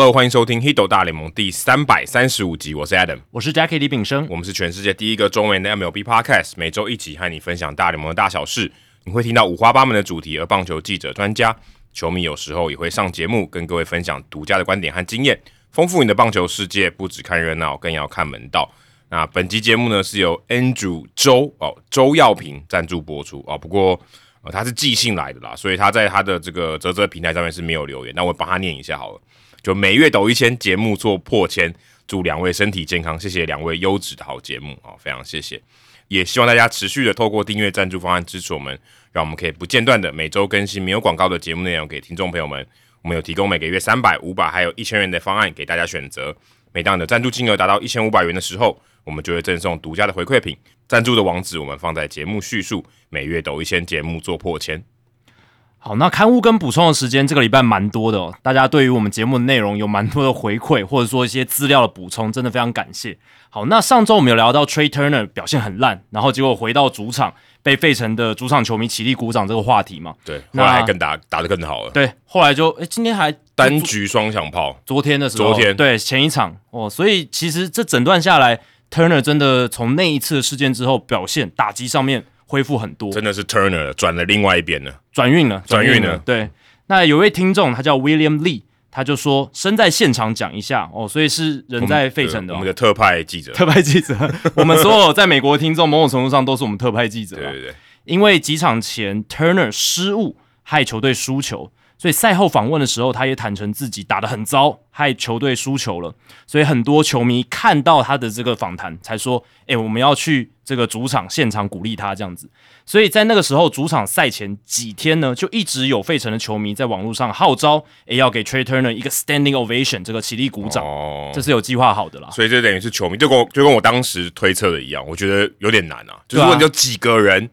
Hello，欢迎收听《Hido 大联盟》第三百三十五集，我是 Adam，我是 Jackie 李炳生，我们是全世界第一个中文的 MLB Podcast，每周一起和你分享大联盟的大小事。你会听到五花八门的主题，而棒球记者、专家、球迷有时候也会上节目，跟各位分享独家的观点和经验，丰富你的棒球世界。不只看热闹，更要看门道。那本集节目呢，是由 Andrew 周哦周耀平赞助播出哦。不过呃他是寄信来的啦，所以他在他的这个泽泽平台上面是没有留言。那我帮他念一下好了。就每月抖一千，节目做破千，祝两位身体健康，谢谢两位优质的好节目啊，非常谢谢，也希望大家持续的透过订阅赞助方案支持我们，让我们可以不间断的每周更新没有广告的节目内容给听众朋友们。我们有提供每个月三百、五百还有一千元的方案给大家选择。每当你的赞助金额达到一千五百元的时候，我们就会赠送独家的回馈品。赞助的网址我们放在节目叙述。每月抖一千，节目做破千。好，那刊物跟补充的时间这个礼拜蛮多的哦，大家对于我们节目的内容有蛮多的回馈，或者说一些资料的补充，真的非常感谢。好，那上周我们有聊到 Trey Turner 表现很烂，然后结果回到主场被费城的主场球迷起立鼓掌这个话题嘛？对，后来还更打打得更好了。对，后来就诶，今天还单局双响炮。昨天的时候，昨天对前一场哦，所以其实这整段下来，Turner 真的从那一次事件之后表现打击上面。恢复很多，真的是 Turner 转了另外一边了，转运了，转运了。对，那有位听众他叫 William Lee，他就说身在现场讲一下哦，所以是人在费城的，我们的特派记者，特派记者，我们所有在美国的听众，某种程度上都是我们特派记者。对对对，因为几场前 Turner 失误害球队输球。所以赛后访问的时候，他也坦诚自己打得很糟，害球队输球了。所以很多球迷看到他的这个访谈，才说：“诶，我们要去这个主场现场鼓励他这样子。”所以在那个时候，主场赛前几天呢，就一直有费城的球迷在网络上号召：“也，要给 Trey Turner 一个 standing ovation，这个起立鼓掌。”哦，这是有计划好的啦。所以这等于是球迷，就跟就跟我当时推测的一样，我觉得有点难啊。就是如果有几个人在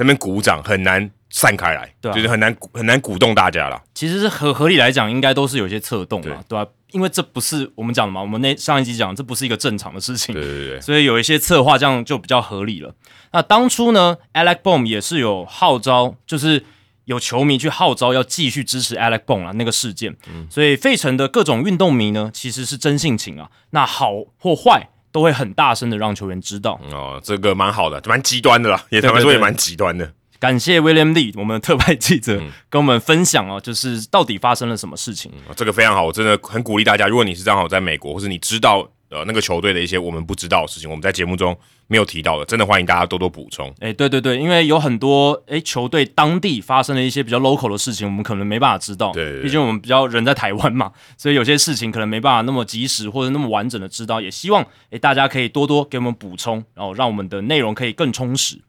那边鼓掌，很难。散开来，对，就是很难很难鼓动大家了。其实是合合理来讲，应该都是有些策动嘛，对吧？因为这不是我们讲的嘛，我们那上一集讲，这不是一个正常的事情，对对对。所以有一些策划，这样就比较合理了。那当初呢，Alec Bohm 也是有号召，就是有球迷去号召要继续支持 Alec Bohm 啊那个事件。所以费城的各种运动迷呢，其实是真性情啊，那好或坏都会很大声的让球员知道。哦，这个蛮好的，蛮极端的啦，也坦白说也蛮极端的。感谢 William Lee，我们的特派记者跟我们分享哦，就是到底发生了什么事情。这个非常好，我真的很鼓励大家。如果你是正好在美国，或是你知道呃那个球队的一些我们不知道的事情，我们在节目中没有提到的，真的欢迎大家多多补充。哎，对对对，因为有很多哎球队当地发生了一些比较 local 的事情，我们可能没办法知道。对，毕竟我们比较人在台湾嘛，所以有些事情可能没办法那么及时或者那么完整的知道。也希望哎大家可以多多给我们补充，然后让我们的内容可以更充实。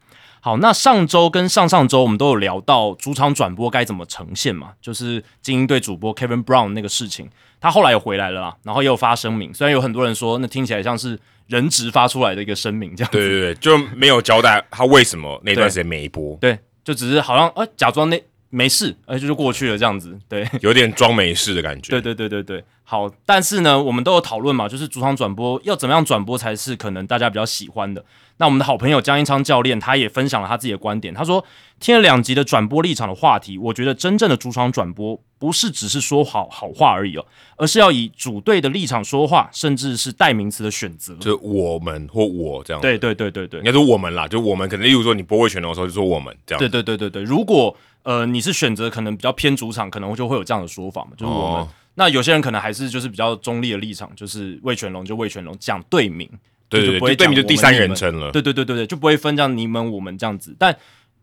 好，那上周跟上上周我们都有聊到主场转播该怎么呈现嘛，就是精英队主播 Kevin Brown 那个事情，他后来又回来了啦，然后又发声明，虽然有很多人说那听起来像是人质发出来的一个声明这样，对对对，就没有交代他为什么那段时间没播，对，就只是好像呃假装那没事，而且就过去了这样子，对，有点装没事的感觉，对对对对对，好，但是呢，我们都有讨论嘛，就是主场转播要怎么样转播才是可能大家比较喜欢的。那我们的好朋友江一昌教练，他也分享了他自己的观点。他说，听了两集的转播立场的话题，我觉得真正的主场转播不是只是说好好话而已哦，而是要以主队的立场说话，甚至是代名词的选择，就我们或我这样。对对对对对，应该说我们啦，就我们可能，例如说你播位全龙的时候，就说我们这样。对对对对对，如果呃你是选择可能比较偏主场，可能就会有这样的说法嘛，就是我们。那有些人可能还是就是比较中立的立场，就是魏全龙就魏全龙讲队名。对对对，队名就第三人称了。对对对对对，就不会分这样你们我们这样子。但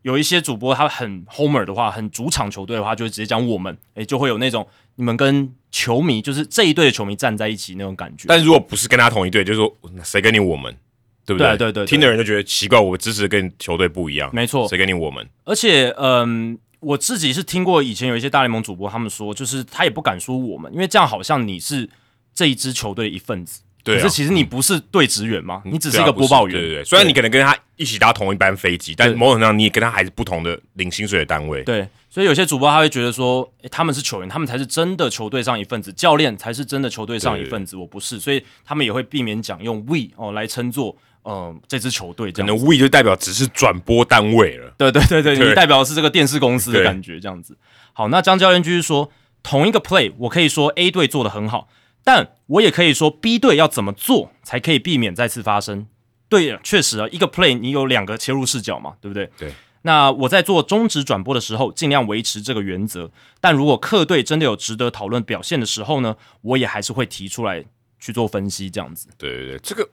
有一些主播他很 homer 的话，很主场球队的话，就会直接讲我们，哎，就会有那种你们跟球迷就是这一队的球迷站在一起那种感觉。但如果不是跟他同一队，就是说谁跟你我们，对不对？对对对，听的人就觉得奇怪，我支持跟球队不一样。没错，谁跟你我们？而且，嗯，我自己是听过以前有一些大联盟主播他们说，就是他也不敢说我们，因为这样好像你是这一支球队的一份子。可是其实你不是队职员吗？你只是一个播报员。对对对，虽然你可能跟他一起搭同一班飞机，但某种程度上你也跟他还是不同的领薪水的单位。对，所以有些主播他会觉得说，他们是球员，他们才是真的球队上一份子，教练才是真的球队上一份子，我不是，所以他们也会避免讲用 we 哦来称作呃这支球队。可能 we 就代表只是转播单位了。对对对对，你代表的是这个电视公司的感觉这样子。好，那张教练继续说，同一个 play，我可以说 A 队做的很好。但我也可以说 B 队要怎么做才可以避免再次发生。对，确实啊，一个 play 你有两个切入视角嘛，对不对？对。那我在做中止转播的时候，尽量维持这个原则。但如果客队真的有值得讨论表现的时候呢，我也还是会提出来去做分析，这样子。对对对，这个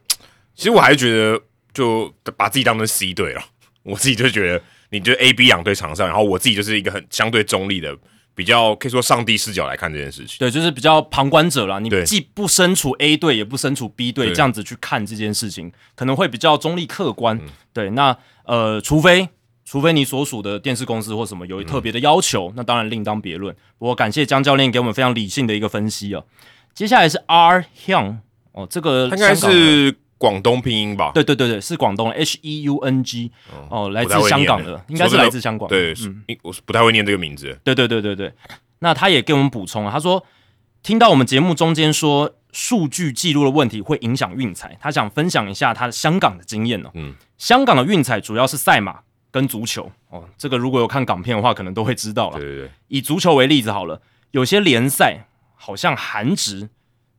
其实我还是觉得，就把自己当成 C 队了。我自己就觉得，你就 A、B 两队场上，然后我自己就是一个很相对中立的。比较可以说上帝视角来看这件事情，对，就是比较旁观者啦。你既不身处 A 队，也不身处 B 队，这样子去看这件事情，可能会比较中立客观。对，那呃，除非除非你所属的电视公司或什么有特别的要求，那当然另当别论。我感谢江教练给我们非常理性的一个分析啊。接下来是 R Hyung 哦，这个应该是。广东拼音吧？对对对对，是广东 H E U N G 哦，来自香港的，应该是来自香港。对，嗯，我是不太会念这个名字。对对对对对，那他也给我们补充了，他说听到我们节目中间说数据记录的问题会影响运彩，他想分享一下他香港的经验呢。嗯，香港的运彩主要是赛马跟足球哦，这个如果有看港片的话，可能都会知道了。对对对，以足球为例子好了，有些联赛好像韩职。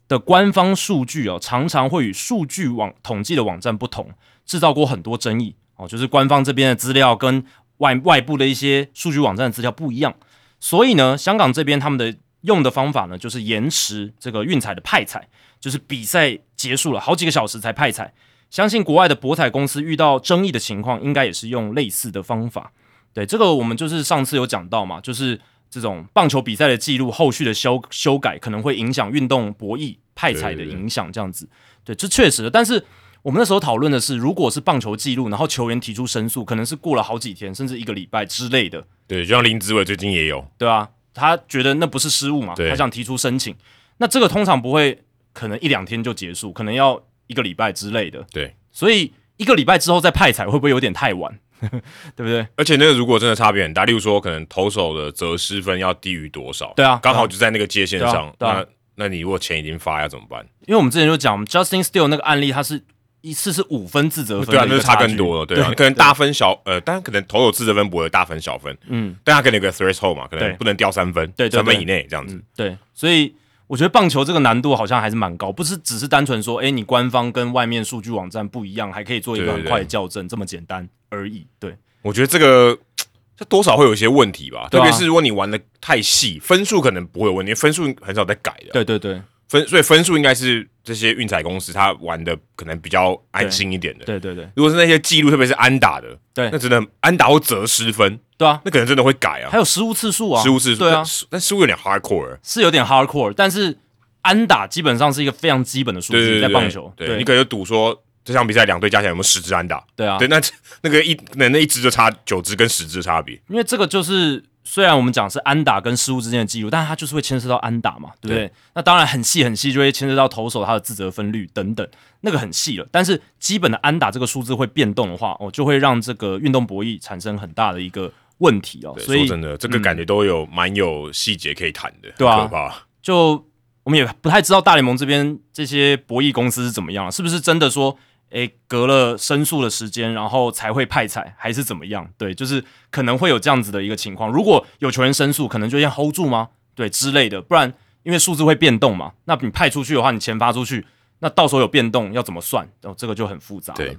的官方数据哦，常常会与数据网统计的网站不同，制造过很多争议哦。就是官方这边的资料跟外外部的一些数据网站的资料不一样，所以呢，香港这边他们的用的方法呢，就是延迟这个运彩的派彩，就是比赛结束了好几个小时才派彩。相信国外的博彩公司遇到争议的情况，应该也是用类似的方法。对这个，我们就是上次有讲到嘛，就是。这种棒球比赛的记录，后续的修修改可能会影响运动博弈派彩的影响，这样子，对，这确实的。但是我们那时候讨论的是，如果是棒球记录，然后球员提出申诉，可能是过了好几天，甚至一个礼拜之类的。对，就像林子伟最近也有，对啊，他觉得那不是失误嘛，他想提出申请。那这个通常不会，可能一两天就结束，可能要一个礼拜之类的。对，所以一个礼拜之后再派彩，会不会有点太晚？对不对？而且那个如果真的差别很大，例如说可能投手的责失分要低于多少？对啊，刚好就在那个界限上。那那你如果钱已经发要怎么办？因为我们之前就讲，Justin Steele 那个案例，他是一次是五分自责分，对啊，那是差更多了，对啊，可能大分小呃，当然可能投手自责分不会大分小分，嗯，但他可能有个 threshold 嘛，可能不能掉三分，对，三分以内这样子，对，所以。我觉得棒球这个难度好像还是蛮高，不是只是单纯说，哎，你官方跟外面数据网站不一样，还可以做一个很快的校正，这么简单而已。对，我觉得这个这多少会有一些问题吧，特别是如果你玩的太细，分数可能不会有问题，分数很少在改的。对对对。分所以分数应该是这些运彩公司他玩的可能比较安心一点的。对对对，如果是那些记录，特别是安打的，对，那真的安打或折失分，对啊，那可能真的会改啊。还有失误次数啊，失误次数，对啊，但失误有点 hardcore，是有点 hardcore，但是安打基本上是一个非常基本的数据，在棒球，对你可能赌说这场比赛两队加起来有没有十支安打，对啊，对，那那个一那那一支就差九支跟十支差别，因为这个就是。虽然我们讲是安打跟失误之间的记录，但是它就是会牵涉到安打嘛，对不对？那当然很细很细，就会牵涉到投手他的自责分率等等，那个很细了。但是基本的安打这个数字会变动的话，哦，就会让这个运动博弈产生很大的一个问题哦。所以真的，这个感觉都有蛮有细节可以谈的，对啊，就我们也不太知道大联盟这边这些博弈公司是怎么样，是不是真的说？诶，隔了申诉的时间，然后才会派彩，还是怎么样？对，就是可能会有这样子的一个情况。如果有球员申诉，可能就先 hold 住吗？对之类的，不然因为数字会变动嘛。那你派出去的话，你钱发出去，那到时候有变动要怎么算？哦，这个就很复杂了。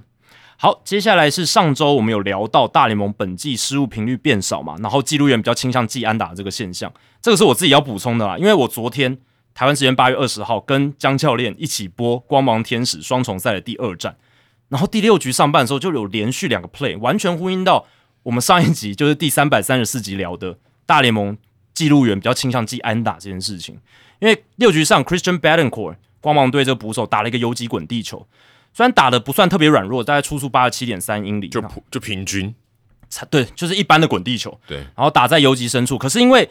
好，接下来是上周我们有聊到大联盟本季失误频率变少嘛，然后记录员比较倾向记安打这个现象，这个是我自己要补充的啦，因为我昨天。台湾时间八月二十号，跟江教练一起播光芒天使双重赛的第二战，然后第六局上半的时候就有连续两个 play，完全呼应到我们上一集就是第三百三十四集聊的大联盟记录员比较倾向记安打这件事情。因为六局上 Christian b a d e n c o r t 光芒队这个捕手打了一个游击滚地球，虽然打的不算特别软弱，大概初速八十七点三英里，就就平均，对，就是一般的滚地球，对，然后打在游击深处，可是因为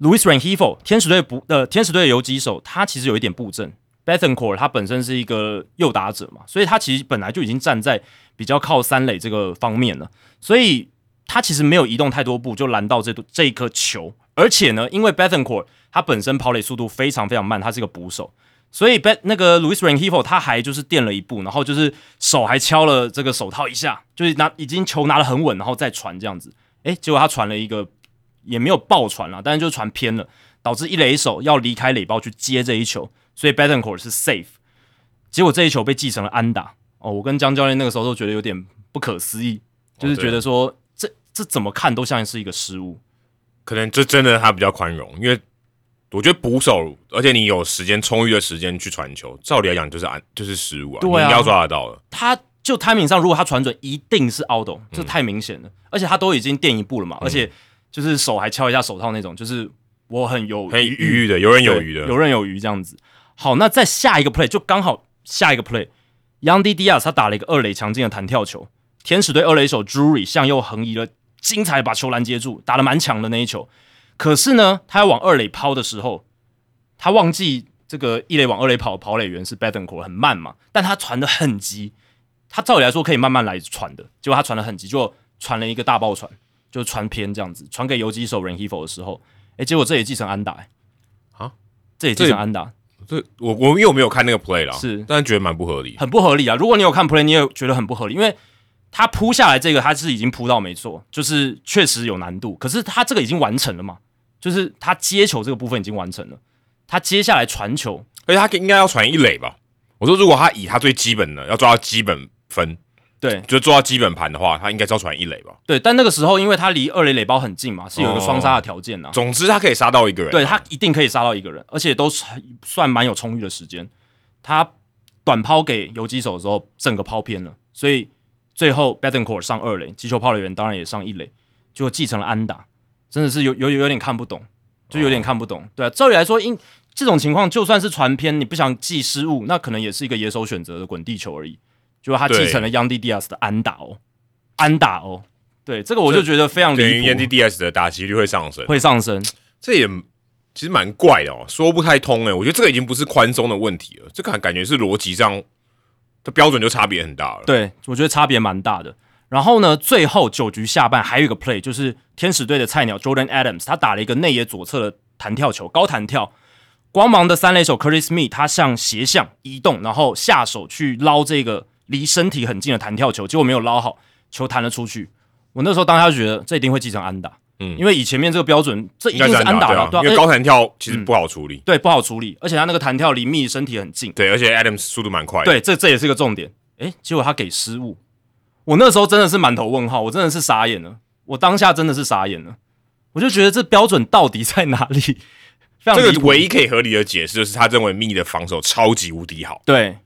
Louis Rangifo 天使队不呃天使队的游击手，他其实有一点布阵。Bethencourt 他本身是一个右打者嘛，所以他其实本来就已经站在比较靠三垒这个方面了，所以他其实没有移动太多步就拦到这这一颗球。而且呢，因为 Bethencourt 他本身跑垒速度非常非常慢，他是个捕手，所以 Beth 那个 Louis Rangifo 他还就是垫了一步，然后就是手还敲了这个手套一下，就是拿已经球拿得很稳，然后再传这样子。诶，结果他传了一个。也没有爆传了，但是就传偏了，导致一垒手要离开垒包去接这一球，所以 Betancourt 是 safe。结果这一球被继承了安打哦，我跟江教练那个时候都觉得有点不可思议，就是觉得说这这怎么看都像是一个失误。可能这真的他比较宽容，因为我觉得捕手，而且你有时间充裕的时间去传球，照理来讲就是安就是失误啊，对啊你应该要抓得到了。他就 timing 上，如果他传准，一定是 out，这太明显了。而且他都已经垫一步了嘛，而且就是手还敲一下手套那种，就是我很有很余裕的，游刃有余的，游刃有余这样子。好，那在下一个 play 就刚好下一个 play，Young D Diaz 他打了一个二垒强劲的弹跳球，天使队二垒手 Drury 向右横移了，精彩把球拦截住，打得蛮强的那一球。可是呢，他要往二垒抛的时候，他忘记这个一垒往二垒跑，跑垒员是 Betancourt 很慢嘛，但他传的很急，他照理来说可以慢慢来传的，结果他传的很急，就传了一个大爆传，就传偏这样子，传给游击手 Renhefo 的时候，诶，结果这也继承安打、欸，啊，这也继承安打，这我我因为我没有看那个 play 啦，是但是觉得蛮不合理。很不合理啊！如果你有看 play，你也觉得很不合理，因为他扑下来这个他是已经扑到没错，就是确实有难度，可是他这个已经完成了嘛，就是他接球这个部分已经完成了，他接下来传球，而且他应该要传一垒吧？我说如果他以他最基本的要抓到基本分，对就做到基本盘的话，他应该是要传一垒吧？对，但那个时候因为他离二垒垒包很近嘛，是有一个双杀的条件呐、总之他可以杀到一个人啊，对他一定可以杀到一个人，而且都是算蛮有充裕的时间。他短抛给游击手的时候，整个抛偏了，所以最后 Betancourt 上二垒，击球抛垒员当然也上一垒，就继承了安打，真的是有有有点看不懂，就有点看不懂。对啊，照理来说，因这种情况就算是传偏，你不想记失误，那可能也是一个野手选择的滚地球而已。结果他继承了 Young D Diaz 的安打哦，安打哦，对这个我就觉得非常离谱，NDDS 的打击率会上升，会上升。这也其实蛮怪的哦，说不太通诶。我觉得这个已经不是宽松的问题了，这个感觉是逻辑上的标准就差别很大了。对，我觉得差别蛮大的。然后呢，最后九局下半还有一个 play，就是天使队的菜鸟 Jordan Adams，他打了一个内野左侧的弹跳球，高弹跳。光芒的三垒手 Curtis Smith，他向斜向移动，然后下手去捞这个离身体很近的弹跳球，结果没有捞好，球弹了出去。我那时候当下就觉得这一定会继承安打，嗯因为以前面这个标准，这一定是安打了，对啊，因为高弹跳其实不好处理。对不好处理，而且他那个弹跳离密身体很近，对，而且 Adams 速度蛮快的。对，这这也是个重点。诶，结果他给失误，我那时候真的是满头问号，我真的是傻眼了，我当下真的是傻眼了，我就觉得这标准到底在哪里？这个唯一可以合理的解释就是他认为密的防守超级无敌好，对，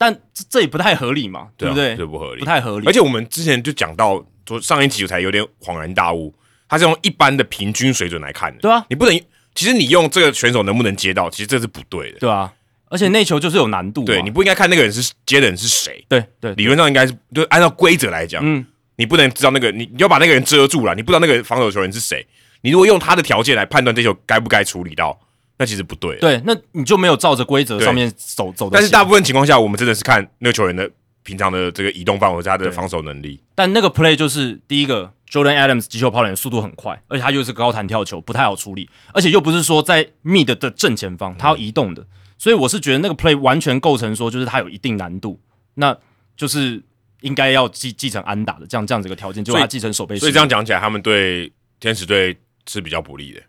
但这这也不太合理嘛，对啊不对？这不合理不。太合理。而且我们之前就讲到，说上一集我才有点恍然大悟，他是用一般的平均水准来看的。对啊，你不能，其实你用这个选手能不能接到，其实这是不对的。对啊，而且那球就是有难度嘛，对你不应该看那个人是接的人是谁，对对理论上应该是就按照规则来讲，嗯，你不能知道那个你你要把那个人遮住了，你不知道那个防守球员是谁。你如果用他的条件来判断这球该不该处理到，那其实不对。对，那你就没有照着规则上面走走的。但是大部分情况下，我们真的是看那个球员的平常的这个移动范围，或者他的防守能力。但那个 play 就是第一个，Jordan Adams 击球跑垒速度很快，而且他又是高弹跳球，不太好处理，而且又不是说在 mid 的正前方，他要移动的，所以我是觉得那个 play 完全构成说就是他有一定难度，那就是应该要继继承安打的这样这样子一个条件，就所以他继承守备所以这样讲起来，他们对天使队是比较不利的。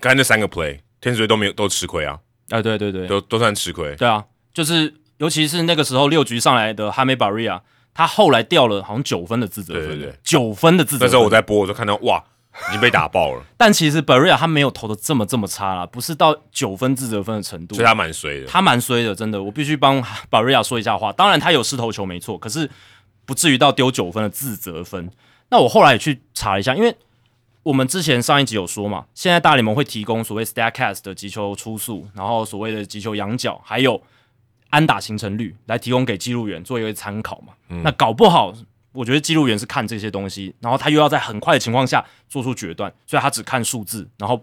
刚才那三个 play，天使队都没有都吃亏啊，啊，对对对，都都算吃亏。对啊，就是尤其是那个时候六局上来的哈梅巴瑞亚，他后来掉了好像九分的自责分，对对对九分的自责分。那时候我在播，我就看到哇，已经被打爆了，但其实 r i a 他没有投的这么这么差啦，不是到九分自责分的程度所以，他蛮衰的。他蛮衰的，真的，我必须帮 r i a 说一下话。当然他有失投球没错，可是不至于到丢九分的自责分。那我后来也去查了一下，因为我们之前上一集有说嘛，现在大联盟会提供所谓 Statcast 的击球出速，然后所谓的击球仰角，还有安打形成率，来提供给记录员做一个参考嘛。那搞不好，我觉得记录员是看这些东西，然后他又要在很快的情况下做出决断，所以他只看数字，然后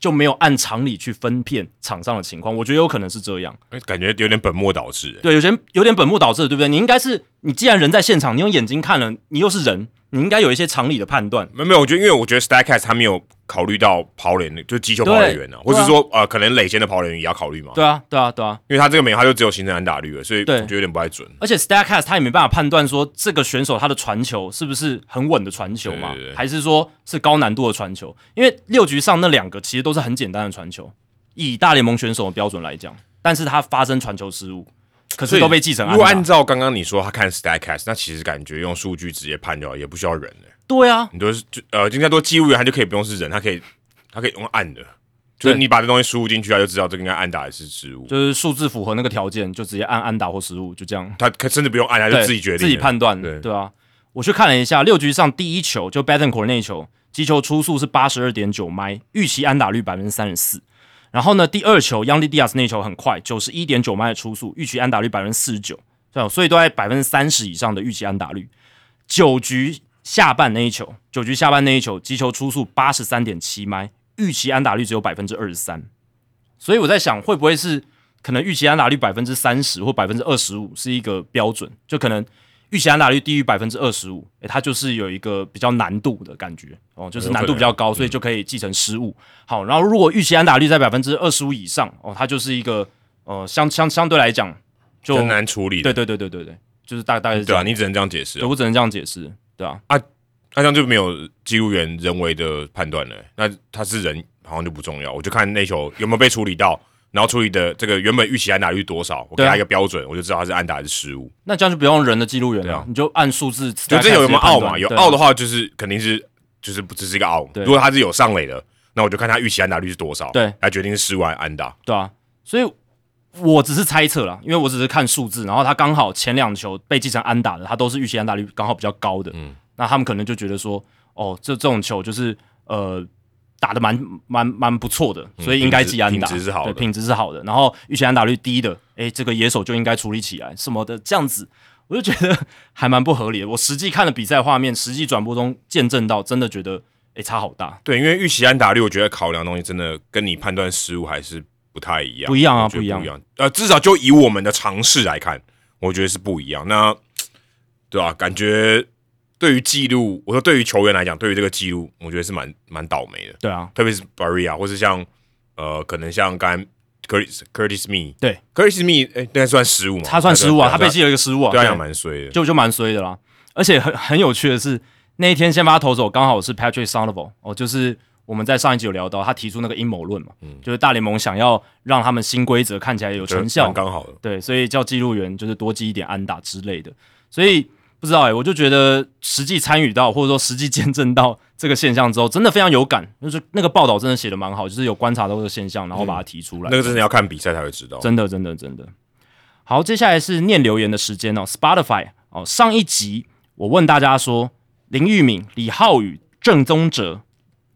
就没有按常理去分辨场上的情况。我觉得有可能是这样。哎感觉有点本末倒置。对，有些有点本末倒置，对不对？你应该是你既然人在现场，你用眼睛看了，你又是人，你应该有一些常理的判断。没有没有，我觉得因为我觉得 Statcast 他没有考虑到跑垒的，就是击球跑垒员啊，或对是说呃，可能垒线的跑垒员也要考虑嘛。对啊，对啊，对啊。因为他这个没有，他就只有形成安打率了，所以我对觉得有点不太准。而且 Statcast 他也没办法判断说这个选手他的传球是不是很稳的传球嘛，对对对还是说是高难度的传球？因为六局上那两个其实都是很简单的传球，以大联盟选手的标准来讲，但是他发生传球失误，可所以是都被继承。如果按照刚刚你说他看 Statcast，那其实感觉用数据直接判掉也不需要人了。对啊，你都是就呃，应该说记录员他就可以不用是人，他可以他可以用按的，就是你把这东西输入进去，他就知道这个应该按打还是失误。就是数字符合那个条件，就直接按按打或失误，就这样。他可甚至不用按，他就，自己决定自己判断，对对啊。我去看了一下，六局上第一球就 Betancourt 那一球，击球出速是八十二点九迈，预期安打率百分之三十四。然后呢，第二球 Yandy Diaz 那球很快，九十一点九迈的出速，预期安打率百分之四十九，对啊，所以都在百分之三十以上的预期安打率。九局下半那一球，九局下半那一球，击球出速八十三点七迈，预期安打率只有百分之二十三。所以我在想，会不会是可能预期安打率百分之三十或百分之二十五是一个标准？就可能预期安打率低于百分之二十五，诶，它就是有一个比较难度的感觉哦，就是难度比较高，所以就可以继承失误。好，然后如果预期安打率在百分之二十五以上，哦，它就是一个呃相相相对来讲就更难处理。对对对对对对，就是大大概是这对啊，你只能这样解释。我只能这样解释，对啊，那这样就没有记录员人为的判断了。那他是人，好像就不重要。我就看那球有没有被处理到，然后处理的这个原本预期安打率多少，我给他一个标准，我就知道他是安打还是失误。那这样就不用人的记录员了，啊你就按数字。就这有没有傲嘛？有傲的，的话，就是肯定是就是不只是一个傲。如果他是有上垒的，那我就看他预期安打率是多少，对，来决定是失误还是安打。对啊，所以我只是猜测啦，因为我只是看数字，然后他刚好前两球被记成安打的，他都是预期安打率刚好比较高的，嗯，那他们可能就觉得说，哦，这这种球就是呃打的蛮蛮蛮不错的，所以应该吉安打，嗯品质是好的对，品质是好的，然后预期安打率低的，哎，这个野手就应该处理起来什么的，这样子。我就觉得还蛮不合理的。我实际看了比赛画面，实际转播中见证到，真的觉得哎差好大，对，因为预期安打率，我觉得考量的东西真的跟你判断失误还是不太一样，不一样啊不一样不一样。呃，至少就以我们的尝试来看，我觉得是不一样。那对吧、感觉对于记录，我说对于球员来讲，对于这个记录，我觉得是蛮蛮倒霉的。对啊，特别是 Barria 或是像呃，可能像刚才 Curtis Curtis Me，对 Curtis Me，哎、那算失误吗？他算失误啊，他被记记了一个失误啊，对他对讲蛮衰的。就就蛮衰的啦。而且很很有趣的是，那一天先发投手刚好是 Patrick Sandoval 哦，就是我们在上一集有聊到，他提出那个阴谋论嘛，嗯就是大联盟想要让他们新规则看起来有成效蛮，刚好的。对，所以叫记录员就是多记一点安打之类的。所以不知道哎、我就觉得实际参与到或者说实际见证到这个现象之后，真的非常有感，就是那个报道真的写的蛮好，就是有观察到这个现象，然后把它提出来。那个真的要看比赛才会知道。真的，真的，真的。好，接下来是念留言的时间哦。Spotify 哦，上一集我问大家说，林玉敏、李浩宇、郑宗哲、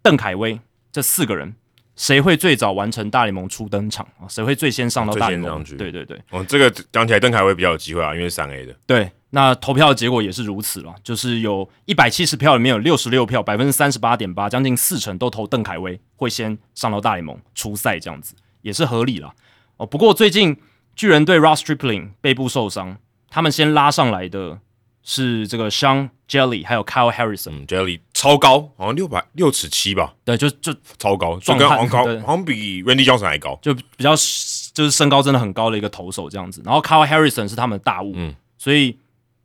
邓凯威这四个人，谁会最早完成大联盟初登场啊？谁会最先上到大联盟？对对对哦，这个讲起来，邓凯威比较有机会啊，因为是三 A 的。对。那投票的结果也是如此了，就是有一百七十票里面有六十六票，百分之三十八点八，将近四成都投邓凯威会先上到大联盟初赛，这样子也是合理了。哦，不过最近巨人队 Ross Stripling 背部受伤，他们先拉上来的是这个 Sean Jelly 还有 Kyle Harrison，、嗯，Jelly 超高，好像六百六尺七吧，对，就就超高，就跟好像高，好像比 Randy Johnson 还高。就比较就是身高真的很高的一个投手这样子。然后 Kyle Harrison 是他们的大物，嗯所以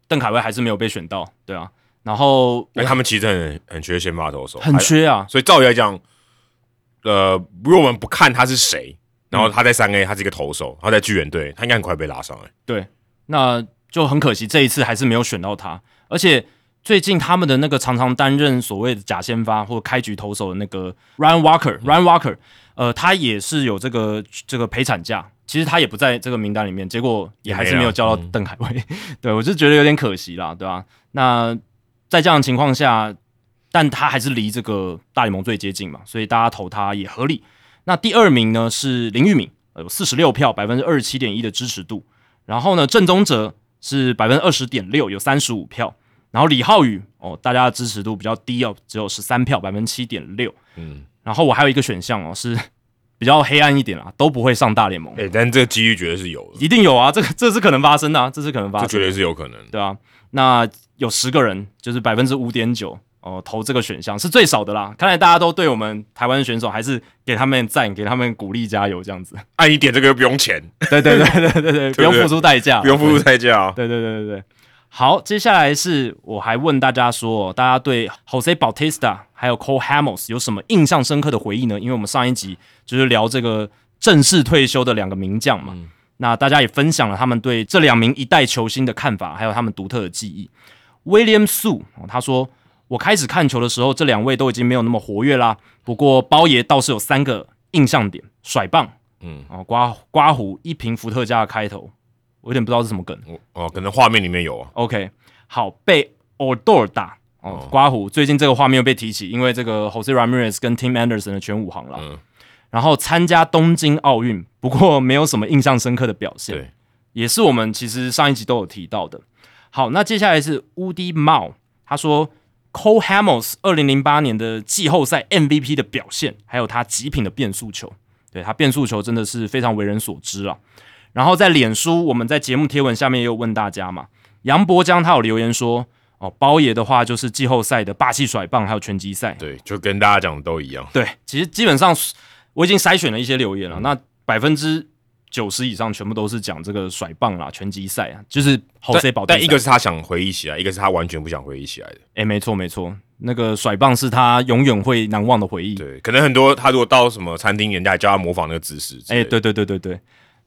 邓凯威还是没有被选到，对啊。然后因为他们其实很很缺先发投手，很缺啊，所以照理来讲，呃，如果我们不看他是谁，然后他在三 A，他是一个投手，他在巨人队，他应该很快被拉上来。对，那就很可惜，这一次还是没有选到他。而且最近他们的那个常常担任所谓的假先发或开局投手的那个 Ryan Walker，Ryan Walker，呃，他也是有这个这个陪产假，其实他也不在这个名单里面，结果也还是没有叫到邓海威。对我就觉得有点可惜啦，对吧、那在这样的情况下，但他还是离这个大联盟最接近嘛，所以大家投他也合理。那第二名呢是林玉敏，呃有四十六票，百分之二十七点一的支持度。然后呢，郑宗哲是百分之二十点六，有三十五票。然后李浩宇哦，大家的支持度比较低哦，只有十三票，百分之七点六。嗯，然后我还有一个选项哦，是 比较黑暗一点啦，都不会上大联盟，哎、但这个几率绝对是有的，一定有啊，这个这是可能发生的、啊，这是可能发生这绝，对是有可能。对啊。那有十个人，就是百分之五点九哦，投这个选项是最少的啦。看来大家都对我们台湾选手还是给他们赞，给他们鼓励加油这样子。按一点这个又不用钱，对对对对对 对，不用付出代价，不用付出代价啊。对对对对对，好，接下来是我还问大家说，大家对 Jose Bautista 还有 Cole Hamels 有什么印象深刻的回忆呢？因为我们上一集就是聊这个正式退休的两个名将嘛。那大家也分享了他们对这两名一代球星的看法，还有他们独特的记忆。William Sue 他说：“我开始看球的时候，这两位都已经没有那么活跃啦。不过包爷倒是有三个印象点：甩棒，嗯，啊，刮刮胡，一瓶伏特加的开头，我有点不知道是什么梗。哦，可能画面里面有啊。OK，好，被 Odor 打哦，刮胡。最近这个画面又被提起，因为这个 Jose Ramirez 跟 Tim Anderson 的全武行了。嗯。然后参加东京奥运，不过没有什么印象深刻的表现。对，也是我们其实上一集都有提到的。好，那接下来是 Woody Mao，他说 Cole Hamels 二零零八年的季后赛 MVP 的表现，还有他极品的变速球，对他变速球真的是非常为人所知啊。然后在脸书，我们在节目贴文下面也有问大家嘛，杨博江他有留言说，哦，包爷的话就是季后赛的霸气甩棒，还有拳击赛，对，就跟大家讲的都一样。对，其实基本上。我已经筛选了一些留言了，那百分之九十以上全部都是讲这个甩棒啦、拳击赛啊，就是好 C 保。但一个是他想回忆起来，一个是他完全不想回忆起来的。哎，没错没错，那个甩棒是他永远会难忘的回忆。对，可能很多他如果到什么餐厅，人家教他模仿那个姿势。哎，对对对对对。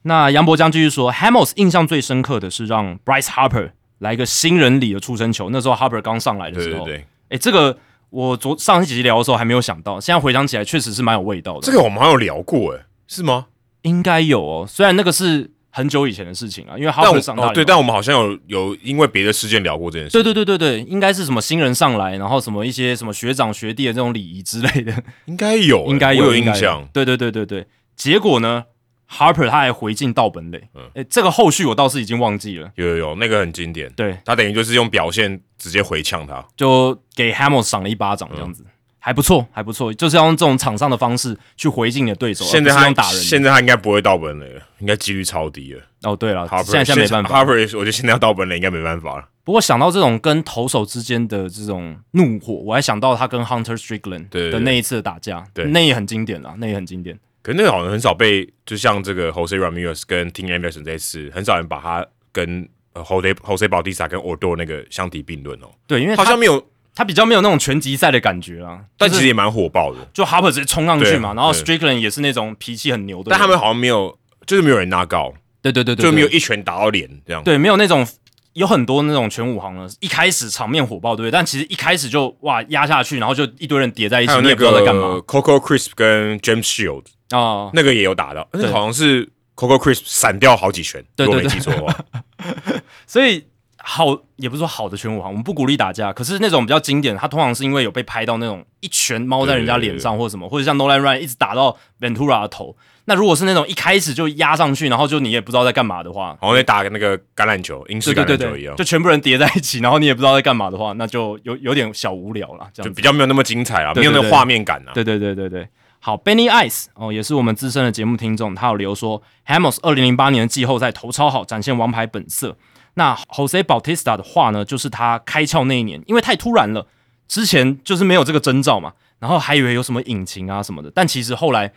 那杨博江继续说，Hamos 印象最深刻的是让 Bryce Harper 来一个新人里的出生球，那时候 Harper 刚上来的时候。对对对。哎，这个。我昨上一集聊的时候还没有想到，现在回想起来确实是蛮有味道的。这个我们好像有聊过，哎，是吗？应该有哦，虽然那个是很久以前的事情了，因为哈佛上哦对，但我们好像有有因为别的事件聊过这件事。对对对对对，应该是什么新人上来，然后什么一些什么学长学弟的这种礼仪之类的，应该有，应该有印象。对对对对对，结果呢？Harper 他还回敬道本垒，哎，这个后续我倒是已经忘记了。有有有，那个很经典。对他等于就是用表现直接回呛他，就给 Hamels 赏了一巴掌，这样子还不错，还不错。就是要用这种场上的方式去回敬你的对手。现在他打人，现在他应该不会到本垒了，应该几率超低了。哦，对了，现在现在没办法。Harper 我觉得现在要到本垒应该没办法了。不过想到这种跟投手之间的这种怒火，我还想到他跟 Hunter Strickland 的那一次的打架，对，那也很经典了，那也很经典。可是那个好像很少被，就像这个 Jose Ramirez 跟 Tim Anderson 这次，很少人把他跟 Jose Jose Bautista 跟 Odor 那个相提并论哦。对，因为好像没有他比较没有那种拳击赛的感觉啊，但其实也蛮火爆的。就 Harper 直接冲上去嘛，然后 Strickland 也是那种脾气很牛的。但他们好像没有，就是没有人拉高。对对对对，就没有一拳打到脸这样。对，没有那种。有很多那种全武行呢，一开始场面火爆，对不对？但其实一开始就哇压下去，然后就一堆人叠在一起，你也不知道在干嘛。Coco Crisp 跟 James Shield 啊，那个也有打到，那好像是 Coco Crisp 闪掉好几拳，如果没记错的话。所以好也不是说好的拳武行，我们不鼓励打架。可是那种比较经典，它通常是因为有被拍到那种一拳猫在人家脸上或者什么，或者像 Nolan Ryan 一直打到 Ventura 的头。那如果是那种一开始就压上去，然后就你也不知道在干嘛的话，好像在打那个橄榄球、英式橄榄球一样，就全部人叠在一起，然后你也不知道在干嘛的话，那就有有点小无聊了，这样就比较没有那么精彩啊，没有那个画面感啊。对对对对对，好，Benny Ice 哦，也是我们资深的节目听众，他有留说，Hamos 二零零八年的季后赛头超好，展现王牌本色。那 Jose Bautista 的话呢，就是他开窍那一年，因为太突然了，之前就是没有这个征兆嘛，然后还以为有什么隐情啊什么的，但其实后来。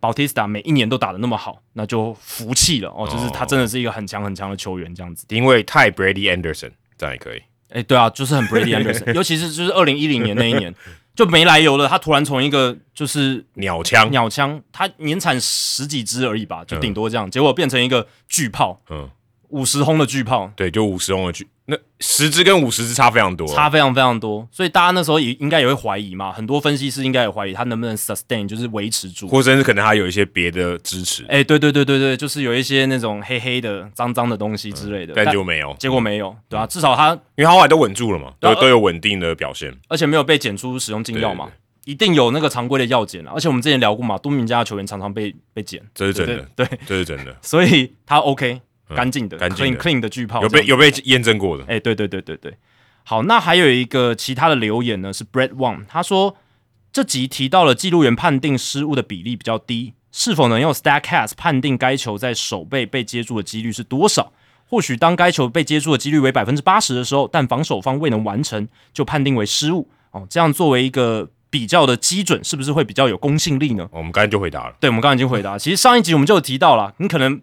Bautista 每一年都打的那么好，那就服气了哦。就是他真的是一个很强很强的球员，这样子。因为太 Brady Anderson 这样也可以。哎，对啊，就是很 Brady Anderson，尤其是就是二零一零年那一年就没来由了，他突然从一个就是 鸟枪鸟枪，他年产十几支而已吧，就顶多这样，结果变成一个巨炮，嗯，五十轰的巨炮，对，就五十轰的巨。那十支跟五十支差非常多，差非常非常多，所以大家那时候也应该也会怀疑嘛，很多分析师应该也怀疑他能不能 sustain，就是维持住，或者是可能他有一些别的支持。哎，对对对对对，就是有一些那种黑黑的、脏脏的东西之类的，但结果没有，结果没有，对啊，至少他因为他后来都稳住了嘛，都都有稳定的表现，而且没有被检出使用禁药嘛，一定有那个常规的药检了，而且我们之前聊过嘛，多名家的球员常常被被检，这是真的，对，这是真的，所以他 OK。干净的，clean clean 的巨炮，有被有被验证过的。哎，对对对对对，好，那还有一个其他的留言呢，是 Brett Wang，他说这集提到了记录员判定失误的比例比较低，是否能用 Statcast 判定该球在手背被接住的几率是多少？或许当该球被接住的几率为百分之八十的时候，但防守方未能完成，就判定为失误。哦，这样作为一个比较的基准，是不是会比较有公信力呢？我们刚才就回答了，对，我们刚才已经回答。其实上一集我们就有提到了，你可能。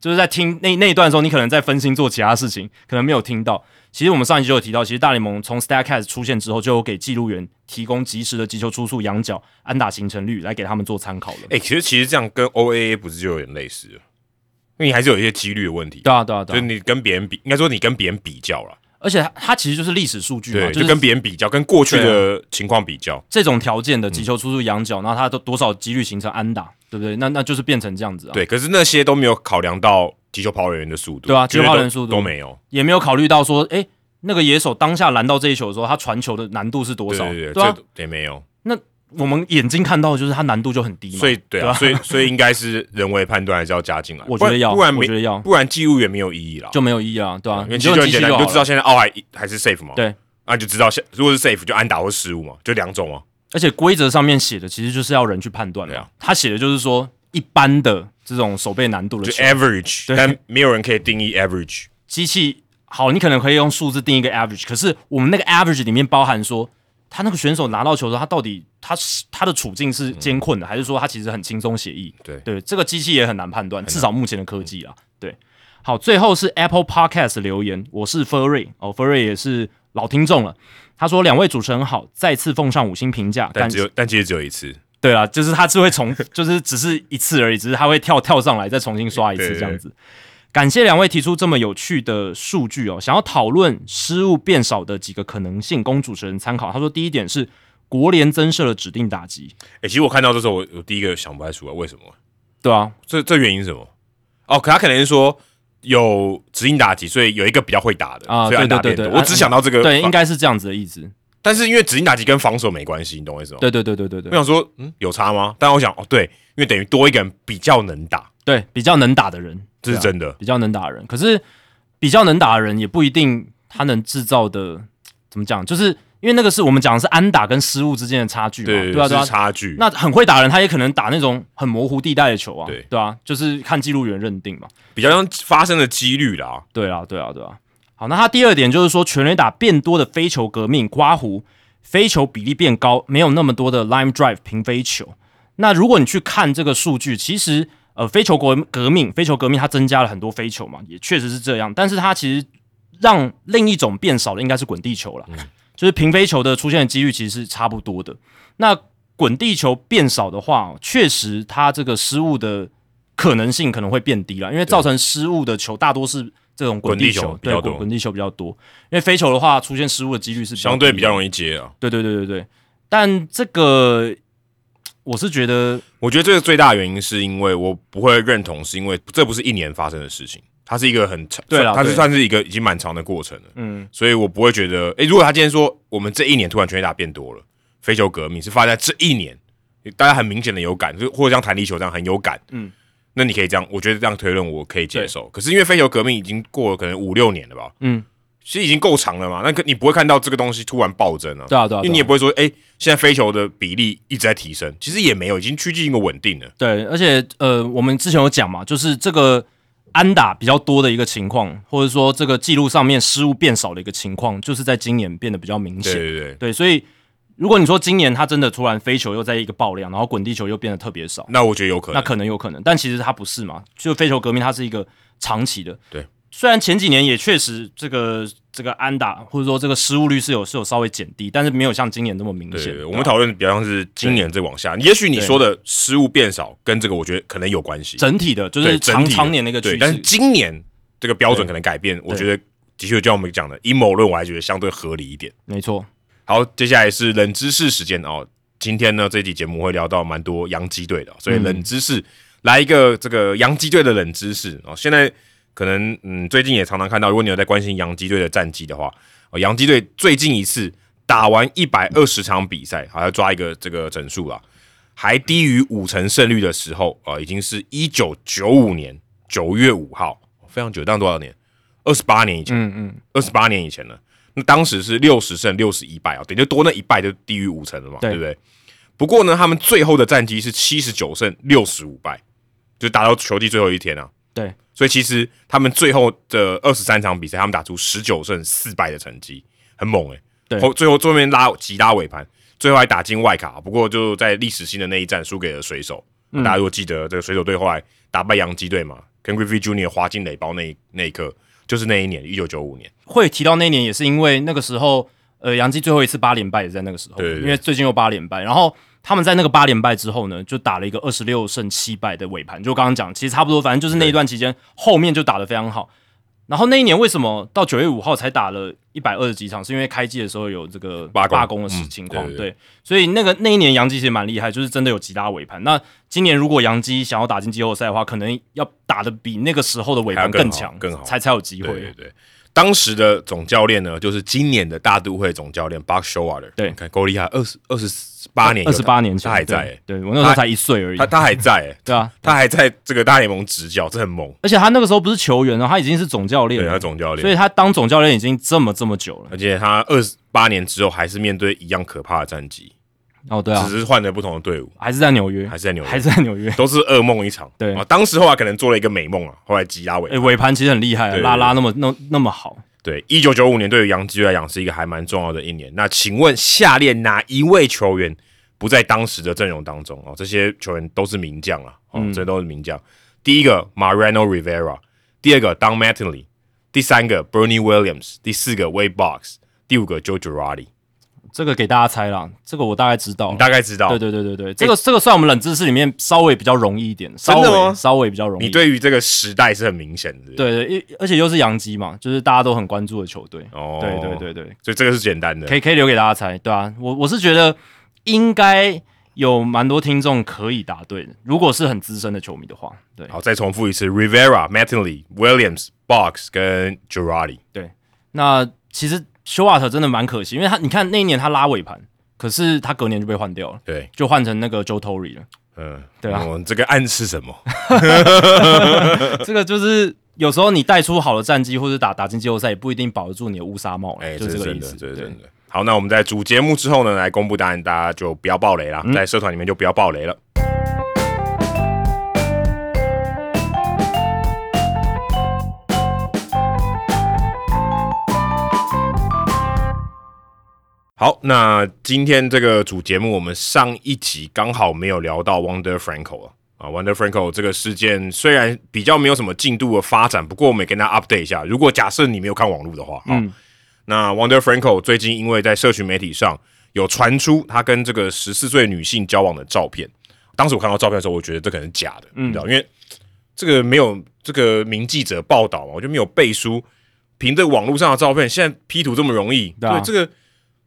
就是在听那那一段的时候，你可能在分心做其他事情，可能没有听到。其实我们上一集就有提到，其实大联盟从 Statcast 出现之后，就有给记录员提供及时的击球出速、仰角、安打形成率来给他们做参考了。哎、其实其实这样跟 OAA 不是就有点类似了，因为你还是有一些几率的问题。对啊，对啊，对啊。就是你跟别人比，应该说你跟别人比较了，而且它它其实就是历史数据嘛，对，就就是跟别人比较，跟过去的情况比较。这种条件的击球出入、仰角，然后它都多少几率形成安打，对不对？那那就是变成这样子啊。对，可是那些都没有考量到击球跑垒员的速度，对啊击球跑垒员速度都没有。也没有考虑到说，哎、那个野手当下拦到这一球的时候，他传球的难度是多少？对对对，啊，这也没有。我们眼睛看到的就是它难度就很低嘛。所以对啊，对啊所以所以应该是人为判断还是要加进来。我觉得要，不然我觉得要不然记录员没有意义了。就没有意义了，对啊、因为你就用其实就很简单，就知道现在奥还还是 safe 嘛。对，那你就知道现如果是 safe 就安打或失误嘛，就两种啊。而且规则上面写的其实就是要人去判断的、他写的就是说一般的这种手背难度的就，average，但没有人可以定义 average。机器好，你可能可以用数字定一个 average，可是我们那个 average 里面包含说，他那个选手拿到球的时候，他到底他是他的处境是艰困的，还是说他其实很轻松写意？对对，这个机器也很难判断，至少目前的科技啊，对。好，最后是 Apple Podcast 留言，我是 Furry 哦，Furry 也是老听众了。他说：“两位主持人好，再次奉上五星评价。但只有但其实只有一次。对啊，就是他是会重，就是只是一次而已，只是他会跳跳上来再重新刷一次这样子。感谢两位提出这么有趣的数据哦，想要讨论失误变少的几个可能性，供主持人参考。他说，第一点是国联增设了指定打击，哎、其实我看到这时候，我我第一个想不太出来为什么？对啊，这这原因是什么？哦，可他可能是说有指定打击，所以有一个比较会打的啊所以安打变多。对对对对我只想到这个，对，应。该是这样子的意思。但是因为指定打击跟防守没关系，你懂我意思吗？对对对对对对我想说，嗯，有差吗？但我想，哦，对，因为等于多一个人比较能打，对，比较能打的人，这是真的。比较能打的人。可是比较能打的人也不一定他能制造的怎么讲，就是因为那个是我们讲的是安打跟失误之间的差距嘛，对对啊对啊是。差距。那很会打人，他也可能打那种很模糊地带的球啊，对对啊，就是看记录员认定嘛。比较像发生的几率啦。对啊，对啊，对啊。好，那他第二点就是说，全垒打变多的飞球革命，刮胡飞球比例变高，没有那么多的 line drive 平飞球。那如果你去看这个数据，其实呃，飞球革革命，飞球革命它增加了很多飞球嘛，也确实是这样。但是它其实让另一种变少的应该是滚地球了，就是平飞球的出现的几率其实是差不多的。那滚地球变少的话，确实它这个失误的可能性可能会变低了，因为造成失误的球大多是这种滚地球比对较多滚滚地球比较多。因为飞球的话，出现失误的几率是相对比较。容易接啊。对对对对对，但这个我是觉得我觉得这个最大的原因是因为我不会认同，是因为这不是一年发生的事情，它是一个很长，对啦它是算是一个已经蛮长的过程了。嗯，所以我不会觉得，诶，如果他今天说我们这一年突然全垒打变多了，飞球革命是发生在这一年，大家很明显的有感，就或者像弹力球这样很有感，嗯，那你可以这样，我觉得这样推论我可以接受。可是因为飞球革命已经过了可能五六年了吧，嗯，其实已经够长了嘛，那个你不会看到这个东西突然暴增啊，对啊对啊，因为你也不会说，哎，现在飞球的比例一直在提升，其实也没有，已经趋近一个稳定了。对，而且呃，我们之前有讲嘛，就是这个安打比较多的一个情况，或者说这个记录上面失误变少的一个情况，就是在今年变得比较明显。对对对，对，所以如果你说今年他真的突然飞球又在一个爆量，然后滚地球又变得特别少，那我觉得有可能那。可能有可能，但其实它不是嘛，就飞球革命它是一个长期的。对，虽然前几年也确实这个这个安打或者说这个失误率是有是有稍微减低，但是没有像今年那么明显。我吧们讨论比较像是今年再往下，也许你说的失误变少，跟这个我觉得可能有关系。整体的就是长整体的常年的一个趋势，但是。今年这个标准可能改变，我觉得的确就像我们讲的阴谋论，我还觉得相对合理一点。没错，好，接下来是冷知识时间哦。今天呢，这期节目会聊到蛮多洋基队的哦，所以嗯冷知识、来一个这个洋基队的冷知识哦。现在可能嗯，最近也常常看到，如果你有在关心洋基队的战绩的话，哦，洋基队最近一次打完一百二十场比赛，还要抓一个这个整数啦，还低于五成胜率的时候，呃，已经是一九九五年九月五号，非常久，当多少年？二十八年以前。嗯嗯，二十八年以前了。那当时是六十胜六十一败啊，等于就多那一败就低于五成了嘛，对对不对？不过呢，他们最后的战绩是七十九胜六十五败，就打到球季最后一天啊。对，所以其实他们最后的二十三场比赛，他们打出十九胜四败的成绩，很猛诶、欸。对后最后最后面拉急拉尾盘，最后还打进外卡，不过就在历史性的那一战输给了水手。嗯大家如果记得这个水手队后来打败洋基队嘛，跟 Griffey Junior 滑进垒包那一那一刻，就是那一年一九九五年。会提到那一年，也是因为那个时候，呃，杨基最后一次八连败也在那个时候，对对对因为最近又八连败，然后他们在那个八连败之后呢，就打了一个二十六胜七败的尾盘，就刚刚讲，其实差不多，反正就是那一段期间后面就打得非常好。然后那一年为什么到九月五号才打了一百二十几场？是因为开季的时候有这个罢工的情况，对对对所以那个那一年杨基其实蛮厉害，就是真的有极大尾盘。那今年如果杨基想要打进季后赛的话，可能要打的比那个时候的尾盘更好强，更好才才有机会。对对对，当时的总教练呢，就是今年的大都会总教练 Buck Showalter。对你看够厉害，二十二十八年二十八年前他还在、欸，对对我那时候才一岁而已他。他还在、欸，对啊，他还在这个大联盟执教，这很猛。而且他那个时候不是球员哦，他已经是总教练对，他总教练，所以他当总教练已经这么这么久了。而且他二十八年之后还是面对一样可怕的战绩，哦，对啊只，是换了不同的队伍，还是在纽约，还是在纽约，还是在纽约。都是噩梦一场。对啊，当时后来可能做了一个美梦啊，后来吉拉尾诶，尾盘其实很厉害拉拉那么那那么好。对，一九九五年对于洋基来讲是一个还蛮重要的一年。那请问下列哪一位球员不在当时的阵容当中哦？这些球员都是名将啊，哦，这都是名将。第一个 Mariano Rivera，第二个 Don Mattingly，第三个 Bernie Williams，第四个 Wade Box，第五个 Joe Girardi。这个给大家猜啦，这个我大概知道你。大概知道，对对对对对，这个这个算我们冷知识里面稍微比较容易一点，稍真的吗微稍微比较容易。你对于这个时代是很明显的。对对，因而且又是洋基嘛，就是大家都很关注的球队。哦，对对，对对，所以这个是简单的可。以可以留给大家猜，对啊，我我是觉得应该有蛮多听众可以答对的，如果是很资深的球迷的话，对好，再重复一次：Rivera、Mattingly、Williams、Box 跟 Girardi。对。那其实休瓦特真的蛮可惜，因为他你看那一年他拉尾盘，可是他隔年就被换掉了，对，就换成那个 Joe Torre 了。嗯，对啊哦这个暗示什么？这个就是有时候你带出好的战绩，或者打打进季后赛，也不一定保得住你的乌纱帽了，哎、就这个意思。对这是真的。好，那我们在主节目之后呢，来公布答案，大家就不要爆雷啦，嗯在社团里面就不要爆雷了。好，那今天这个主节目，我们上一集刚好没有聊到 Wonder Franco 啊。啊，Wonder Franco 这个事件虽然比较没有什么进度的发展，不过我们也跟大家 update 一下。如果假设你没有看网络的话，嗯，那 Wonder Franco 最近因为在社群媒体上有传出他跟这个十四岁女性交往的照片，当时我看到照片的时候，我觉得这可能是假的，你知道，因为这个没有这个名记者报道嘛，我就没有背书，凭这个网络上的照片，现在 P 图这么容易，对啊。这个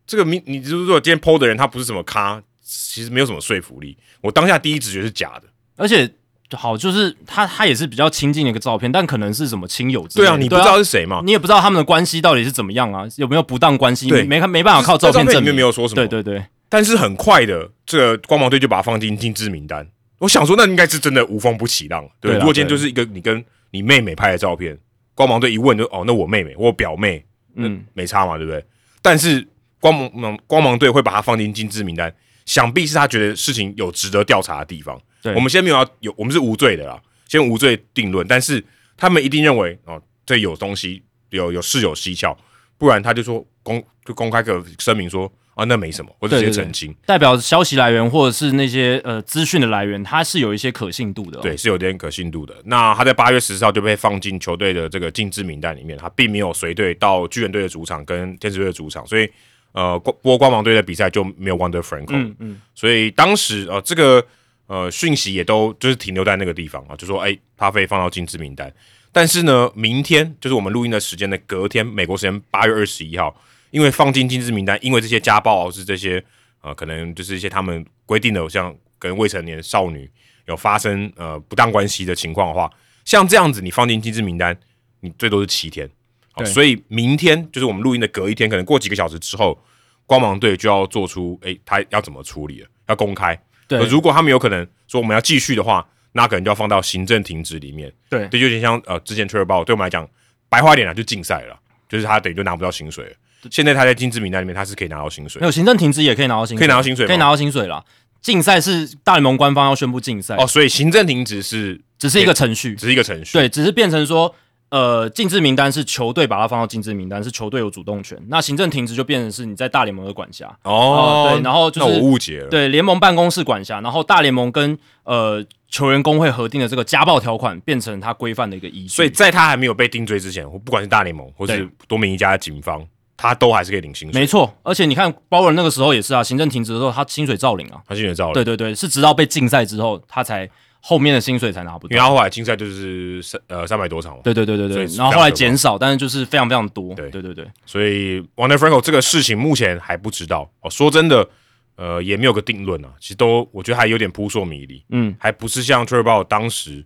这个你你如果今天 PO 的人他不是什么咖，其实没有什么说服力。我当下第一直觉是假的，而且好，就是他他也是比较亲近的一个照片，但可能是什么亲友之类的。对啊，你不知道是谁嘛？你也不知道他们的关系到底是怎么样啊，有没有不当关系？对没看没办法靠照片证明。没有说什么，对对对，但是很快的，这个光芒队就把他放进禁制名单。我想说，那应该是真的无风不起浪，对不对。如果今天就是一个你跟你妹妹拍的照片，光芒队一问就哦，那我妹妹，我表妹，嗯，没差嘛，对不对？但是光芒光芒队会把他放进禁制名单，想必是他觉得事情有值得调查的地方。对我们先没有要有，我们是无罪的啦，先无罪定论。但是他们一定认为哦，这有东西，有有事有蹊跷，不然他就说公就公开个声明说啊，那没什么，或者直接对对对澄清。代表消息来源或者是那些呃资讯的来源，它是有一些可信度的、哦。对，是有点可信度的。那他在八月十四号就被放进球队的这个禁制名单里面，他并没有随队到巨人队的主场跟天使队的主场，所以呃，光波光芒队的比赛就没有 Wonder Franco，、嗯嗯，所以当时呃这个呃讯息也都就是停留在那个地方啊，就说哎，他被放到禁制名单。但是呢，明天就是我们录音的时间的隔天，美国时间八月二十一号，因为放进禁制名单，因为这些家暴是这些呃，可能就是一些他们规定的，像跟未成年少女有发生呃不当关系的情况的话，像这样子你放进禁制名单，你最多是七天。好，所以明天就是我们录音的隔一天，可能过几个小时之后，光芒队就要做出诶、他要怎么处理了，要公开。对呃如果他们有可能说我们要继续的话，那可能就要放到行政停职里面。对这就有点像呃，之前 t r e v o 对我们来讲，白话一点啊，就禁赛了，就是他等于就拿不到薪水了。现在他在禁止名单里面，他是可以拿到薪水没。有行政停职也可以拿到薪水，可以拿到薪水可以拿到薪水了。竞赛是大联盟官方要宣布竞赛，哦，所以行政停职是只是一个程序，只是一个程序。对，只是变成说呃，禁制名单是球队把它放到禁制名单，是球队有主动权。那行政停职就变成是你在大联盟的管辖哦，对，然后就那是我误解了。对联盟办公室管辖，然后大联盟跟呃球员工会核定的这个家暴条款变成他规范的一个依据。所以在他还没有被定罪之前，不管是大联盟或是多米尼加警方，他都还是可以领薪水。没错，而且你看包文那个时候也是啊，行政停职的时候他薪水照领啊。他薪水照领。对对对，是直到被禁赛之后，他才后面的薪水才拿不到。因为他后来竞赛就是三呃三百多场嘛，对对对对对，然后后来减少，但是就是非常非常多。对对对对，所以 Wander Franco 这个事情目前还不知道哦。说真的，呃，也没有个定论啊。其实都我觉得还有点扑朔迷离，嗯还不是像 t r e v o 当时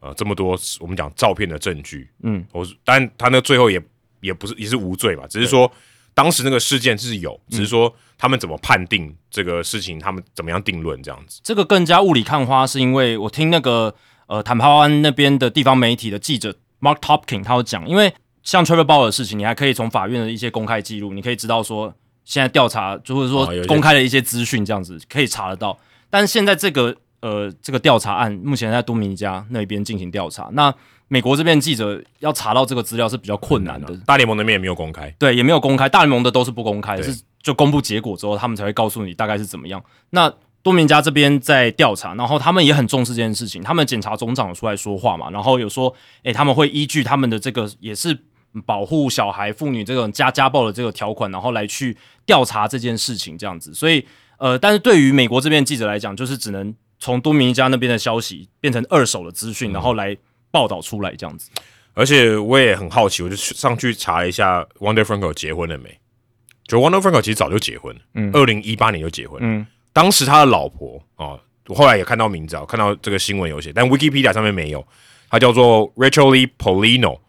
呃这么多我们讲照片的证据。嗯，我但他那最后也也不是也是无罪嘛，只是说当时那个事件是有，只是说他们怎么判定这个事情，他们怎么样定论这样子。这个更加雾里看花，是因为我听那个呃坦帕湾那边的地方媒体的记者 Mark Topkin 他有讲，因为像 Trevor Bauer 的事情，你还可以从法院的一些公开记录，你可以知道说现在调查，就或者说公开的一些资讯，这样子可以查得到。但是现在这个呃这个调查案目前在多米尼加那边进行调查，那美国这边记者要查到这个资料是比较困难的，大联盟那边也没有公开，对，也没有公开，大联盟的都是不公开的，是就公布结果之后，他们才会告诉你大概是怎么样。那多明加这边在调查，然后他们也很重视这件事情，他们检察总长有出来说话嘛，然后有说，诶、他们会依据他们的这个也是保护小孩、妇女这种家家暴的这个条款，然后来去调查这件事情这样子。所以，呃，但是对于美国这边记者来讲，就是只能从多米尼加那边的消息变成二手的资讯，然后来报道出来这样子。而且我也很好奇，我就去上去查了一下 Wonder Franco 结婚了没？就 Wonder Franco 其实早就结婚了，嗯二零一八年就结婚了。嗯当时他的老婆哦，我后来也看到名字啊，看到这个新闻有写，但 Wikipedia 上面没有。他叫做 Rachel Lee Polino，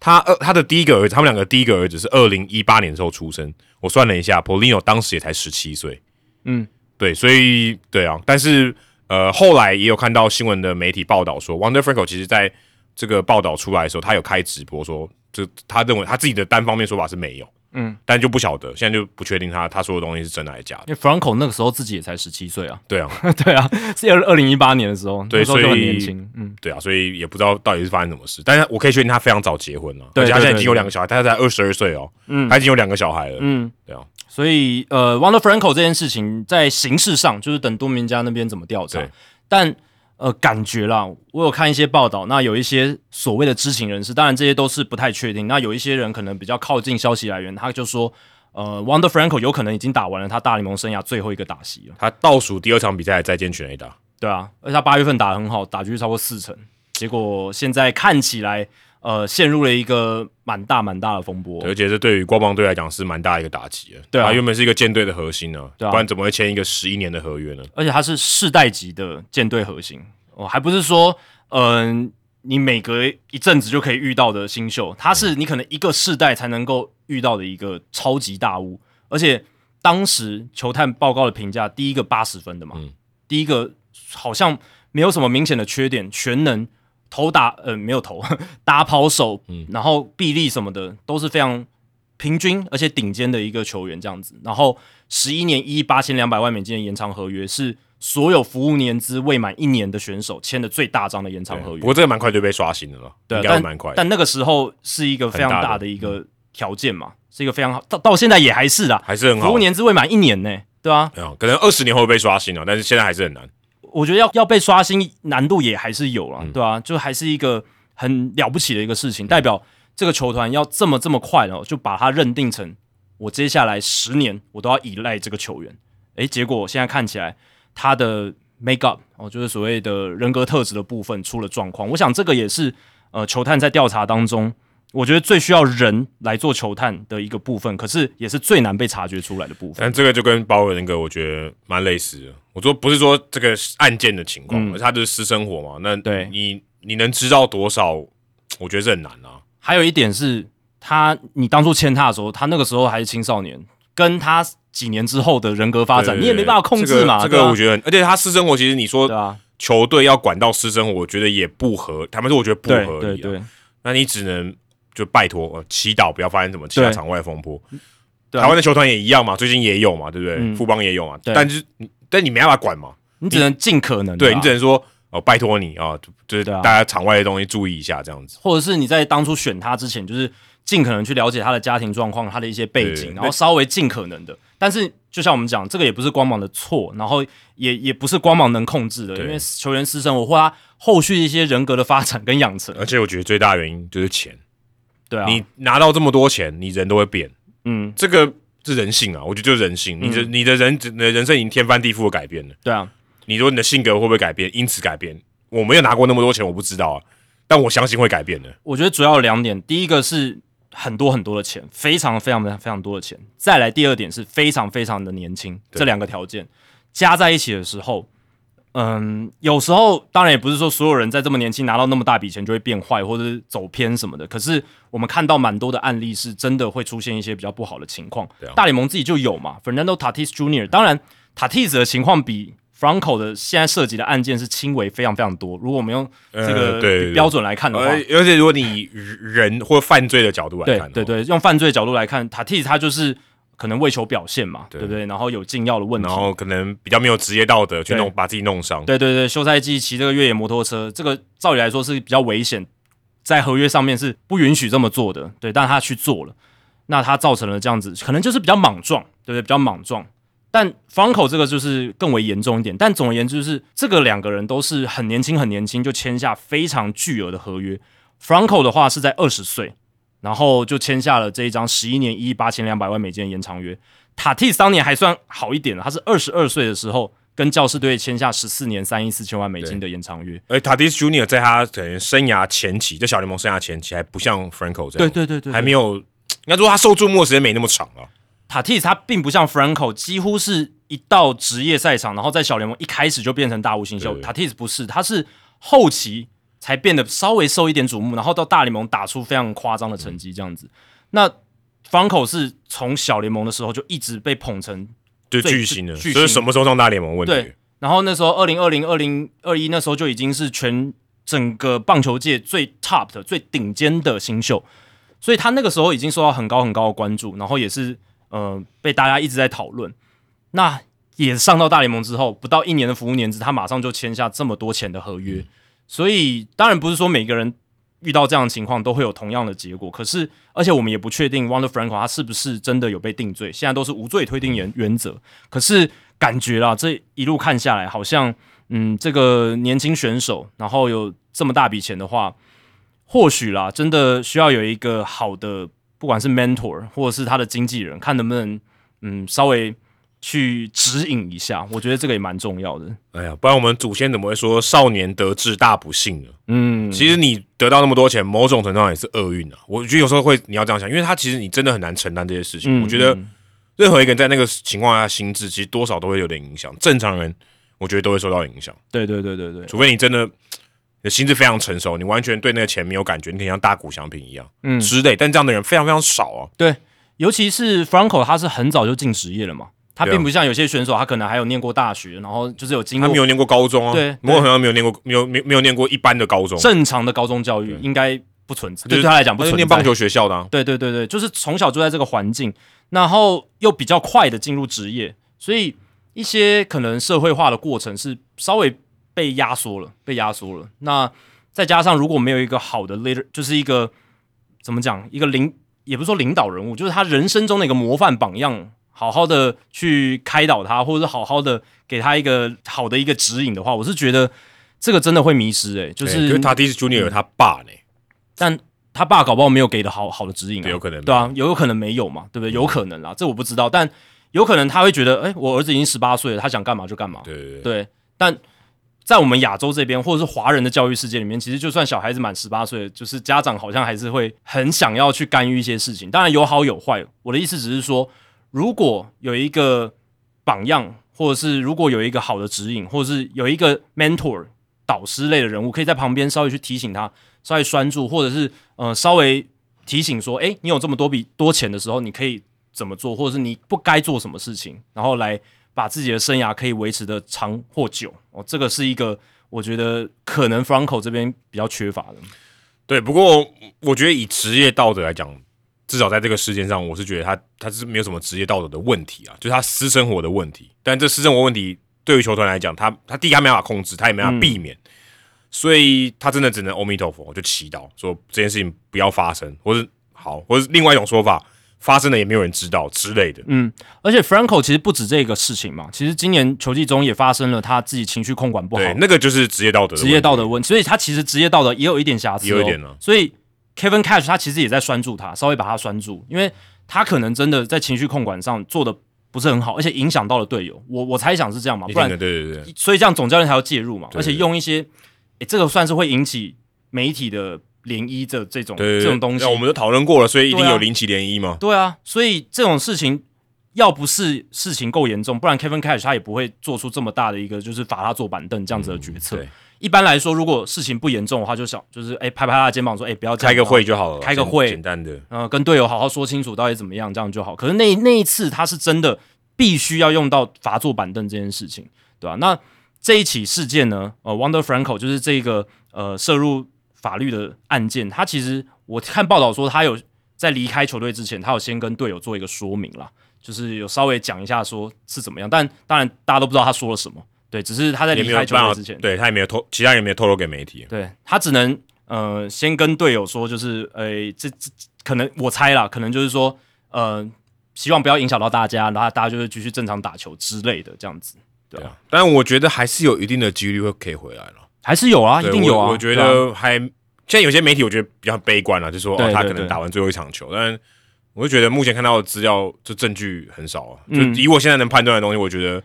他呃他的第一个儿子，他们两个第一个儿子是二零一八年的时候出生。我算了一下，Polino 当时也才十七岁。嗯，对，所以对啊，但是呃，后来也有看到新闻的媒体报道说，Wonder Franco 其实在这个报道出来的时候，他有开直播说，就他认为他自己的单方面说法是没有，嗯，但就不晓得，现在就不确定他他说的东西是真的还是假的。因为 Franco 那个时候自己也才十七岁啊。对啊，对啊，是二二零一八年的时候，对那时候就很年轻，嗯，对啊，所以也不知道到底是发生什么事。但是我可以确定他非常早结婚了，对而且他现在已经有两个小孩，他才二十二岁哦，嗯。他已经有两个小孩了，嗯，对啊，所以呃，Wonder Franco 这件事情在形式上就是等多明家那边怎么调查，但呃，感觉啦，我有看一些报道，那有一些所谓的知情人士，当然这些都是不太确定。那有一些人可能比较靠近消息来源，他就说，呃，Wander Franco 有可能已经打完了他大联盟生涯最后一个打席了，他倒数第二场比赛再见全垒打，对啊，而且他八月份打得很好，打局超过四成，结果现在看起来，呃，陷入了一个蛮大蛮大的风波。而且这对于光芒队来讲是蛮大一个打击的。对啊原本是一个舰队的核心呢，对啊不然怎么会签一个十一年的合约呢？而且他是世代级的舰队核心哦，还不是说，嗯、你每隔一阵子就可以遇到的新秀，他是你可能一个世代才能够遇到的一个超级大物。而且当时球探报告的评价，第一个八十分的嘛，嗯第一个好像没有什么明显的缺点，全能投打呃没有投 打跑手，嗯然后臂力什么的都是非常平均而且顶尖的一个球员这样子。然后十一年一亿八千两百万美金的延长合约是所有服务年资未满一年的选手签的最大张的延长合约不。过这个蛮快就被刷新了了，对，应该会但蛮快的。但那个时候是一个非常大的一个条件嘛，是一个非常好，到到现在也还是啦，还是很好服务。年资未满一年呢，对啊，可能二十年后会被刷新了，但是现在还是很难。我觉得要要被刷新难度也还是有嗯了，对啊，就还是一个很了不起的一个事情，代表这个球团要这么这么快哦，就把它认定成我接下来十年我都要依赖这个球员。诶，结果现在看起来他的 make up 哦，就是所谓的人格特质的部分出了状况。我想这个也是呃球探在调查当中，我觉得最需要人来做球探的一个部分，可是也是最难被察觉出来的部分。但这个就跟包尔那个我觉得蛮类似的。我说不是说这个案件的情况，嗯而是他就是私生活嘛。那对你你能知道多少？我觉得这很难啊。还有一点是他，你当初签他的时候，他那个时候还是青少年，跟他几年之后的人格发展，对你也没办法控制嘛。这个我觉得很，而且他私生活其实你说球队要管到私生活，我觉得也不合，他们说我觉得不合理、啊。对对那你只能就拜托、呃祈祷不要发生什么其他场外风波。台湾的球团也一样嘛，最近也有嘛，对不对？嗯。富邦也有嘛，对。但是你但你没办法管嘛，你只能尽可能啊。对你只能说哦，拜托你啊，就是大家场外的东西注意一下，这样子，或者是你在当初选他之前，就是尽可能去了解他的家庭状况，他的一些背景，然后稍微尽可能的。但是就像我们讲，这个也不是光芒的错，然后也也不是光芒能控制的，因为球员私生活或他后续一些人格的发展跟养成。而且我觉得最大原因就是钱，对啊，你拿到这么多钱，你人都会变，嗯，这个是人性啊，我觉得就是人性，你的你的人你的人生已经天翻地覆的改变了，对啊。你说你的性格会不会改变？因此改变？我没有拿过那么多钱，我不知道啊。但我相信会改变的。我觉得主要有两点，第一个是很多很多的钱，非常非常非常非常多的钱。再来第二点是非常非常的年轻，这两个条件加在一起的时候，嗯，有时候当然也不是说所有人在这么年轻拿到那么大笔钱就会变坏或者是走偏什么的。可是我们看到蛮多的案例是真的会出现一些比较不好的情况。大联盟自己就有嘛，Fernando Tatis Jr. 当然 Tatis 的情况比。Franco 的现在涉及的案件是轻微非常非常多。如果我们用这个标准来看的话，而且如果你人或犯罪的角度来看，对对，用犯罪角度来看，Tatis 他就是可能为求表现嘛，对不对？然后有禁药的问题，然后可能比较没有职业道德，去弄把自己弄伤。对对对，休赛季骑这个越野摩托车，这个照理来说是比较危险，在合约上面是不允许这么做的。对，但他去做了，那他造成了这样子，可能就是比较莽撞，对不对？比较莽撞。但 Franco 这个就是更为严重一点。但总而言之，就是这个两个人都是很年轻，很年轻就签下非常巨额的合约。Franco 的话是在二十岁，然后就签下了这一张十一年一亿八千两百万美金的延长约。Tatis 当年还算好一点了，他是二十二岁的时候跟教士队签下十四年三亿四千万美金的延长约。而 Tatis Junior 在他可能生涯前期，在小联盟生涯前期还不像 Franco 这样，对对对对，还没有应该说他受注目的时间没那么长啊。塔蒂斯他并不像 Franco，几乎是一到职业赛场，然后在小联盟一开始就变成大物新秀。塔蒂斯不是，他是后期才变得稍微受一点瞩目，然后到大联盟打出非常夸张的成绩这样子。那 Franco 是从小联盟的时候就一直被捧成对巨星的，所以什么时候上大联盟？问题。对，然后那时候二零二零、二零二一那时候就已经是全整个棒球界最 top 的、最顶尖的新秀，所以他那个时候已经受到很高很高的关注，然后也是。呃，被大家一直在讨论。那也上到大联盟之后，不到一年的服务年资，他马上就签下这么多钱的合约。所以当然不是说每个人遇到这样的情况都会有同样的结果。可是，而且我们也不确定 Wonder Franco 他是不是真的有被定罪。现在都是无罪推定原原则。可是感觉啦，这一路看下来，好像嗯，这个年轻选手，然后有这么大笔钱的话，或许啦，真的需要有一个好的。不管是 mentor 或者是他的经纪人，看能不能嗯稍微去指引一下，我觉得这个也蛮重要的。哎呀，不然我们祖先怎么会说少年得志大不幸呢？嗯，其实你得到那么多钱，某种程度上也是厄运啊。我觉得有时候会你要这样想，因为他其实你真的很难承担这些事情。我觉得任何一个人在那个情况下心智，其实多少都会有点影响。正常人我觉得都会受到影响。对对对对对，除非你真的。你心智非常成熟，你完全对那个钱没有感觉，你可以像大股祥平一样，嗯，之类。但这样的人非常非常少啊。对，尤其是 Franco，他是很早就进职业了嘛，他并不像有些选手，他可能还有念过大学，然后就是有经过，他没有念过高中啊。对，我好像没有念过，没有没没有念过一般的高中，正常的高中教育应该不存在。对他来讲，不存在。念棒球学校的。对对对对，就是从小就在这个环境，然后又比较快的进入职业，所以一些可能社会化的过程是稍微被压缩了，被压缩了。那再加上如果没有一个好的 leader，就是一个怎么讲，一个领，也不是说领导人物，就是他人生中的一个模范榜样，好好的去开导他，或者是好好的给他一个好的一个指引的话，我是觉得这个真的会迷失诶。就是他第一次 Junior 他爸呢，但他爸搞不好没有给的好好的指引，有可能对啊，有可能没有嘛，对不对？有可能啊，这我不知道，但有可能他会觉得，哎，我儿子已经十八岁了，他想干嘛就干嘛，对对对，但。在我们亚洲这边，或者是华人的教育世界里面，其实就算小孩子满十八岁，就是家长好像还是会很想要去干预一些事情。当然有好有坏。我的意思只是说，如果有一个榜样，或者是如果有一个好的指引，或者是有一个 mentor 导师类的人物，可以在旁边稍微去提醒他，稍微拴住，或者是呃稍微提醒说，诶，你有这么多笔多钱的时候，你可以怎么做，或者是你不该做什么事情，然后来。把自己的生涯可以维持的长或久哦，这个是一个我觉得可能 Franco 这边比较缺乏的。对，不过我觉得以职业道德来讲，至少在这个事件上，我是觉得他他是没有什么职业道德的问题啊，就是他私生活的问题。但这私生活问题对于球团来讲，他他第一他没办法控制，他也没办法避免。所以他真的只能阿弥陀佛，就祈祷说这件事情不要发生，或是好，或是另外一种说法，发生了也没有人知道之类的。嗯，而且 Franco 其实不止这个事情嘛，其实今年球季中也发生了他自己情绪控管不好对，，那个就是职业道德职业道德问题，所以他其实职业道德也有一点瑕疵、哦，有一点呢所以 Kevin Cash 他其实也在拴住他，稍微把他拴住，因为他可能真的在情绪控管上做的不是很好，而且影响到了队友。我我猜想是这样嘛，不然对对对，所以这样总教练才要介入嘛，对而且用一些，诶，这个算是会引起媒体的涟漪的这种这种东西那。我们都讨论过了，所以一定有零起涟漪嘛。对啊，所以这种事情要不是事情够严重，不然 Kevin Cash 他也不会做出这么大的一个就是罚他坐板凳这样子的决策。对一般来说，如果事情不严重的话，就想就是哎、拍拍他的肩膀说哎、不要开个会就好了，开个会简单的。呃，跟队友好好说清楚到底怎么样，这样就好。可是那那一次他是真的必须要用到罚坐板凳这件事情，对吧、那这一起事件呢，呃，Wonder Franco 就是这个呃涉入法律的案件，他其实我看报道说他有在离开球队之前，他有先跟队友做一个说明啦，就是有稍微讲一下说是怎么样，但当然大家都不知道他说了什么，对，只是他在也离开球之前，，对他也没有透，其他人也没有透露给媒体。对他只能呃先跟队友说，就是呃这这可能我猜啦，可能就是说呃希望不要影响到大家，然后大家就是继续正常打球之类的这样子，对啊，但我觉得还是有一定的几率会可以回来了，还是有啊，一定有啊，我。我觉得还现在有些媒体我觉得比较悲观了，就说哦他可能打完最后一场球，但我就觉得目前看到的资料就证据很少啊，就嗯以我现在能判断的东西，我觉得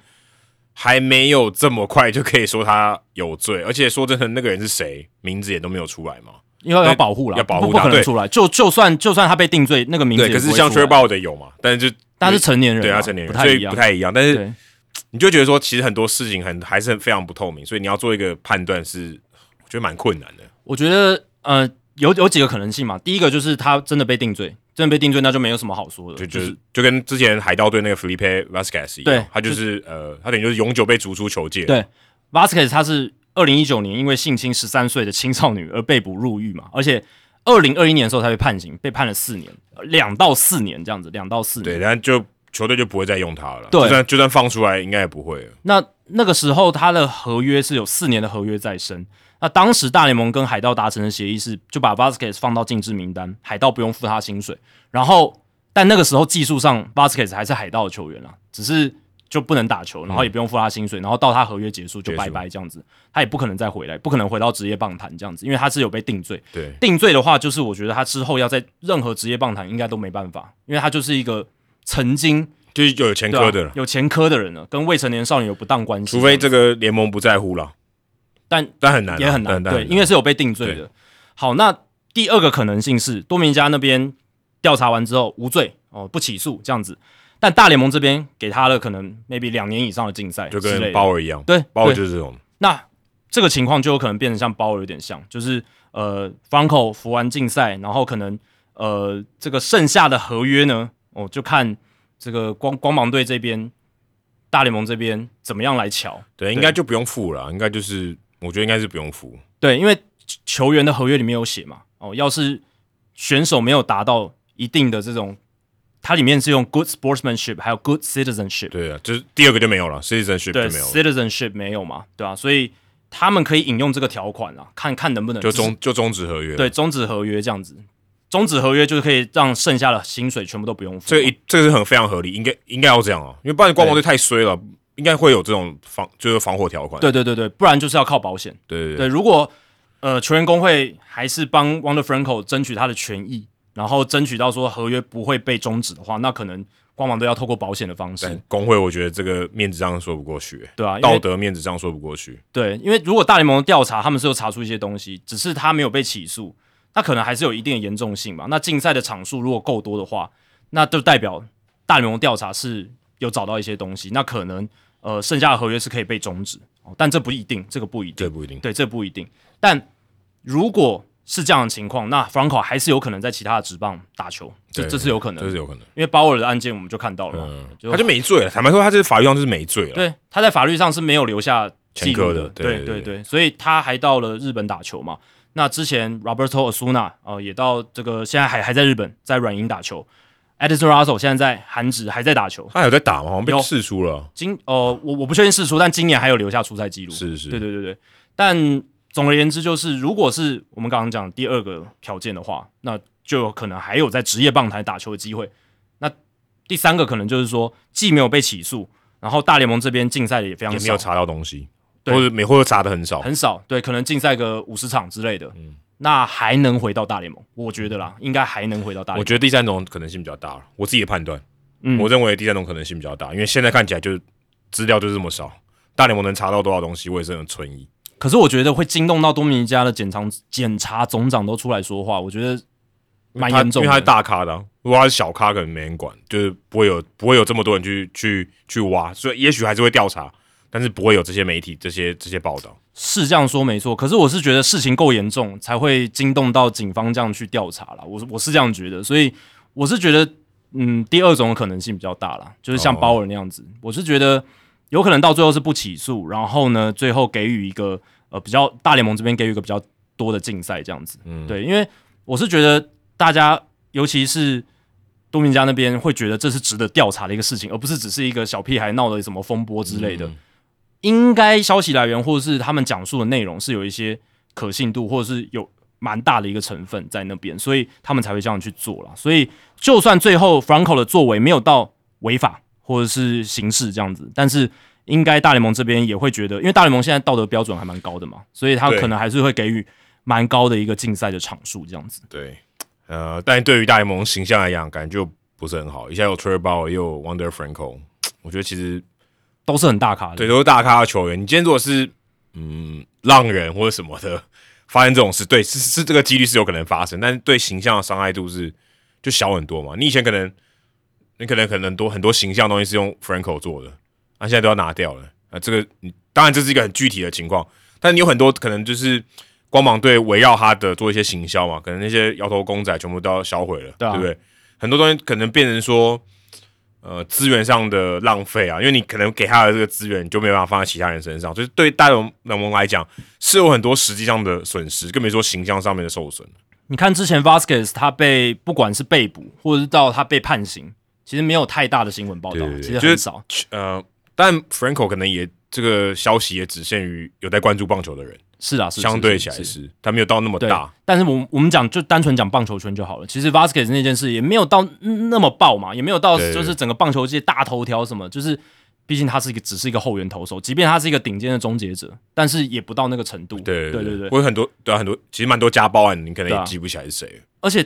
还没有这么快就可以说他有罪，而且说真的，那个人是谁，名字也都没有出来嘛。因为要保护了，要保护不不他对可能出来。就就算就算他被定罪，那个名字对，也可是像 t r e b o 的有嘛，但是就他是成年人啊，对他成年人，所以不。太一样，但是对，你就觉得说，其实很多事情很还是很非常不透明，所以你要做一个判断是，我觉得蛮困难的。我觉得呃有有几个可能性嘛。第一个就是他真的被定罪，真的被定罪，那就没有什么好说的，就就就是就跟之前海盗队那个 Felipe Vasquez 一样，对他就是呃，他等于就是永久被逐出球界。对 Vasquez 他是二零一九年因为性侵十三岁的青少女而被捕入狱嘛，而且二零二一年的时候他被判刑，被判了四年，两到四年这样子，两到四年。对，然后就球队就不会再用他了。对就算就算放出来，应该也不会了。那那个时候他的合约是有四年的合约在身。那当时大联盟跟海盗达成的协议是，就把 Vasquez 放到禁制名单，海盗不用付他薪水。然后，但那个时候技术上 Vasquez 还是海盗的球员啦，只是就不能打球，然后也不用付他薪水，然后到他合约结束就拜拜这样子，他也不可能再回来，不可能回到职业棒坛这样子，因为他是有被定罪。对，定罪的话，就是我觉得他之后要在任何职业棒坛应该都没办法，因为他就是一个曾经就是有前科的了，有前科的人了，跟未成年少女有不当关系，除非这个联盟不在乎了，但但很难啊，也很难，但对，因为是有被定罪的。好，那第二个可能性是多明加那边调查完之后无罪哦，不起诉这样子，但大联盟这边给他了可能 maybe 两年以上的禁赛就跟之类的，鲍尔一样，对鲍尔就是这种，那这个情况就有可能变成像鲍尔有点像，就是呃，Franco 服完禁赛，然后可能呃这个剩下的合约呢，哦，就看这个光光芒队这边。大联盟这边怎么样来瞧？对，应该就不用付了，应该就是我觉得应该是不用付，对，因为球员的合约里面有写嘛，哦，要是选手没有达到一定的这种，它里面是用 good sportsmanship，还有 good citizenship，对啊，就是第二个就没有了，citizenship 对就没有了，citizenship 没有嘛，对吧、所以他们可以引用这个条款啊，看看能不能就终就终止合约了，对终止合约这样子，终止合约就是可以让剩下的薪水全部都不用付嘛。这个一这个是很非常合理，应该应该要这样啊，因为不然光芒队太衰了，应该会有这种防就是防火条款。对对对对，不然就是要靠保险。对对对，如果呃球员工会还是帮 Wonder Franco 争取他的权益，然后争取到说合约不会被终止的话，那可能光芒队要透过保险的方式但，工会我觉得这个面子上说不过去，对啊，道德面子上说不过去。对，因为如果大联盟的调查他们是有查出一些东西，只是他没有被起诉，那可能还是有一定的严重性吧。那竞赛的场数如果够多的话，那就代表大联盟调查是有找到一些东西，那可能呃剩下的合约是可以被终止，哦但这不一定，这个不一定。这不一定，对，这不一定。但如果是这样的情况，那 Franco 还是有可能在其他的职棒打球，这这是有可能。这是有可能。因为鲍尔的案件我们就看到了嘛，嗯，就他就没罪了。坦白说，他这法律上就是没罪了。对他在法律上是没有留下记录前科的的，对对对对对，所以他还到了日本打球嘛。那之前 Roberto Osuna 呃也到这个现在还还在日本在软银打球，Edison Russell 现在在韩职还在打球。他有在打吗？好像被有释出了。今呃我我不确定是出，但今年还有留下出赛记录。是是，对对对对，但总而言之，就是如果是我们刚刚讲第二个条件的话，那就有可能还有在职业棒坛打球的机会。那第三个可能就是说，既没有被起诉，然后大联盟这边竞赛的也非常少，也没有查到东西，对或者没或者查的很少。很少，对，可能竞赛个五十场之类的，那还能回到大联盟？我觉得啦，应该还能回到大联盟。我觉得第三种可能性比较大，我自己的判断，嗯我认为第三种可能性比较大，因为现在看起来就是资料就是这么少，大联盟能查到多少东西，我也是很存疑。可是我觉得会惊动到多米尼加的检察检察总长都出来说话，我觉得蛮严重的。因为他是大咖的啊、如果他是小咖，可能没人管，就是不会有不会有这么多人去去去挖，所以也许还是会调查，但是不会有这些媒体这些这些报道。是这样说没错，可是我是觉得事情够严重才会惊动到警方这样去调查了。我是我是这样觉得，所以我是觉得，嗯，第二种的可能性比较大啦，就是像哦鲍尔那样子，我是觉得有可能到最后是不起诉，然后呢，最后给予一个呃比较大联盟这边给予一个比较多的竞赛这样子。嗯，对，因为我是觉得大家，尤其是多明家那边会觉得这是值得调查的一个事情，而不是只是一个小屁孩闹的什么风波之类的。嗯应该消息来源或者是他们讲述的内容是有一些可信度，或者是有蛮大的一个成分在那边，所以他们才会这样去做了。所以就算最后 Franco 的作为没有到违法或者是刑事这样子，但是应该大联盟这边也会觉得，因为大联盟现在道德标准还蛮高的嘛，所以他可能还是会给予蛮高的一个竞赛的场数这样子。对，呃，但对于大联盟形象来讲，感觉就不是很好。一下有 Treble，又 Wonder Franco，我觉得其实都是很大咖的。对都是大咖的球员。你今天如果是嗯浪人或者什么的，发生这种事，对，是是这个几率是有可能发生，但是对形象的伤害度是就小很多嘛。你以前可能你可能可能多很多形象东西是用 Franco 做的，啊，现在都要拿掉了。啊，这个你当然这是一个很具体的情况，但你有很多可能就是光芒队围绕他的做一些行销嘛，可能那些摇头公仔全部都要销毁了，对啊不对？很多东西可能变成说，呃，资源上的浪费啊，因为你可能给他的这个资源，你就没办法放在其他人身上，就是对大联盟来讲是有很多实际上的损失，更别说形象上面的受损。你看之前 Vasquez 他被不管是被捕，或者是到他被判刑，其实没有太大的新闻报道，其实很少。呃，但 Franco 可能也这个消息也只限于有在关注棒球的人，是啊，是相对起来是是他没有到那么大。，但是我们我们讲就单纯讲棒球圈就好了。其实 Vasquez 那件事也没有到嗯那么爆嘛，也没有到就是整个棒球界大头条什么，就是毕竟他是一个只是一个后援投手，即便他是一个顶尖的终结者，但是也不到那个程度。对对对对，我有很多对啊，很多其实蛮多家暴案，你可能也记不起来是谁了。而且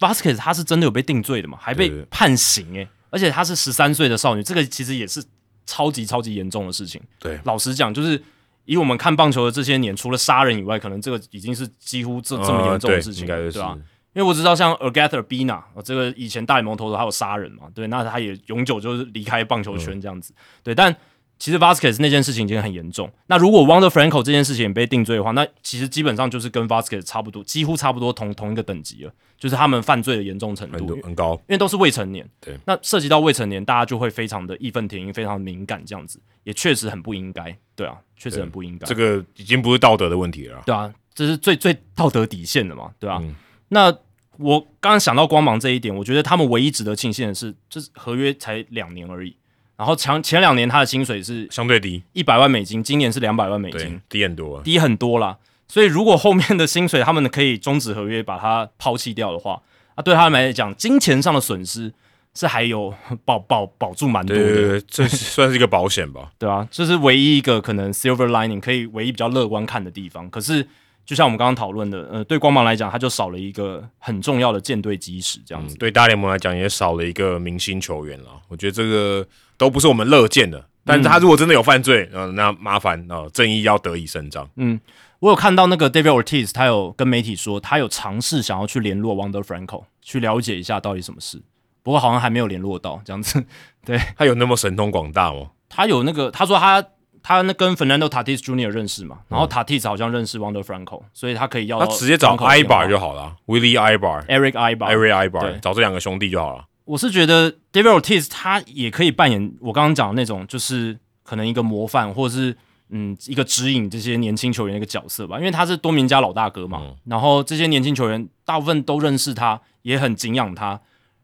Vasquez 他是真的有被定罪的嘛，还被判刑诶、而且他是十三岁的少女，这个其实也是超级超级严重的事情。对，老实讲，就是以我们看棒球的这些年，除了杀人以外，可能这个已经是几乎这这么严重的呃事情，对吧？因为我知道像 Agatha Bina，哦这个以前大联盟投手还有杀人嘛，对，那他也永久就是离开棒球圈这样子，对。但其实 Vasquez 那件事情已经很严重。那如果 Wonder Franco 这件事情也被定罪的话，那其实基本上就是跟 Vasquez 差不多，几乎差不多同同一个等级了，就是他们犯罪的严重程度。很高。因为都是未成年，对，那涉及到未成年，大家就会非常的义愤填膺，非常的敏感，这样子也确实很不应该，对啊，确实很不应该，这个已经不是道德的问题了啦。对啊，这是最最道德底线的嘛，对啊。嗯那我刚刚想到光芒这一点，我觉得他们唯一值得庆幸的是，就是合约才两年而已，然后前前两年他的薪水是相对低，一百万美金，今年是两百万美金，，低很多。低很多啦。所以如果后面的薪水他们可以终止合约，把它抛弃掉的话，那对他们来讲，金钱上的损失是还有 保保保住蛮多的。对对对，这 算是一个保险吧。对啊，这是唯一一个可能 silver lining 可以唯一比较乐观看的地方。可是，就像我们刚刚讨论的，呃，对光芒来讲，他就少了一个很重要的舰队基石，这样子。，嗯对大联盟来讲也少了一个明星球员了。我觉得这个都不是我们乐见的。但是他如果真的有犯罪，呃，那麻烦呃，正义要得以伸张。嗯我有看到那个 David Ortiz，他有跟媒体说，他有尝试想要去联络 Wonder Franco，去了解一下到底什么事。不过好像还没有联络到，这样子。对他有那么神通广大吗？他有那个，他说他他那跟 Fernando Tatis Jr. 认识嘛，然后 Tatis 好像认识 Wonder Franco，所以他可以要他直接找 Ibar 就好了，Willie Ibar、Eric Ibar、Eric Ibar，找这两个兄弟就好了。我是觉得 David Ortiz 他也可以扮演我刚刚讲的那种，就是可能一个模范，或者是嗯一个指引这些年轻球员的一个角色吧，因为他是多明加老大哥嘛，然后这些年轻球员大部分都认识他，也很敬仰他，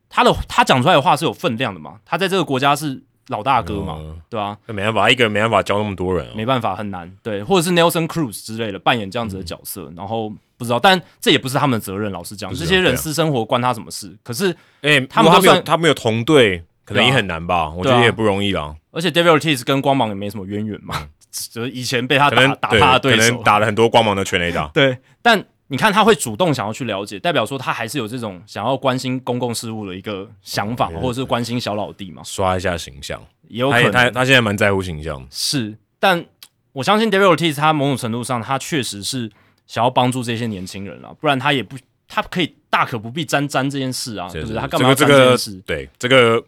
他的他讲出来的话是有分量的嘛，他在这个国家是老大哥嘛，嗯对吧、那没办法，一个人没办法教那么多人、哦。没办法，很难，对，或者是 Nelson Cruz 之类的扮演这样子的角色，然后不知道，但这也不是他们的责任。老实讲，这些人私生活关他什么事？可是，哎、他们都他们没有他没有同队，可能也很难吧？我觉得也不容易啦。而且 David Ortiz 跟光芒也没什么渊源嘛，就是以前被他打打对趴的对手可能，打了很多光芒的全垒打。对，但你看他会主动想要去了解，代表说他还是有这种想要关心公共事务的一个想法，对或者是关心小老弟嘛，刷一下形象，也有可能他他现在蛮在乎形象。是。但我相信 David Ortiz 他某种程度上，他确实是想要帮助这些年轻人了，不然他也不他可以大可不必沾沾这件事啊，对不对？他干嘛这个这个沾这件事？对这个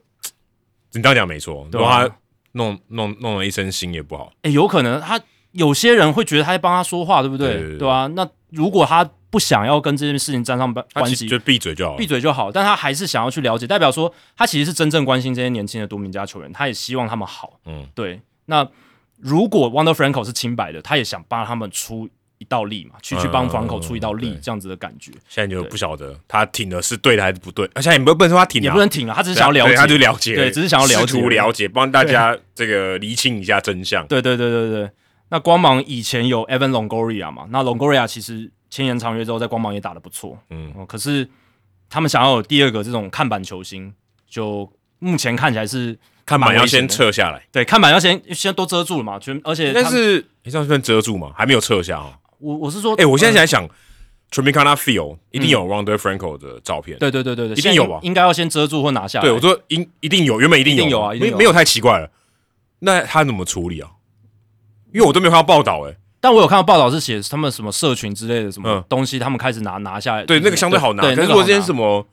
你这样讲没错，如果他弄弄弄了一身腥也不好。诶，有可能他有些人会觉得他在帮他说话，对不对？对对对啊，那如果他不想要跟这件事情沾上关关系，就闭嘴就好了闭。嘴就好，但他还是想要去了解，代表说他其实是真正关心这些年轻的多名家球员，他也希望他们好。嗯，对。那如果 Wonder Franco 是清白的，他也想帮他们出一道力嘛，去去帮嗯 Franco 出一道力，这样子的感觉，现在就不晓得他挺的是对的还是不对，而且也不不能说他挺啊，也不能挺了，他只是想要了解，对他就了解，对只是想要了解，帮大家这个厘清一下真相。对对对对对。那光芒以前有 Evan Longoria 嘛，那 Longoria 其实签延长约之后，在光芒也打得不错，嗯，哦，可是他们想要有第二个这种看板球星，就目前看起来是看板要先撤下来，对看板要先先都遮住了嘛，全而且他们应该是你这样算遮住嘛，还没有撤下哦。我我是说，哎，我现在呃在想 t r i m i c a n a Field 一定有 Rounder Franco 的照片。对对对对对，一定有吧应该要先遮住或拿下。对，我说应一定有，原本一定有啊一定有啊没没有太奇怪了。那他怎么处理啊？因为我都没有看到报道，哎，但我有看到报道是写他们什么社群之类的什么嗯东西，他们开始拿拿下来。对，那个相对好拿。对，但是如果这些那个好拿什么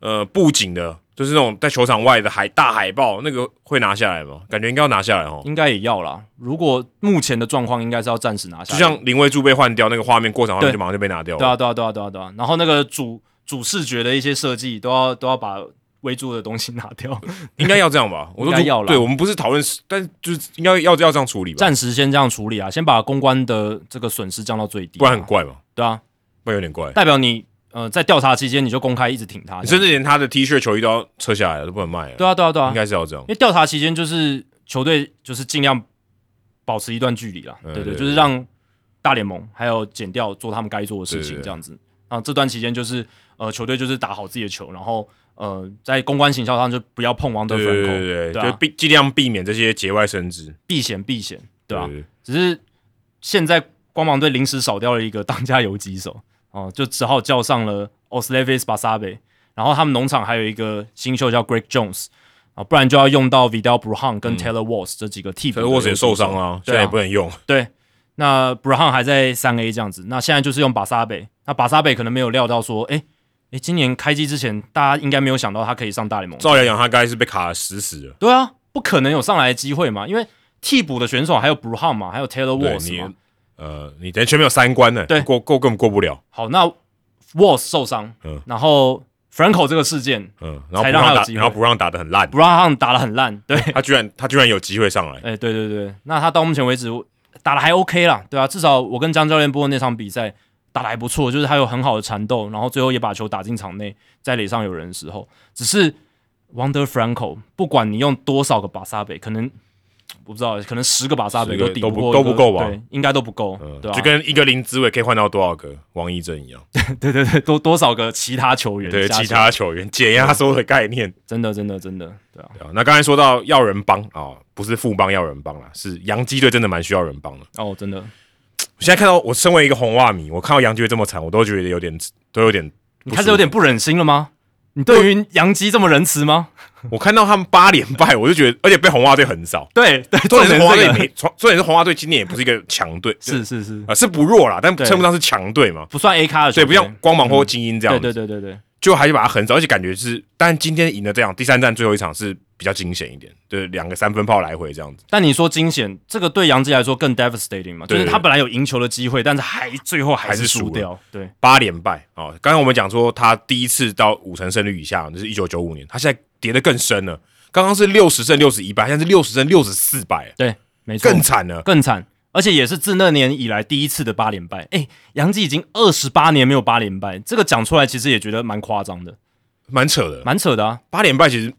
呃布景的，就是那种在球场外的海大海报，那个会拿下来吗？感觉应该要拿下来哦。应该也要啦。如果目前的状况，应该是要暂时拿下就。像林威柱被换掉，那个画面过场画面就马上就被拿掉了。对啊对啊对啊对啊对啊，然后那个主主视觉的一些设计都要都要把围住的东西拿掉，应该要这样吧？我说应该要了对，我们不是讨论，但就是应该要要这样处理吧，暂时先这样处理啊，先把公关的这个损失降到最低啊，不然很怪嘛，对啊，不然有点怪。代表你呃在调查期间你就公开一直挺他你，甚至连他的 T 恤、球衣都要撤下来了，都不能卖了。对啊对啊对啊应，该是要这样因。为调查期间就是球队就是尽量保持一段距离啦，对对，就是让大联盟还有减掉做他们该做的事情，这样子。啊，这段期间就是呃球队就是打好自己的球，然后呃在公关行销上就不要碰 Wonder 对对 Franco，对对，对啊就避尽量避免这些节外生枝，避险避险，对吧、对只是现在光芒队临时少掉了一个当家游击手，哦、就只好叫上了 Oslevis Basabe，然后他们农场还有一个新秀叫 Greg Jones。啊，不然就要用到 Vidal Bruhan 跟 Taylor Walls 这几个替补的游击手。可是沃斯也受伤了，现对啊在也不能用。对，那 Bruhan 还在三 A 这样子，那现在就是用巴萨贝，那巴萨贝可能没有料到说，诶诶，今年开机之前，大家应该没有想到他可以上大联盟。照理来讲，他该是被卡的死死的。对啊，不可能有上来的机会嘛，因为替补的选手还有 Brown 嘛，还有 Taylor Walls 嘛你。呃，你等于前面有三关呢，对过过根本过不了。好，那 Walls 受伤，嗯然后 Franco 这个事件嗯，然后才不让打，让他有机会然后不让打的很烂，，Brown 打的很烂，对，他居然他居然有机会上来。哎、对对对，那他到目前为止打的还 OK 啦，对啊，至少我跟张教练播的那场比赛打得还不错，就是他有很好的缠斗，然后最后也把球打进场内，在垒上有人的时候，只是 Wonder Franco，不管你用多少个巴萨贝，可能我不知道，可能十个巴萨贝都抵都不都不够吧对，应该都不够，嗯，对啊，就跟一个林子伟可以换到多少个王一正一样。对对对，多多少个其他球员对，其他球员减压缩的概念。真的真的真的，对啊，对啊，那刚才说到要人帮啊、不是富邦要人帮啦，是洋基队真的蛮需要人帮的。哦，真的，我现在看到我身为一个红袜迷，我看到杨基队这么惨，我都觉得有点都有点你开始有点不忍心了吗？你对于杨基这么仁慈吗？我看到他们八连败，我就觉得，而且被红袜队横扫。对对，重点是红袜队没，重重点是红袜队今年也不是一个强队，是是是，啊、是不弱啦，但称不上是强队嘛。不算 A 咖的球所以，不像光芒或精英这样对，对对对对，就还是把它横扫，而且感觉是，但今天赢了这样，第三站最后一场是比较惊险一点，就是两个三分炮来回这样子。但你说惊险，这个对杨基来说更 devastating 嘛？就是他本来有赢球的机会，但是还最后还是输掉。对，八连败啊！刚刚我们讲说他第一次到五成胜率以下，就是一九九五年，他现在跌得更深了。刚刚是六十胜六十一败，现在是六十胜六十四败，对，没错，更惨了。更惨，而且也是自那年以来第一次的八连败。哎，杨基已经二十八年没有八连败，这个讲出来其实也觉得蛮夸张的，蛮扯的。蛮扯的啊。八连败其实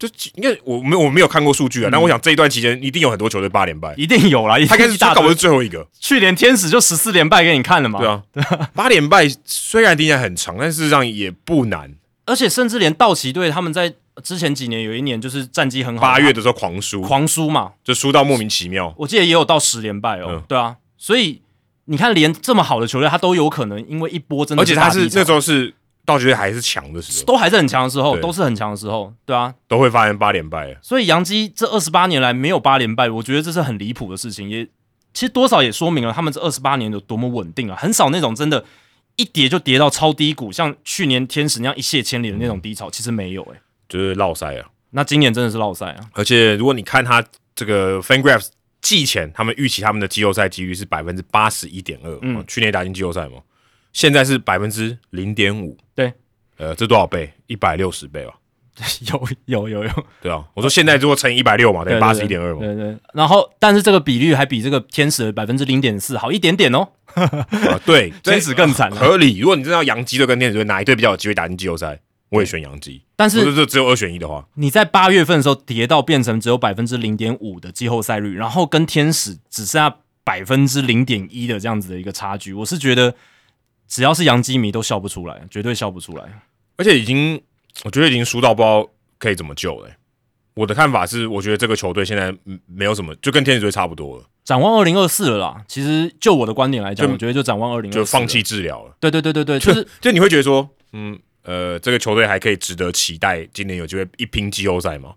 就应该我没我没有看过数据啊，但我想这一段期间一定有很多球队八连败，一定有啦，他应该是定一大堆。搞不是最后一个，去年天使就十四连败给你看了嘛，对啊，八连败虽然听起来很长，但事实上也不难。而且甚至连道奇队他们在之前几年有一年就是战绩很好，八月的时候狂输，狂输嘛，就输到莫名其妙。我记得也有到十连败哦，嗯。对啊，所以你看连这么好的球队他都有可能因为一波真的而且他是那时候是道奇队还是强的时候，都还是很强的时候，对。都是很强的时候，对啊，都会发生八连败。所以杨基这二十八年来没有八连败，我觉得这是很离谱的事情，也其实多少也说明了他们这二十八年有多么稳定啊，很少那种真的。一跌就跌到超低谷，像去年天使那样一泻千里的那种低潮，其实没有诶、就是落赛啊。那今年真的是落赛啊，而且如果你看他这个 FanGraphs 季前，他们预期他们的季后赛几率是百分之八十一点二，嗯。去年打进季后赛嘛，现在是百分之零点五，对，呃，这多少倍？一百六十倍吧，有有有有，对啊，我说现在如果乘以一百六嘛，等于八十一点二嘛，对对。然后，但是这个比率还比这个天使的百分之零点四好一点点哦。啊，对，天使更惨了合理。如果你真的要洋基队跟天使队哪一队比较有机会打进季后赛，我也选洋基。但是这只有二选一的话，你在八月份的时候跌到变成只有百分之零点五的季后赛率，然后跟天使只剩下百分之零点一的这样子的一个差距，我是觉得只要是洋基迷都笑不出来，绝对笑不出来。而且已经，我觉得已经输到不知道可以怎么救了欸、我的看法是，我觉得这个球队现在嗯没有什么，就跟天使队差不多了，展望二零二四了啦，其实就我的观点来讲，我觉得就展望二零，就放弃。治疗了。对对对对对，就是就你会觉得说，嗯呃，这个球队还可以值得期待，今年有机会一拼季后赛吗？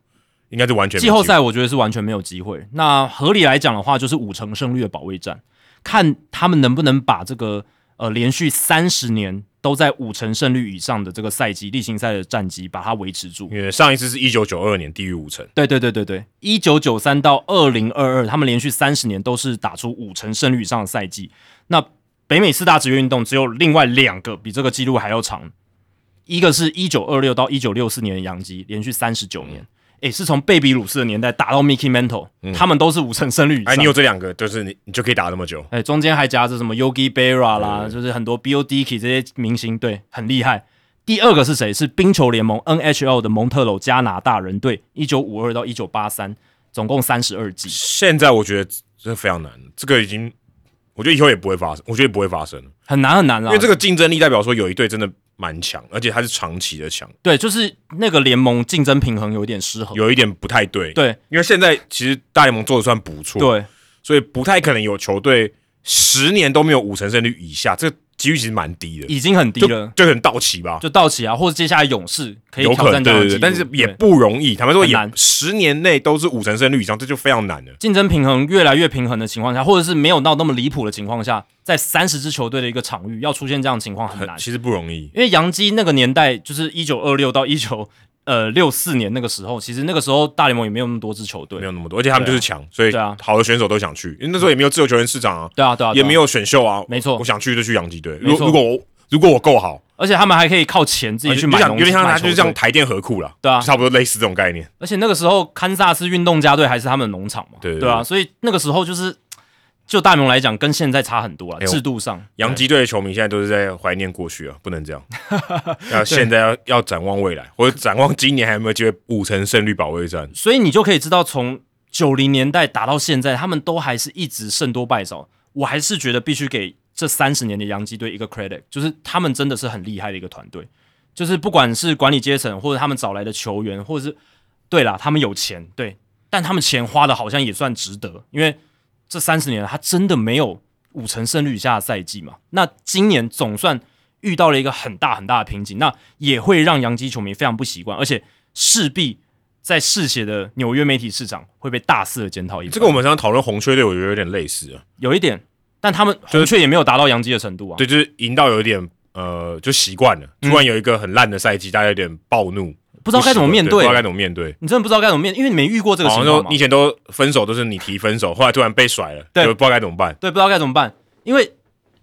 应该是完全季后赛我觉得是完全没有机会。那合理来讲的话，就是五成胜率的保卫战，看他们能不能把这个呃连续三十年都在五成胜率以上的这个赛季例行赛的战绩，把它维持住。因为上一次是一九九二年低于五成，对对对对对，一九九三到二零二二，他们连续三十年都是打出五成胜率以上的赛季。那北美四大职业运动只有另外两个比这个记录还要长，一个是一九二六到一九六四年的洋基，连续三十九年，诶，是从贝比鲁斯的年代打到 Mickey Mantle，、他们都是五成胜率以上。哎，你有这两个，就是你你就可以打那么久。哎，中间还夹着什么 Yogi Berra 啦，就是很多 Dickey 这些明星，对，很厉害。第二个是谁？是冰球联盟 NHL 的蒙特娄加拿大人队，一九五二到一九八三，总共三十二季。现在我觉得这非常难，这个已经，我觉得以后也不会发生，我觉得也不会发生，很难很难啊，因为这个竞争力代表说有一队真的蛮强，而且他是长期的强，对，就是那个联盟竞争平衡有点失衡。有一点不太对。，对因为现在其实大联盟做的算不错，，对，所以不太可能有球队十年都没有五成胜率以下，这个几率其实蛮低的，已经很低了，就可能到期吧。就道奇啊，或者接下来勇士可以有挑可能对对对，战这样的记录但是也不容易。坦白说，也十年内都是五成胜率以上，这就非常难了。竞争平衡越来越平衡的情况下，或者是没有到那么离谱的情况下，在三十支球队的一个场域要出现这样的情况很难。其实不容易。因为杨基那个年代就是一九二六到一九呃六四年那个时候，其实那个时候大联盟也没有那么多支球队没，有那么多，而且他们就是强，所以对啊好的选手都想去，因为那时候也没有自由球员市场啊，对啊对啊，也没，有选秀啊，没错我想去就去洋基队。如如果我如果我够好，而且他们还可以靠钱自己去买农有点像他就是像台电河库了，对啊差不多类似这种概念。而且那个时候堪萨斯运动家队还是他们的农场嘛，对对对啊，所以那个时候就是就大联盟来讲，跟现在差很多啊，哎制度上。洋基队的球迷现在都是在怀念过去啊，不能这样。要现在要要展望未来，或者展望今年还有没有机会五成胜率保卫战？所以你就可以知道，从九零年代打到现在，他们都还是一直胜多败少。我还是觉得必须给这三十年的洋基队一个 credit，就是他们真的是很厉害的一个团队。就是不管是管理阶层，或者他们找来的球员，或者是对啦，他们有钱，对，但他们钱花的好像也算值得，因为这三十年他真的没有五成胜率以下的赛季嘛。那今年总算遇到了一个很大很大的瓶颈，那也会让洋基球迷非常不习惯，而且势必在嗜血的纽约媒体市场会被大肆的检讨一番。这个我们常常讨论红雀队，我觉得有点类似啊。有一点，但他们就是红雀也没有达到杨基的程度啊。对，就是赢到有一点呃，就习惯了。突然有一个很烂的赛季，大家有点暴怒，嗯不知道该怎么面对对不知道该怎么面对。你真的不知道该怎么面，因为你没遇过这个情况以。前都分手都是你提分手，后来突然被甩了，对就不知道该怎么办。对，不知道该怎么办，因为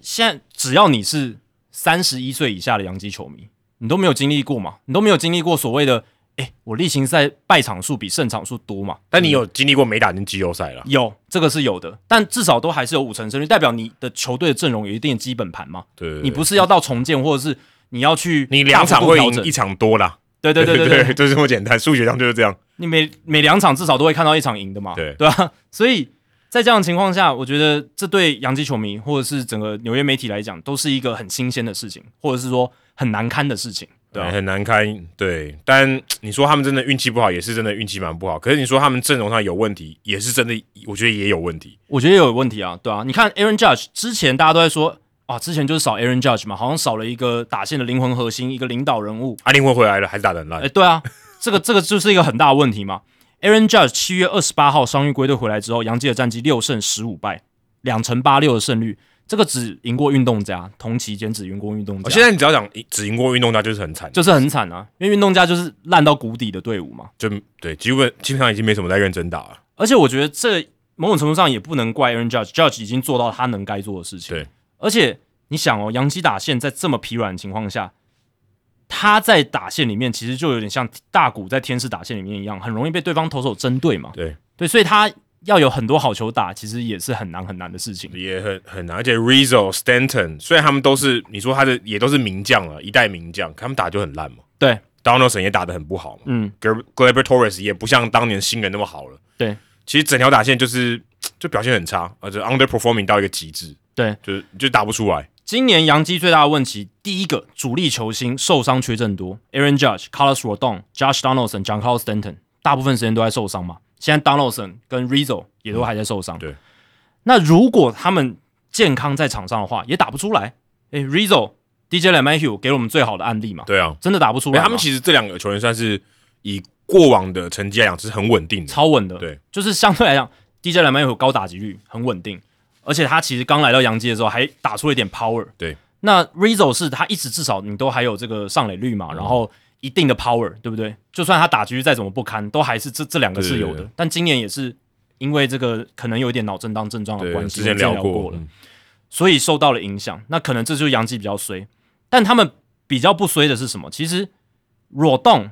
现在只要你是三十一岁以下的洋基球迷，你都没有经历过嘛，你都没有经历过所谓的，哎，我例行赛败场数比胜场数多嘛？但你有经历过没打进季后赛了？有这个是有的，但至少都还是有五成胜率，代表你的球队的阵容有一定的基本盘嘛。对你不是要到重建，或者是你要去你两场会赢一场多啦。对对对对对对，就是这么简单，数学上就是这样。你每每两场至少都会看到一场赢的嘛，对对啊，所以在这样的情况下，我觉得这对洋基球迷或者是整个纽约媒体来讲，都是一个很新鲜的事情，或者是说很难堪的事情，对啊，很难开。对，但你说他们真的运气不好，也是真的运气蛮不好。可是你说他们阵容上有问题，也是真的，我觉得也有问题。我觉得也有问题啊，对啊，你看 Aaron Judge 之前大家都在说啊，之前就是少 Aaron Judge 嘛，好像少了一个打线的灵魂核心，一个领导人物。啊灵魂回来了，还是打得很烂哎，。对啊，这个这个就是一个很大的问题嘛。Aaron Judge 七月二十八号伤愈归队回来之后，杨基的战绩六胜十五败，两成八六的胜率，这个只赢过运动家，同期间只赢过运动家，哦现在你只要讲只赢过运动家，就是很惨，就是很惨啊，因为运动家就是烂到谷底的队伍嘛。就对，基本基本上已经没什么在认真打了。而且我觉得这某种程度上也不能怪 Aaron Judge，Judge 已经做到他能该做的事情。对，而且你想哦，洋基打线在这么疲软的情况下，他在打线里面其实就有点像大谷在天使打线里面一样，很容易被对方投手针对嘛。对对，所以他要有很多好球打，其实也是很难很难的事情。也很很难，而且 Rizzo、Stanton 虽然他们都是你说他的也都是名将了，一代名将，可他们打就很烂嘛。对，Donaldson 也打得很不好嘛，嗯，g l a b e r Torres 也不像当年新人那么好了。对，其实整条打线就是 就表现很差，而且 underperforming 到一个极致，对，就是就打不出来。今年洋基最大的问题，第一个主力球星受伤缺阵多，Aaron Judge、Carlos Rodon、Josh Donaldson、John Carlos Stanton，大部分时间都在受伤嘛。现在 Donaldson 跟 Rizzo 也都还在受伤。对，那如果他们健康在场上的话，也打不出来。诶 r i z z o DJ LeMahieu 给了我们最好的案例嘛，对啊，真的打不出来他们其实这两个球员算是以过往的成绩来讲是很稳定的。超稳的，对，就是相对来讲，DJ LeMahieu 高打击率很稳定，而且他其实刚来到洋基的时候还打出了一点 power。对，那 Rizzo 是他一直至少你都还有这个上垒率嗯。嘛，然后一定的 power，对不对？就算他打击率再怎么不堪，都还是这这两个是有的。对对对但今年也是因为这个可能有一点脑震荡症状的，关系，之前聊过了，嗯所以受到了影响。那可能这就是洋基比较衰，但他们比较不衰的是什么？其实裸动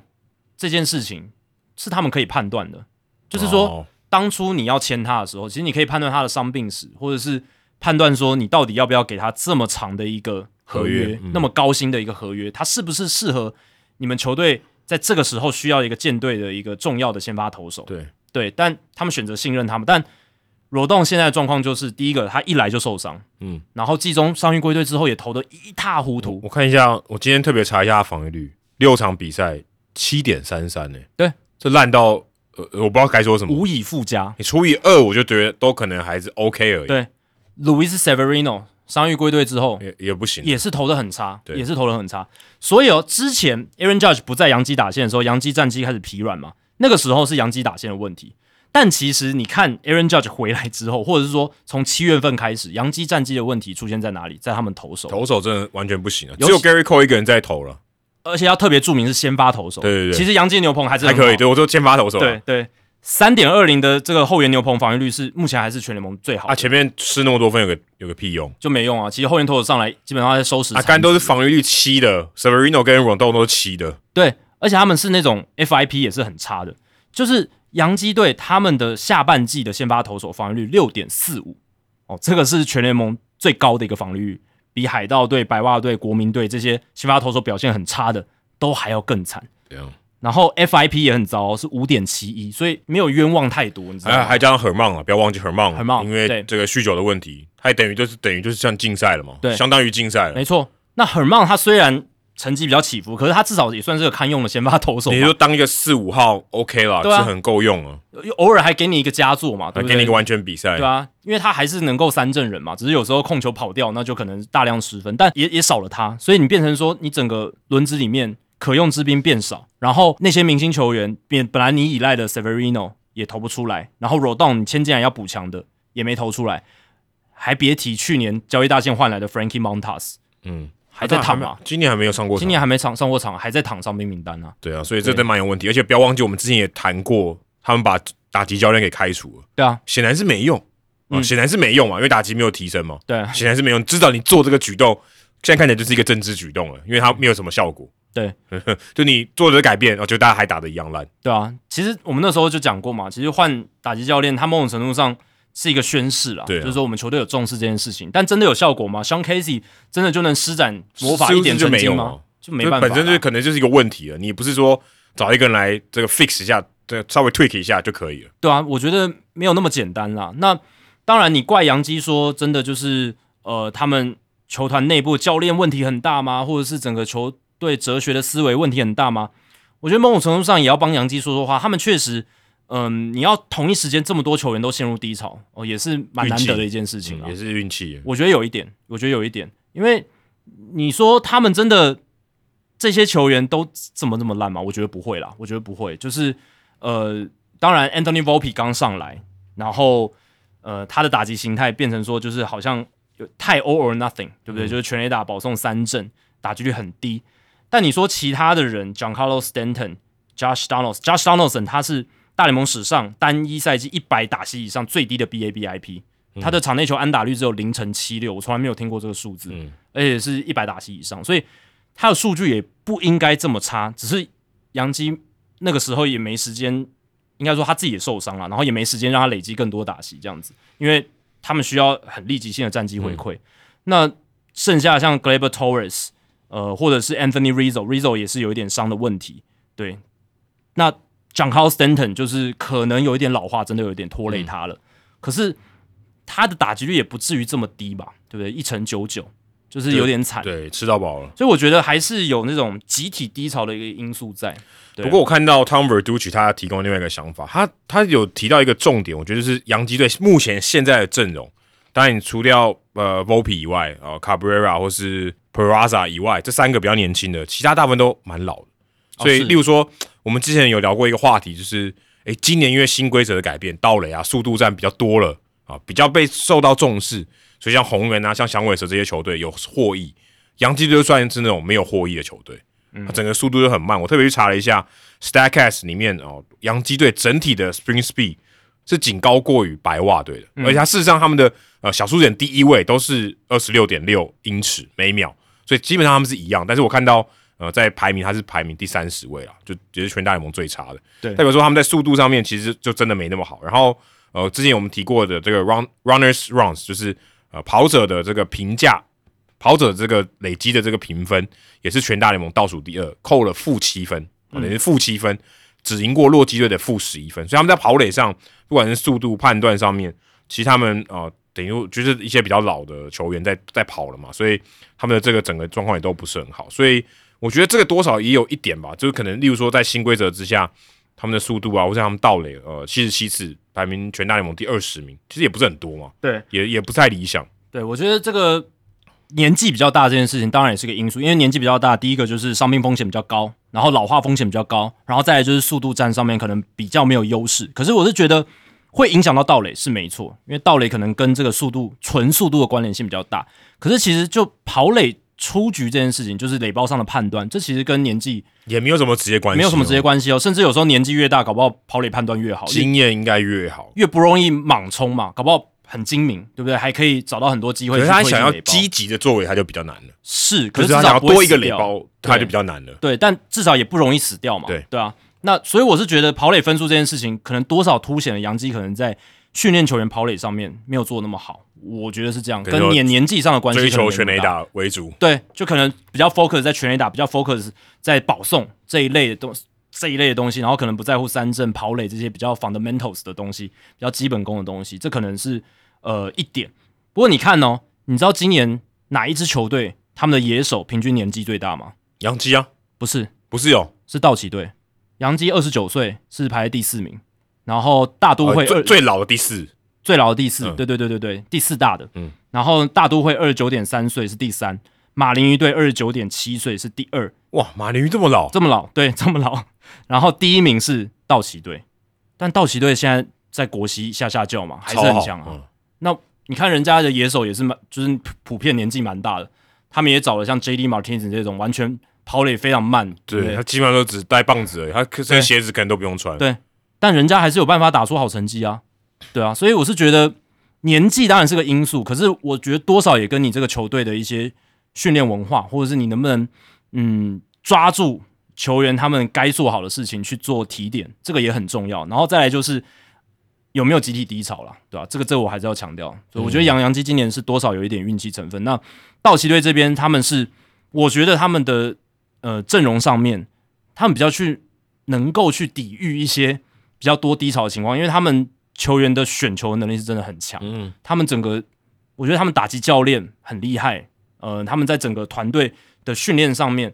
这件事情是他们可以判断的，就是说。哦当初你要签他的时候，其实你可以判断他的伤病史，或者是判断说你到底要不要给他这么长的一个合约，合约嗯那么高薪的一个合约，他是不是适合你们球队在这个时候需要一个舰队的一个重要的先发投手？对，对，但他们选择信任他们，但罗栋现在的状况就是，第一个他一来就受伤，嗯，然后季中伤愈归队之后也投得一塌糊涂，我看一下，我今天特别查一下他防御率，六场比赛七点三三呢。对，这烂到呃，我不知道该说什么。无以复加。你除以二，我就觉得都可能还是 OK 而已，对，Luis Severino 伤愈归队之后，也也不行。也是投的很差，对也是投的很差。所以哦，之前 Aaron Judge 不在洋基打线的时候，洋基战绩开始疲软嘛，那个时候是洋基打线的问题。但其实你看 Aaron Judge 回来之后，或者是说从七月份开始，洋基战绩的问题出现在哪里？在他们投手，投手真的完全不行了，只有 Gary Cole 一个人在投了，而且要特别注明是先发投手。对对对其实洋基牛棚还是还可以。对我说先发投手啊，对对，三点二零的这个后援牛棚防御率是目前还是全联盟最好的，啊，前面吃那么多分有个有个屁用，就没用啊。其实后援投手上来基本上在收拾啊，残干都是防御率七的，Severino 跟 Rondon 都是七的，对，而且他们是那种 FIP 也是很差的，就是洋基队他们的下半季的先发投手防御率六点四五，哦，这个是全联盟最高的一个防御率，比海盗队、白袜队、国民队这些先发投手表现很差的都还要更惨。然后 FIP 也很糟、哦，是五点七一，所以没有冤枉太多，你知道吗？还还加上 Herman 啊，不要忘记 Herman，Herman，因为对这个酗酒的问题，他等于就是等于就是像竞赛了嘛，对相当于竞赛了。没错。那 Herman 他虽然成绩比较起伏，可是他至少也算是个堪用的先发投手嘛，你就当一个四五号 OK 啦，对啊是很够用了，偶尔还给你一个佳作嘛，对不对？给你一个完全比赛。对啊，因为他还是能够三振人嘛，只是有时候控球跑掉，那就可能大量失分，但也也少了他，所以你变成说你整个轮子里面可用之兵变少，然后那些明星球员变本来你依赖的 Severino 也投不出来，然后 Rodon 你签进来要补强的也没投出来，还别提去年交易大线换来的 Frankie Montas 嗯，还在躺嘛，今年还没有上过场，今年还没上上过场，还在躺伤兵名单啊，对啊，所以这真蛮有问题。而且不要忘记，我们之前也谈过，他们把打击教练给开除了，对啊，显然是没用啊，嗯。显然是没用嘛，因为打击没有提升嘛，对。啊显然是没用。至少你做这个举动，现在看起来就是一个政治举动了，因为它没有什么效果。对，就你做的改变，然后就大家还打的一样烂。对啊，其实我们那时候就讲过嘛，其实换打击教练，他某种程度上是一个宣誓啦，对啊就是说我们球队有重视这件事情，但真的有效果吗？像 Casey 真的就能施展魔法一点成绩吗就没有啊？就没办法啦，本身就是可能就是一个问题了。你不是说找一个人来这个 fix 一下对稍微 tweak 一下就可以了。对啊，我觉得没有那么简单啦。那当然，你怪杨基说真的就是呃，他们球团内部教练问题很大吗？或者是整个球队哲学的思维问题很大吗？我觉得某种程度上也要帮杨基说说话。他们确实，嗯，你要同一时间这么多球员都陷入低潮，哦，也是蛮难得的一件事情啊，也是运气。我觉得有一点，我觉得有一点，因为你说他们真的这些球员都这么这么烂吗？我觉得不会啦，我觉得不会。就是呃，当然，Anthony Volpe 刚上来，然后呃，他的打击形态变成说，就是好像有太 all or nothing，对不对？就是全垒打保送三振，打击率很低。但你说其他的人，Giancarlo Stanton、Josh Donaldson，Josh Donaldson 他是大联盟史上单一赛季一百打席以上最低的 BABIP，他的场内球安打率只有零乘七六，我从来没有听过这个数字，而且是一百打席以上，所以他的数据也不应该这么差。只是杨基那个时候也没时间，应该说他自己也受伤了，然后也没时间让他累积更多打席这样子，因为他们需要很立即性的战绩回馈。那剩下像 Gleyber Torres。呃，或者是 Anthony Rizzo，Rizzo 也是有一点伤的问题。对，那 John Carl Stanton 就是可能有一点老化，真的有一点拖累他了。可是他的打击率也不至于这么低吧？对不对？一成九九，就是有点惨。对，吃到饱了。所以我觉得还是有那种集体低潮的一个因素在。不过我看到 Tom Verducci 他提供另外一个想法，他他有提到一个重点，我觉得是洋基队目前现在的阵容。当然，你除掉呃 Volpe 以外，呃 Cabrera 或是 Peraza 以外，这三个比较年轻的，其他大部分都蛮老的。所以，例如说，我们之前有聊过一个话题，就是，诶，今年因为新规则的改变，盗垒啊、速度战比较多了啊，比较被受到重视，所以像红人啊、像响尾蛇这些球队有获益，洋基队算是那种没有获益的球队，嗯整个速度就很慢。我特别去查了一下 Statcast 里面哦，洋基队整体的 Spring Speed 是仅高过于白袜队的，而且它事实上他们的呃小数点第一位都是二十六点六英尺每秒。所以基本上他们是一样，但是我看到呃，在排名他是排名第三十位了，就也是全大联盟最差的。对，代表说他们在速度上面其实就真的没那么好。然后呃，之前我们提过的这个 run runners runs，就是呃跑者的这个评价，跑者这个累积的这个评分也是全大联盟倒数第二，扣了负七分，等于负七分，只赢过洛基队的负十一分。所以他们在跑垒上，不管是速度判断上面，其实他们呃。等于就是一些比较老的球员在在跑了嘛，所以他们的这个整个状况也都不是很好，所以我觉得这个多少也有一点吧，就是可能例如说在新规则之下，他们的速度啊，或者他们盗垒，呃，七十七次排名全大联盟第二十名，其实也不是很多嘛，对，也也不太理想。对，我觉得这个年纪比较大这件事情当然也是个因素，因为年纪比较大，第一个就是伤病风险比较高，然后老化风险比较高，然后再来就是速度战上面可能比较没有优势。可是我是觉得。会影响到盗垒是没错，因为盗垒可能跟这个速度、纯速度的关联性比较大。可是其实就跑垒出局这件事情，就是垒包上的判断，这其实跟年纪也没有什么直接关系，没有什么直接关系哦。甚至有时候年纪越大，搞不好跑垒判断越好，经验应该越好，越不容易莽冲嘛，搞不好很精明，对不对？还可以找到很多机会。可是他想要积极的作为，他就比较难了。是，可是他想要多一个垒包，他就比较难了。对，但至少也不容易死掉嘛。对，对啊。那所以我是觉得跑垒分数这件事情，可能多少凸显了杨基可能在。训练球员跑垒上面没有做那么好，我觉得是这样，跟年年纪上的关系。追求全垒打为主，对，就可能比较 focus 在全垒打，比较 focus 在保送这一类的东这一类的东西，然后可能不在乎三振、跑垒这些比较 fundamentals 的东西，比较基本功的东西，这可能是呃一点。不过你看哦，你知道今年哪一支球队他们的野手平均年纪最大吗？杨基啊，不是，不是有，是道奇队，杨基二十九岁，是排在第四名。然后大都会最最老的第四，最老的第四，对对对对对，第四大的。嗯，然后大都会二十九点三岁是第三，马林鱼队二十九点七岁是第二。哇，马林鱼这么老，这么老，对，这么老。然后第一名是道奇队，但道奇队现在在国西下下叫嘛，还是很强啊。那你看人家的野手也是蛮，就是普遍年纪蛮大的，他们也找了像 J.D. Martinez 这种完全跑垒非常慢，对他基本上都只带棒子而已，他这些鞋子可能都不用穿。对。但人家还是有办法打出好成绩啊，对啊，所以我是觉得年纪当然是个因素，可是我觉得多少也跟你这个球队的一些训练文化，或者是你能不能嗯抓住球员他们该做好的事情去做提点，这个也很重要。然后再来就是有没有集体低潮了，对吧？这个这个我还是要强调，所以我觉得杨洋基今年是多少有一点运气成分。那道奇队这边他们是，我觉得他们的呃阵容上面，他们比较去能够去抵御一些。比较多低潮的情况，因为他们球员的选球能力是真的很强，嗯，他们整个我觉得他们打击教练很厉害，呃，他们在整个团队的训练上面，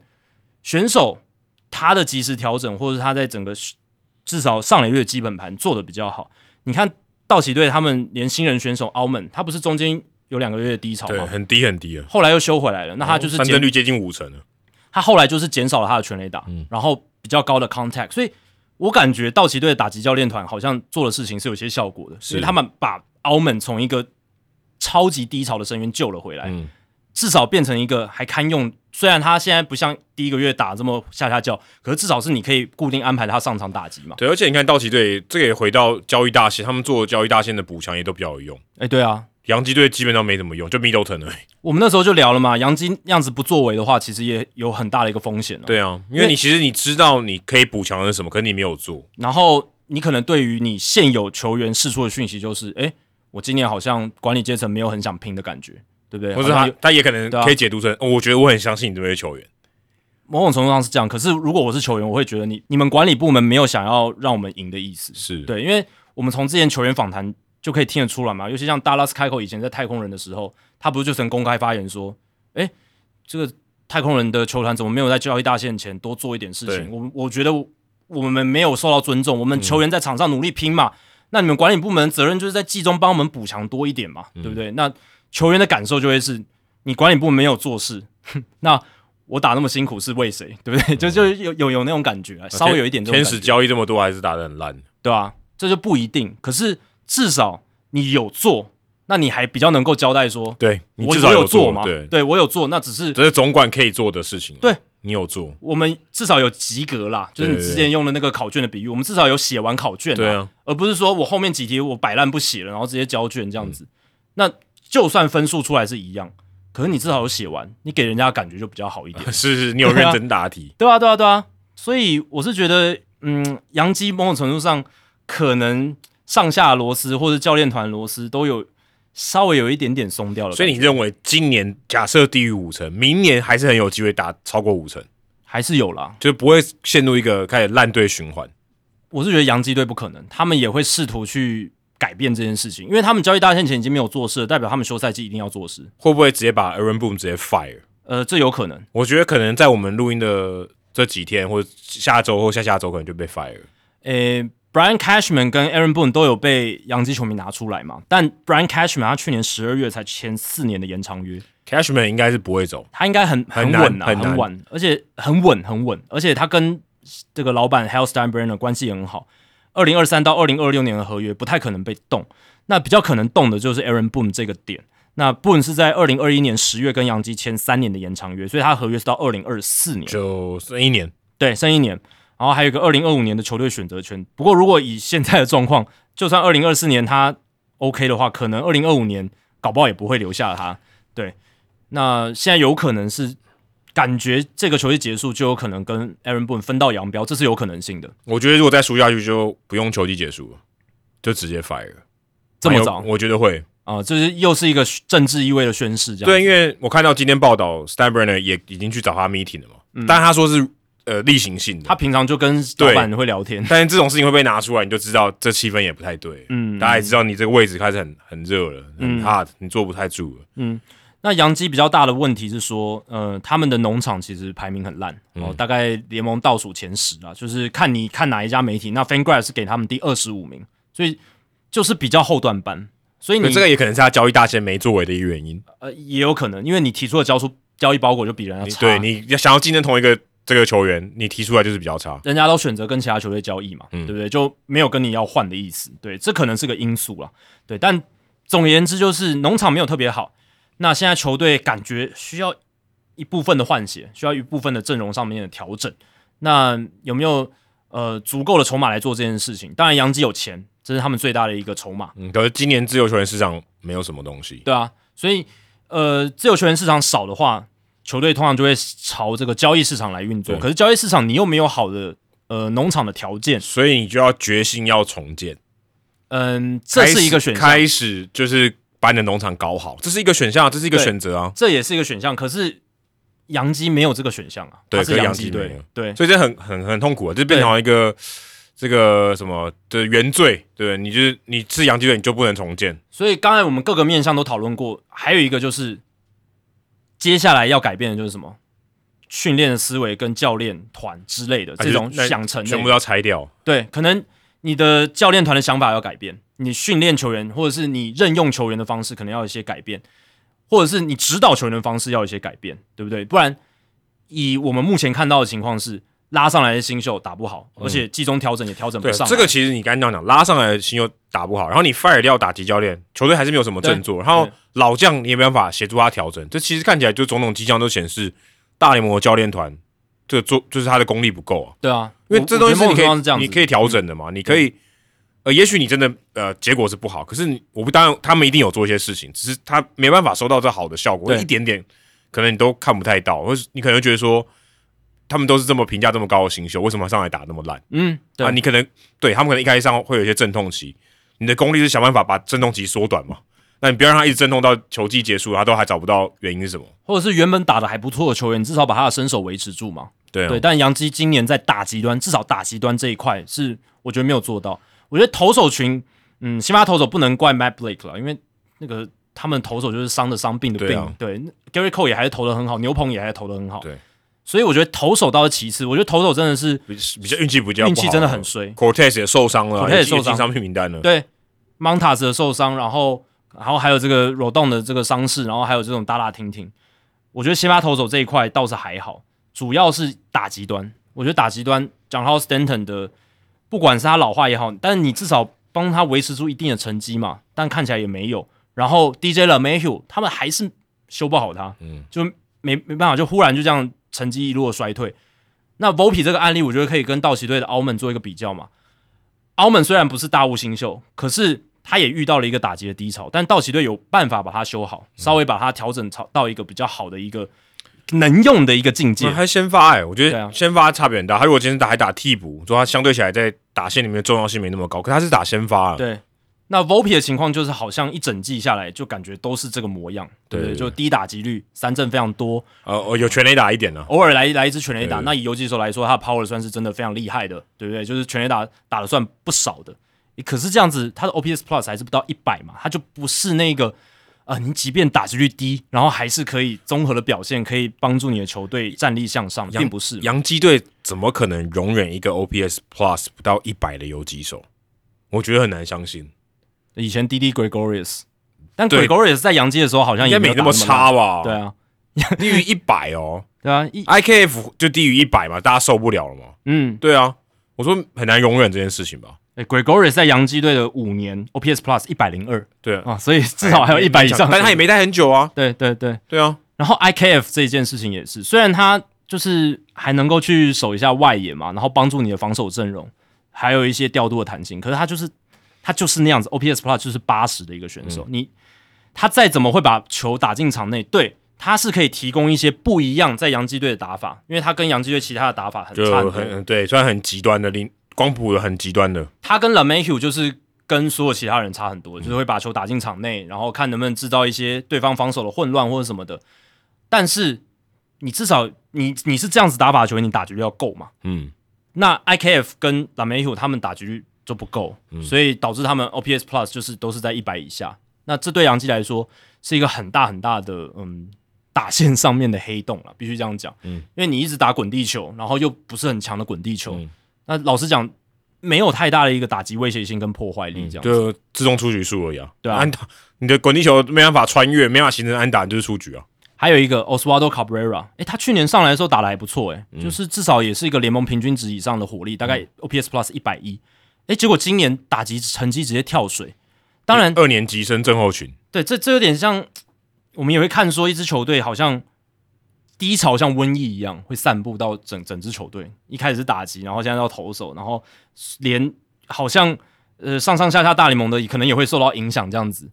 选手他的及时调整，或者他在整个至少上垒率的基本盘做的比较好。你看道奇队他们连新人选手澳门，他不是中间有两个月的低潮对，吗？很低很低啊，后来又修回来了，那他就是减三振率接近五成了。他后来就是减少了他的全垒打，然后比较高的 contact，所以我感觉道奇队的打击教练团好像做的事情是有些效果的，所以他们把澳门从一个超级低潮的深渊救了回来，嗯至少变成一个还堪用。虽然他现在不像第一个月打这么下下叫，可是至少是你可以固定安排他上场打击嘛。对，而且你看道奇队这个也回到交易大线，他们做交易大线的补强也都比较有用。哎、对啊，洋基队基本上没怎么用，就 Middleton 而已。我们那时候就聊了嘛，洋基那样子不作为的话，其实也有很大的一个风险、哦。对啊，因为你其实你知道你可以补强的是什么，可是你没有做。然后你可能对于你现有球员释出的讯息就是，哎，我今年好像管理阶层没有很想拼的感觉，对不对？或者他他也可能可以解读成，哦我觉得我很相信你这位球员。某种程度上是这样。可是如果我是球员，我会觉得你你们管理部门没有想要让我们赢的意思，是，对，因为我们从之前球员访谈就可以听得出来嘛，尤其像达拉斯开口以前在太空人的时候，他不是就曾公开发言说，哎，这个太空人的球团怎么没有在交易大限前多做一点事情？我我觉得我们没有受到尊重，我们球员在场上努力拼嘛，那你们管理部门责任就是在季中帮我们补强多一点嘛，对不对？那球员的感受就会是你管理部门没有做事，那我打那么辛苦是为谁？对不对？就就有有有那种感觉啊，稍微有一点这种天使交易这么多，还是打得很烂。对啊，这就不一定。可是至少你有做，那你还比较能够交代说，对你我至少有做嘛？对，对我有做，那只是这是总管可以做的事情。对你有做，我们至少有及格啦。就是你之前用的那个考卷的比喻，我们至少有写完考卷，对啊，而不是说我后面几题我摆烂不写了，然后直接交卷这样子。那就算分数出来是一样，可是你至少有写完，你给人家的感觉就比较好一点。是是，你有认真答题。对啊，对啊，对啊。所以我是觉得，嗯，杨基某种程度上可能上下螺丝或者教练团螺丝都有稍微有一点点松掉了。所以你认为今年假设低于五成，明年还是很有机会打超过五成，还是有啦。就不会陷入一个开始烂队循环。我是觉得洋基队不可能，他们也会试图去改变这件事情，因为他们交易大限前已经没有做事了，代表他们休赛季一定要做事。会不会直接把 Aaron Boone 直接 fire？呃，这有可能。我觉得可能在我们录音的这几天，或者下周或下下周，可能就被 fire。呃，Brian Cashman 跟 Aaron Boone 都有被洋基球迷拿出来嘛，但 Brian Cashman 他去年十二月才签四年的延长约，Cashman 应该是不会走，他应该很很稳啊，很稳，而且很稳很稳，而且他跟这个老板 Hal Steinbrenner 关系也很好。二零二三到二零二六年的合约不太可能被动，那比较可能动的就是 Aaron Boone 这个点。那 Boone 是在二零二一年十月跟杨基签三年的延长约，所以他合约是到二零二四年，就剩一年。对，剩一年。然后还有一个二零二五年的球队选择权。不过如果以现在的状况，就算二零二四年他 OK 的话，可能二零二五年搞不好也不会留下他。对，那现在有可能是感觉这个球季结束就有可能跟 Aaron Boone 分道扬镳，这是有可能性的。我觉得如果再输下去，就不用球季结束了，就直接 fire。这么早我觉得会。啊、这是又是一个政治意味的宣示，这样对，因为我看到今天报道，Steinbrenner 也已经去找他 meeting 了嘛，但他说是呃例行性的他。平常就跟老板会聊天，但是这种事情会被拿出来，你就知道这气氛也不太对。嗯大家也知道你这个位置开始很很热了，很嗯 hot，、你坐不太住了。嗯那杨基比较大的问题是说，呃，他们的农场其实排名很烂哦，大概联盟倒数前十啊，就是看你看哪一家媒体，那 FanGraphs 是给他们第二十五名，所以就是比较后段班，所以你这个也可能是他交易大线没作为的一个原因。呃也有可能，因为你提出的交出交易包裹就比人家差，对你要想要竞争同一个这个球员，你提出来就是比较差。人家都选择跟其他球队交易嘛，嗯对不对？就没有跟你要换的意思，对，这可能是个因素啦，对。但总而言之，就是农场没有特别好，那现在球队感觉需要一部分的换血，需要一部分的阵容上面的调整。那有没有呃足够的筹码来做这件事情？当然，杨基有钱，这是他们最大的一个筹码，嗯，可是今年自由球员市场没有什么东西。对啊。所以呃，自由球员市场少的话，球队通常就会朝这个交易市场来运作。可是交易市场你又没有好的呃农场的条件，所以你就要决心要重建，嗯，这是一个选项，开始就是把你的农场搞好，这是一个选项，这是一个对选择啊。这也是一个选项。可是洋基没有这个选项啊，对他是可是洋基队对所以这很很很痛苦啊，就变成一个这个什么的原罪，对？你就是你是洋基队，你就不能重建。所以刚才我们各个面向都讨论过，还有一个就是接下来要改变的就是什么？训练的思维跟教练团之类的这种那想成全部要拆掉。对，可能你的教练团的想法要改变，你训练球员或者是你任用球员的方式可能要有一些改变，或者是你指导球员的方式要有一些改变，对不对？不然以我们目前看到的情况是，拉上来的新秀打不好，而且季中调整也调整不，上来。这个其实你刚刚讲，拉上来的新秀打不好，然后你 fire 掉打击教练，球队还是没有什么振作，然后老将你也没办法协助他调整，这其实看起来就种种迹象都显示大联盟的教练团这个做就是他的功力不够啊，对啊，因为这东西是你可以你可以调整的嘛，你可以。呃，也许你真的呃结果是不好，可是你我不当然他们一定有做一些事情，只是他没办法收到这好的效果，一点点可能你都看不太到，或是你可能会觉得说他们都是这么评价这么高的新秀，为什么上来打那么烂？嗯，对啊，你可能对他们可能一开始上会有一些阵痛期，你的功力是想办法把阵痛期缩短嘛？那你不要让他一直阵痛到球季结束，他都还找不到原因是什么？或者是原本打的还不错的球员，你至少把他的身手维持住嘛。对啊，对，但杨基今年在打极端，至少打极端这一块是我觉得没有做到。我觉得投手群，嗯，先发投手不能怪 Matt Blake 了，因为那个他们投手就是伤的伤，病的病。对啊对，Gary Cole 也还是投的很好，牛棚也还是投的很好。对，所以我觉得投手倒是其次，我觉得投手真的是比比较运气比较好运气真的很衰。Cortez 也受伤了啊 Cortez 也也受伤病名单了。对，Montas 的受伤，然后然后还有这个 Rodon 的这个伤势，然后还有这种打打停停，我觉得先发投手这一块倒是还好，主要是打极端。我觉得打极端，讲到 Stanton 的，不管是他老化也好，但是你至少帮他维持住一定的成绩嘛，但看起来也没有。然后 DJ LeMahieu 他们还是修不好他，嗯，就没没办法，就忽然就这样成绩一路的衰退。那 Volpe 这个案例，我觉得可以跟道奇队的 Almond 做一个比较嘛。澳门虽然不是大物新秀，可是他也遇到了一个打击的低潮，但道奇队有办法把它修好，稍微把它调整到一个比较好的一个能用的一个境界那。他先发哎、我觉得先发差别很大。他如果今天打还打替补，说他相对起来在打线里面的重要性没那么高，可他是打先发了。对，那 Volpe 的情况就是好像一整季下来就感觉都是这个模样，对就低打击率，三振非常多，呃，呃有全垒打一点呢、偶尔来来一支全垒打。对那以游击手来说，他的 power 算是真的非常厉害的，对不对？就是全垒打打的算不少的。可是这样子，他的 OPS Plus 还是不到一百嘛，他就不是那个呃，你即便打击率低，然后还是可以综合的表现，可以帮助你的球队战力向上，并不是。洋基队怎么可能容忍一个 OPS Plus 不到一百的游击手？我觉得很难相信，以前 DD Gregorius，但 Gregorius 在洋基的时候好像也没那么差吧？对，啊，低于一百哦。对啊，一，IKF 就低于一百嘛，大家受不了了嘛。嗯，对啊，我说很难容忍这件事情吧？诶 Gregorius 在洋基队的五年 OPS Plus 一百零二。对啊，啊，所以至少还有一百以上。但他也没待很久啊。对对对，对啊，然后 IKF 这一件事情也是，虽然他就是还能够去守一下外野嘛，然后帮助你的防守阵容，还有一些调度的弹性，可是他就是他就是那样子，OPS Plus 就是八十的一个选手，你他再怎么会把球打进场内，对，他是可以提供一些不一样在洋基队的打法，因为他跟洋基队其他的打法很差很很对，虽然很极端的，另光谱的很极端的，他跟 LeMahieu 就是跟所有其他人差很多，就是会把球打进场内，然后看能不能制造一些对方防守的混乱或者什么的。但是你至少你你是这样子打法的球员，你打局率要够嘛？嗯，那 IKF 跟 LeMahieu 他们打局率就不够，所以导致他们 OPS Plus 就是都是在一百以下。那这对杨基来说是一个很大很大的嗯打线上面的黑洞了，必须这样讲。嗯，因为你一直打滚地球，然后又不是很强的滚地球，嗯那老实讲，没有太大的一个打击威胁性跟破坏力，这样子。就自动出局数而已啊。对啊安打你的滚地球没办法穿越，没办法形成安打，你就是出局啊。还有一个 Oswaldo Cabrera，诶，他去年上来的时候打的还不错，诶，就是至少也是一个联盟平均值以上的火力，大概 OPS Plus 一百一，诶，结果今年打击成绩直接跳水。当然，二年级生症候群，对，这这有点像我们也会看说，一支球队好像低潮像瘟疫一样，会散布到整整支球队。一开始是打击，然后现在到投手，然后连好像呃上上下下大联盟的可能也会受到影响，这样子。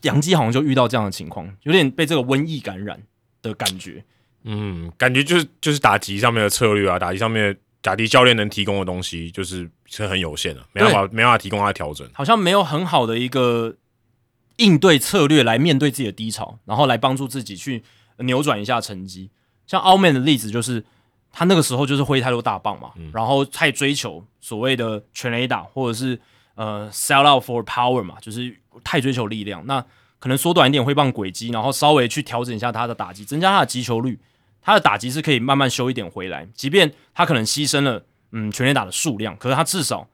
杨基好像就遇到这样的情况，有点被这个瘟疫感染的感觉。嗯，感觉就是就是打击上面的策略啊，打击上面打击教练能提供的东西就是是很有限的，没办法没办法提供他的调整。好像没有很好的一个应对策略来面对自己的低潮，然后来帮助自己去扭转一下成绩。像奥曼的例子就是，他那个时候就是挥太多大棒嘛，然后太追求所谓的全垒打或者是呃 sell out for power 嘛，就是太追求力量，那可能缩短一点挥棒轨迹，然后稍微去调整一下他的打击，增加他的击球率，他的打击是可以慢慢修一点回来，即便他可能牺牲了嗯全垒打的数量，可是他至少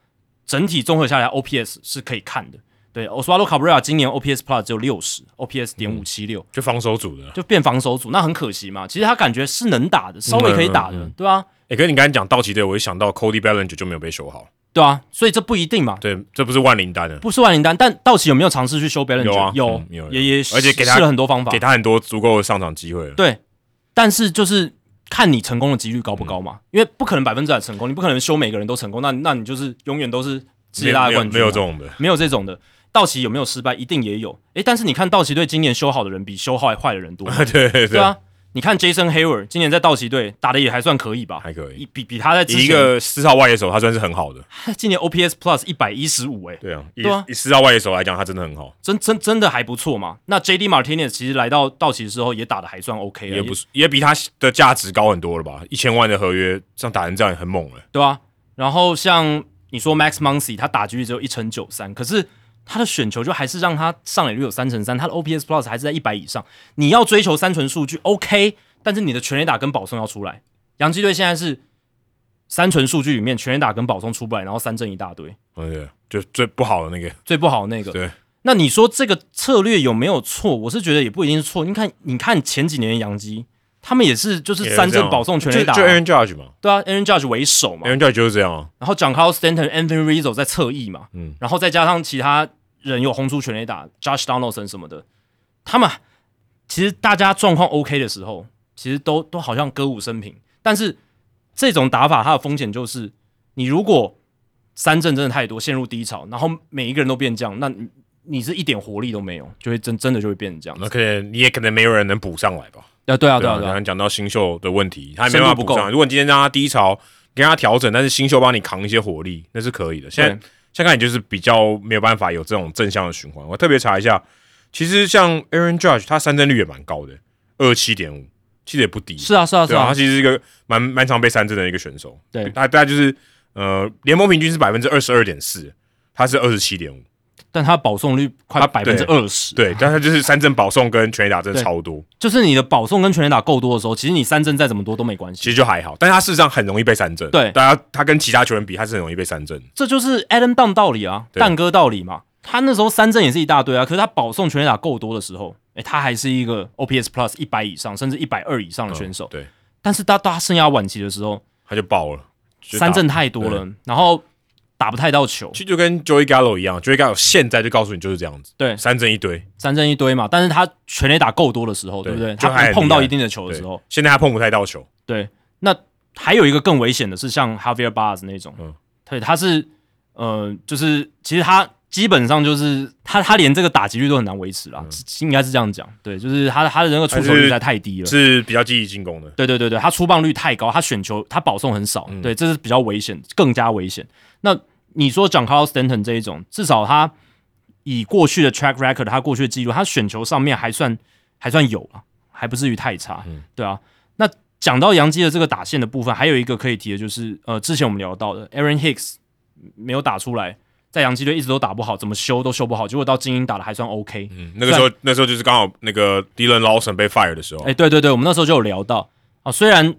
整体综合下来 OPS 是可以看的。对，Oswaldo Cabrera 今年 OPS Plus 只有六十，OPS 点五七六，就防守组的，就变防守组，那很可惜嘛。其实他感觉是能打的，稍微可以打的，对吧？哎，可是你刚才讲道奇队，我一想到 Cody Bellinger 就没有被修好，对啊，所以这不一定嘛。对，这不是万灵丹的，不是万灵丹。但道奇有没有尝试去修 Bellinger？有啊，有，有，也也而且给他试了很多方法，给他很多足够的上场机会了。对，但是就是看你成功的几率高不高嘛，因为不可能百分之百成功，你不可能修每个人都成功，那那你就是永远都是世界大冠军，没有这种的，没有这种的。道奇有没有失败？一定也有。诶，但是你看道奇队今年修好的人比修坏坏的人多。对对啊，你看 Jason Hayward 今年在道奇队打的也还算可以吧？还可以，比比他在一个四号外野手，他算是很好的。今年 OPS Plus 一百一十五，诶，对啊，对啊，以四号外野手来讲，他真的很好，真真真的还不错嘛。那 JD Martinez 其实来到道奇的时候也打的还算 OK，也不是也比他的价值高很多了吧？一千万的合约，像打成这样也很猛了，对啊。然后像你说 Max Muncy，他打击率只有一成九三，可是。他的选球就还是让他上垒率有三成三，他的 OPS Plus 还是在一百以上。你要追求三纯数据，OK，但是你的全垒打跟保送要出来。洋基队现在是三纯数据里面全垒打跟保送出不来，然后三振一大堆。对，就最不好的那个，最不好的那个。对，那你说这个策略有没有错？我是觉得也不一定是错。你看，你看前几年洋基。他们也是，就是三振保送全垒打，就 Aaron Judge 嘛，对啊，Aaron Judge 为首嘛，Aaron Judge 就是这样啊。然后 John Carlos Stanton、Anthony Rizzo 在侧翼嘛，嗯，然后再加上其他人有轰出全垒打，Josh Donaldson 什么的，他们其实大家状况 OK 的时候，其实都都好像歌舞升平。但是这种打法它的风险就是，你如果三振真的太多，陷入低潮，然后每一个人都变这样，那你你是一点活力都没有，就会真真的就会变成这样。那可能你也可能没有人能补上来吧。啊，对啊，对啊，刚刚讲到新秀的问题，他没办法补上。如果你今天让他低潮，给他调整，但是新秀帮你扛一些火力，那是可以的。现在现在你就是比较没有办法有这种正向的循环。我特别查一下，其实像 Aaron Judge，他三振率也蛮高的，二七点五，其实也不低。是啊，是啊，是啊，他其实是一个蛮蛮常被三振的一个选手。对，他大概就是呃，联盟平均是百分之二十二点四，他是二十七点五。但他保送率快百分之二十，对，但他就是三振保送跟全垒打真的超多。就是你的保送跟全垒打够多的时候，其实你三振再怎么多都没关系，其实就还好。但他事实上很容易被三振，对，大家他跟其他球员比，他是很容易被三振。这就是 Adam Dunn 道理啊，蛋哥道理嘛。他那时候三振也是一大堆啊，可是他保送全垒打够多的时候，哎，他还是一个 OPS Plus 一百以上，甚至一百二以上的选手。对，但是到他生涯晚期的时候，他就爆了，三振太多了，然后。打不太到球，其实就跟 Joey Gallo 一样，Joey Gallo 现在就告诉你就是这样子，对，三振一堆，三振一堆嘛。但是他全垒打够多的时候，对不对？他碰到一定的球的时候，现在他碰不太到球。对，那还有一个更危险的是像 Javier Baez 那种，嗯，对，他是，呃，就是其实他基本上就是他他连这个打击率都很难维持啦，应该是这样讲。对，就是他他的那个出手率在太低了，是比较积极进攻的。对对对对，他出棒率太高，他选球他保送很少，对，这是比较危险，更加危险。那你说讲 Carl Stanton 这一种，至少他以过去的 track record，他过去的记录，他选球上面还算还算有啊，还不至于太差，对啊。那讲到杨基的这个打线的部分，还有一个可以提的就是，呃，之前我们聊到的 Aaron Hicks 没有打出来，在杨基队一直都打不好，怎么修都修不好，结果到精英打的还算 OK。嗯，那个时候那时候就是刚好那个 Dylan Lawson 被 fire 的时候，哎，对对对，我们那时候就有聊到啊，虽然。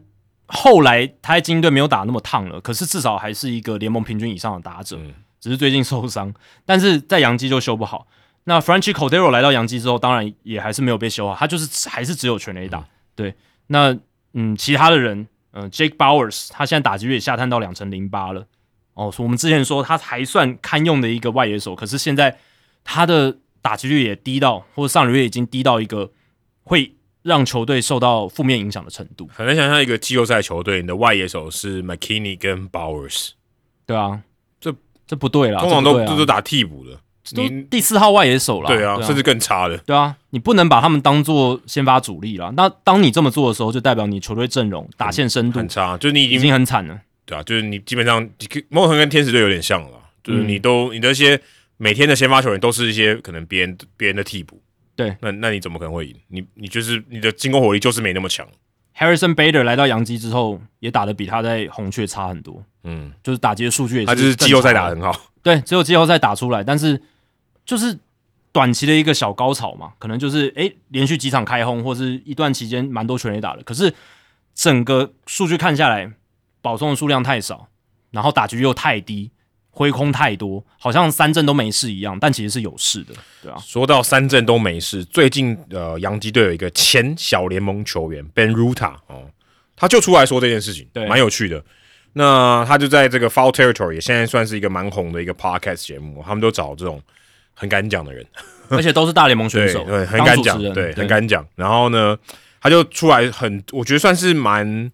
后来他在精英队没有打那么烫了，可是至少还是一个联盟平均以上的打者，只是最近受伤，但是在洋基就修不好。那 Frenchy Cordero 来到洋基之后，当然也还是没有被修好，他就是还是只有全垒打。对，那嗯，其他的人，嗯，Jake Bowers，他现在打击率也下探到两成零八了。哦，我们之前说他还算堪用的一个外野手，可是现在他的打击率也低到，或者上个月已经低到一个会。让球队受到负面影响的程度，很难想象一个季后赛球队，你的外野手是 McKinney 跟 Bowers，对啊，这这不对啦，通常都都都打替补的，你第四号外野手了，对啊，甚至更差的，对啊，你不能把他们当做先发主力啦。那当你这么做的时候，就代表你球队阵容打线深度很差，就是你已经很惨了，对啊，就是你基本上某种跟天使队有点像了，就是你都你的一些每天的先发球员都是一些可能别人别人的替补。对，那那你怎么可能会赢？你你就是你的进攻火力就是没那么强。Harrison Bader 来到洋基之后，也打得比他在红雀差很多。嗯，就是打击的数据也是他就是季后赛打的得很好。对，只有季后赛打出来，但是就是短期的一个小高潮嘛，可能就是诶连续几场开轰，或是一段期间蛮多全垒打的。可是整个数据看下来，保送的数量太少，然后打局又太低，挥空太多，好像三振都没事一样，但其实是有事的，对啊。说到三振都没事，最近呃，洋基队有一个前小联盟球员 Ben Ruta 哦，他就出来说这件事情，对蛮有趣的。那他就在这个 Foul Territory 也现在算是一个蛮红的一个 podcast 节目，他们都找这种很敢讲的人，而且都是大联盟选手，对 对，很敢讲，对，很敢讲。然后呢，他就出来很，我觉得算是蛮，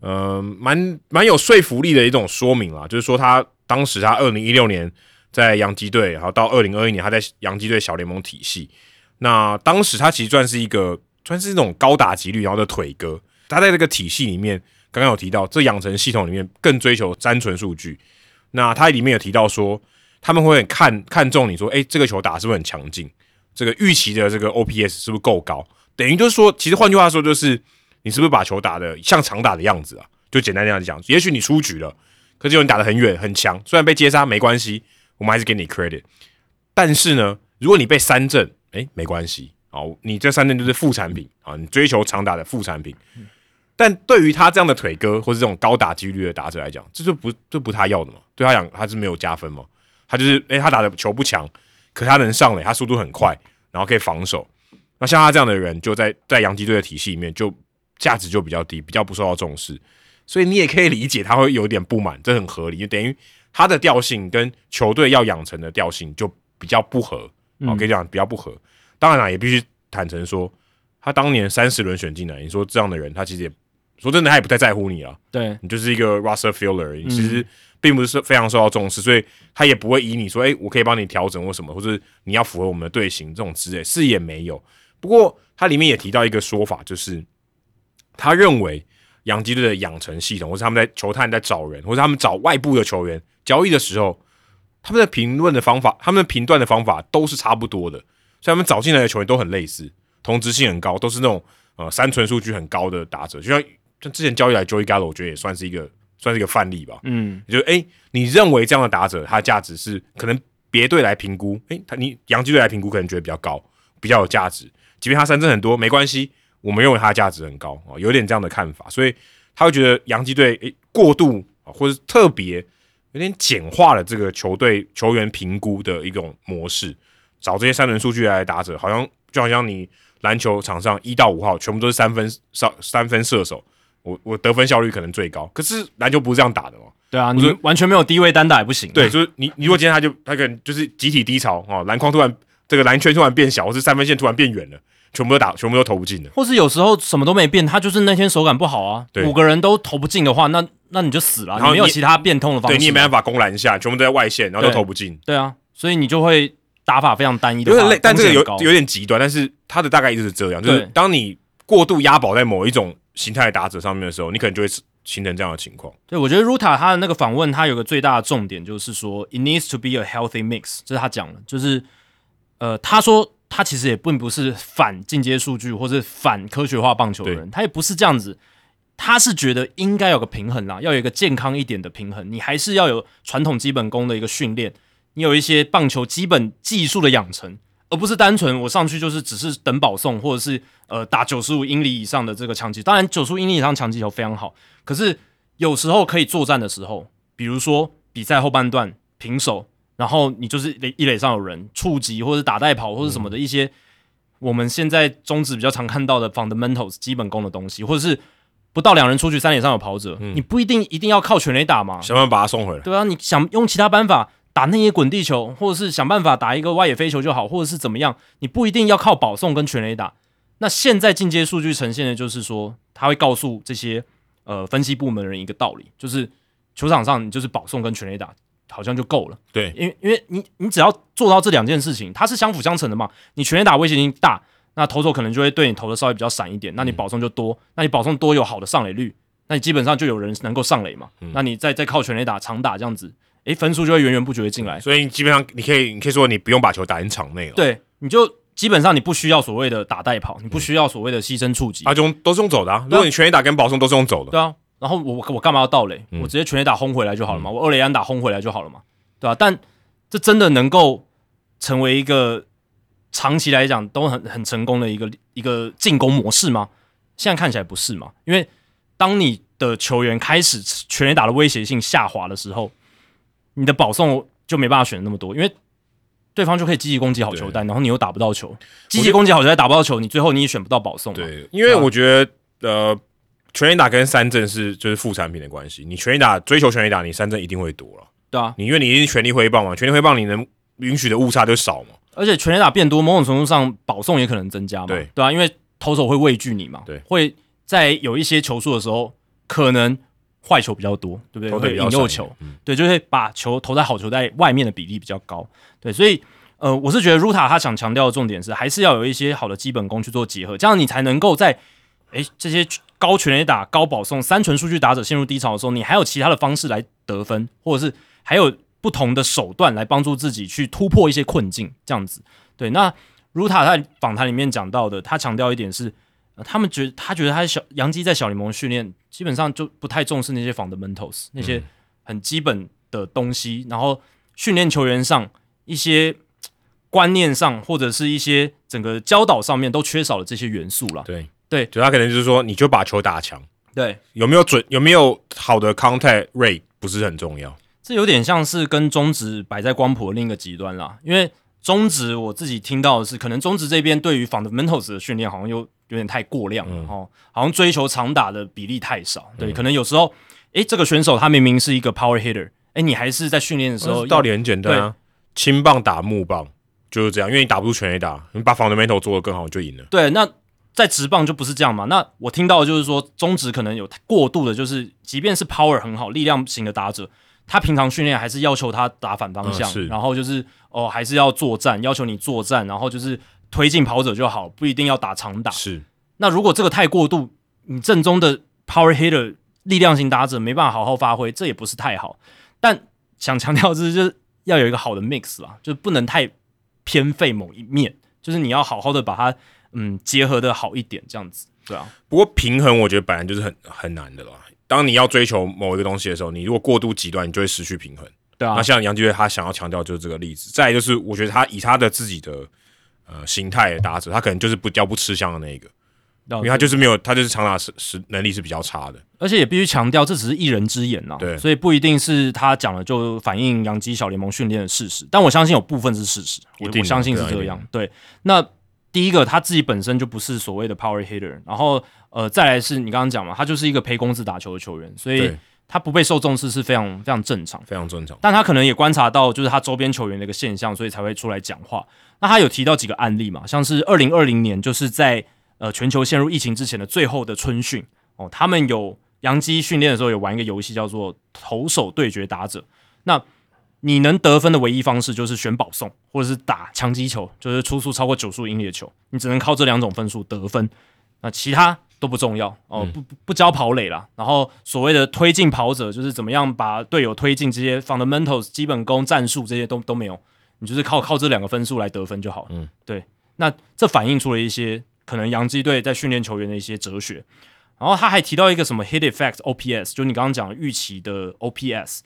呃，蛮蛮有说服力的一种说明啦。就是说，他当时他二零一六年在洋基队，然后到二零二一年他在洋基队小联盟体系。那当时他其实算是一个，算是那种高打击率然后的腿哥。他在这个体系里面，刚刚有提到，这养成系统里面更追求单纯数据。那他里面有提到说，他们会很看看重你说，诶，这个球打是不是很强劲？这个预期的这个 OPS 是不是够高？等于就是说，其实换句话说，就是你是不是把球打的像常打的样子啊？就简单这样讲，也许你出局了，可是有人打得很远很强，虽然被接杀没关系，我们还是给你 credit。但是呢，如果你被三振，诶，没关系，好，你这三振就是副产品啊，你追求长打的副产品。但对于他这样的腿哥或是这种高打击率的打者来讲，这就不这不他要的嘛？对他讲他是没有加分嘛？他就是诶、他打的球不强，可他能上垒，他速度很快，然后可以防守。那像他这样的人，就在在洋基队的体系里面，就价值就比较低，比较不受到重视。所以你也可以理解他会有点不满，这很合理，就等于他的调性跟球队要养成的调性就比较不合。我跟你讲，比较不合。当然啦，也必须坦诚说，他当年三十轮选进来，你说这样的人，他其实也说真的，他也不太在乎你了。对，你就是一个 roster filler，你其实并不是非常受到重视，所以他也不会以你说，哎、我可以帮你调整或什么，或者你要符合我们的队形这种之类，是也没有。不过他里面也提到一个说法，就是他认为洋基队的养成系统，或是他们在球探在找人，或者他们找外部的球员交易的时候，他们的评论的方法，他们的评断的方法都是差不多的，所以他们找进来的球员都很类似，同质性很高，都是那种呃三存数据很高的打者，就像像之前交易来 Joey Gallo，我觉得也算是一个算是一个范例吧。嗯，就是诶，你认为这样的打者他的价值是可能别队来评估，诶，他你洋基队来评估可能觉得比较高，比较有价值，即便他三振很多没关系，我们认为他的价值很高啊、哦，有点这样的看法，所以他会觉得洋基队诶过度啊，或者特别有点简化了这个球队球员评估的一种模式，找这些三轮数据来打者，好像就好像你篮球场上一到五号全部都是三分上三分射手，我我得分效率可能最高，可是篮球不是这样打的嘛。对啊，你完全没有低位单打也不行。对，就是你，你如果今天他就他可能就是集体低潮哦，篮筐突然这个篮圈突然变小，或是三分线突然变远了，全部都打，全部都投不进的。或是有时候什么都没变，他就是那天手感不好啊。对五个人都投不进的话，那那你就死了，然后你你没有其他变通的方式。对你也没办法攻篮下，全部都在外线，然后都投不进，对啊，所以你就会打法非常单一的话，有点累。但这个有有点极端，但是他的大概意思是这样，就是对当你过度押宝在某一种形态的打者上面的时候，你可能就会形成这样的情况。对，我觉得 Ruta 他的那个访问，他有个最大的重点就是说，it needs to be a healthy mix，这是他讲的，就是呃，他说他其实也并不是反进阶数据或是反科学化棒球的人，他也不是这样子，他是觉得应该有个平衡啦，要有一个健康一点的平衡，你还是要有传统基本功的一个训练，你有一些棒球基本技术的养成。而不是单纯我上去就是只是等保送，或者是呃打九十五英里以上的这个强击。当然，九十五英里以上强击球非常好，可是有时候可以作战的时候，比如说比赛后半段平手，然后你就是垒一垒上有人触及或者打带跑或者什么的一些，我们现在中职比较常看到的 fundamentals 基本功的东西，或者是不到两人出去三垒上有跑者，你不一定一定要靠全垒打嘛，想办法把他送回来。对啊，你想用其他办法打那些滚地球，或者是想办法打一个外野飞球就好，或者是怎么样，你不一定要靠保送跟全垒打。那现在进阶数据呈现的就是说，他会告诉这些呃分析部门的人一个道理，就是球场上你就是保送跟全垒打好像就够了，对，因为因为你你只要做到这两件事情，它是相辅相成的嘛。你全垒打威胁性大，那投手可能就会对你投的稍微比较散一点，那你保送就多，那你保送多有好的上垒率，那你基本上就有人能够上垒嘛。那你再再靠全垒打长打这样子，诶，分数就会源源不绝的进来。所以基本上你可以，你可以说你不用把球打进场内了。，对，你就基本上你不需要所谓的打带跑，你不需要所谓的牺牲触及，啊就都是用走的啊。如果你全垒打跟保送都是用走的，对啊。然后我我干嘛要盗垒？嗯我直接全垒打轰回来就好了嘛，我二垒安打轰回来就好了嘛，对吧、但这真的能够成为一个长期来讲都很很成功的一个一个进攻模式吗？现在看起来不是嘛，因为当你的球员开始全垒打的威胁性下滑的时候，你的保送就没办法选那么多，因为对方就可以积极攻击好球带，然后你又打不到球，积极攻击好球带打不到球，你最后你也选不到保送嘛。对，因为我觉得呃，全垒打跟三振是就是副产品的关系。你全垒打追求全垒打，你三振一定会多了。对啊，你因为你一定全力挥棒嘛，全力挥棒你能允许的误差就少嘛。而且全垒打变多，某种程度上保送也可能增加嘛，对对啊，因为投手会畏惧你嘛，对会在有一些球数的时候，可能坏球比较多，对不对？会引诱球，嗯对，就会把球投在好球在外面的比例比较高，对，所以呃，我是觉得 Ruta 他想强调的重点是，还是要有一些好的基本功去做结合，这样你才能够在诶这些高全垒打、高保送、三纯数据打者陷入低潮的时候，你还有其他的方式来得分，或者是还有不同的手段来帮助自己去突破一些困境，这样子。对，那 Ruta 在访谈里面讲到的，他强调一点是，呃他们觉得他觉得他小杨基在小联盟训练基本上就不太重视那些 fundamentals 那些很基本的东西，然后训练球员上一些观念上或者是一些整个教导上面都缺少了这些元素了。对对就他可能就是说，你就把球打强，对，有没有准，有没有好的 contact rate 不是很重要。这有点像是跟中职摆在光谱的另一个极端啦，因为中职我自己听到的是，可能中职这边对于 fundamentals 的训练好像又有点太过量了、哦，好像追求长打的比例太少。对，可能有时候，诶，这个选手他明明是一个 power hitter，诶，你还是在训练的时候道理很简单啊，轻棒打木棒就是这样，因为你打不出全垒打，你把 fundamental 做得更好你就赢了。对，那在直棒就不是这样嘛。那我听到的就是说，中职可能有过度的，就是即便是 power 很好、力量型的打者，他平常训练还是要求他打反方向，嗯然后就是哦，还是要作战，要求你作战，然后就是推进跑者就好，不一定要打长打。是，那如果这个太过度，你正宗的 power hitter 力量型打者没办法好好发挥，这也不是太好。但想强调的是，就是要有一个好的 mix 啦，就是不能太偏废某一面，就是你要好好的把它嗯结合的好一点，这样子，对啊，不过平衡我觉得本来就是很很难的啦。当你要追求某一个东西的时候，你如果过度极端，你就会失去平衡。对啊那，像杨基队他想要强调就是这个例子。再来就是，我觉得他以他的自己的呃形态的打者，他可能就是不较不吃香的那一个，因因为他就是没有，他就是长打是是能力是比较差的。而且也必须强调，这只是一人之言啊，对所以不一定是他讲了就反映杨基小联盟训练的事实，但我相信有部分是事实，我我相信是这样。对，那第一个他自己本身就不是所谓的 power hitter，然后呃，再来是你刚刚讲嘛，他就是一个陪公子打球的球员，所以，他不被受重视是非常非常正常。非常正常。但他可能也观察到，就是他周边球员的一个现象，所以才会出来讲话。那他有提到几个案例嘛，像是二零二零年，就是在呃全球陷入疫情之前的最后的春训哦，他们有洋基训练的时候有玩一个游戏叫做投手对决打者。那你能得分的唯一方式就是选保送，或者是打强击球，就是出速超过九速英里的球，你只能靠这两种分数得分。那其他都不重要哦，不不不教跑垒啦。然后所谓的推进跑者，就是怎么样把队友推进，这些 fundamentals 基本功、战术这些都都没有，你就是靠靠这两个分数来得分就好了。嗯，对。那这反映出了一些可能洋基队在训练球员的一些哲学。然后他还提到一个什么 hit effect OPS，就你刚刚讲的预期的 OPS。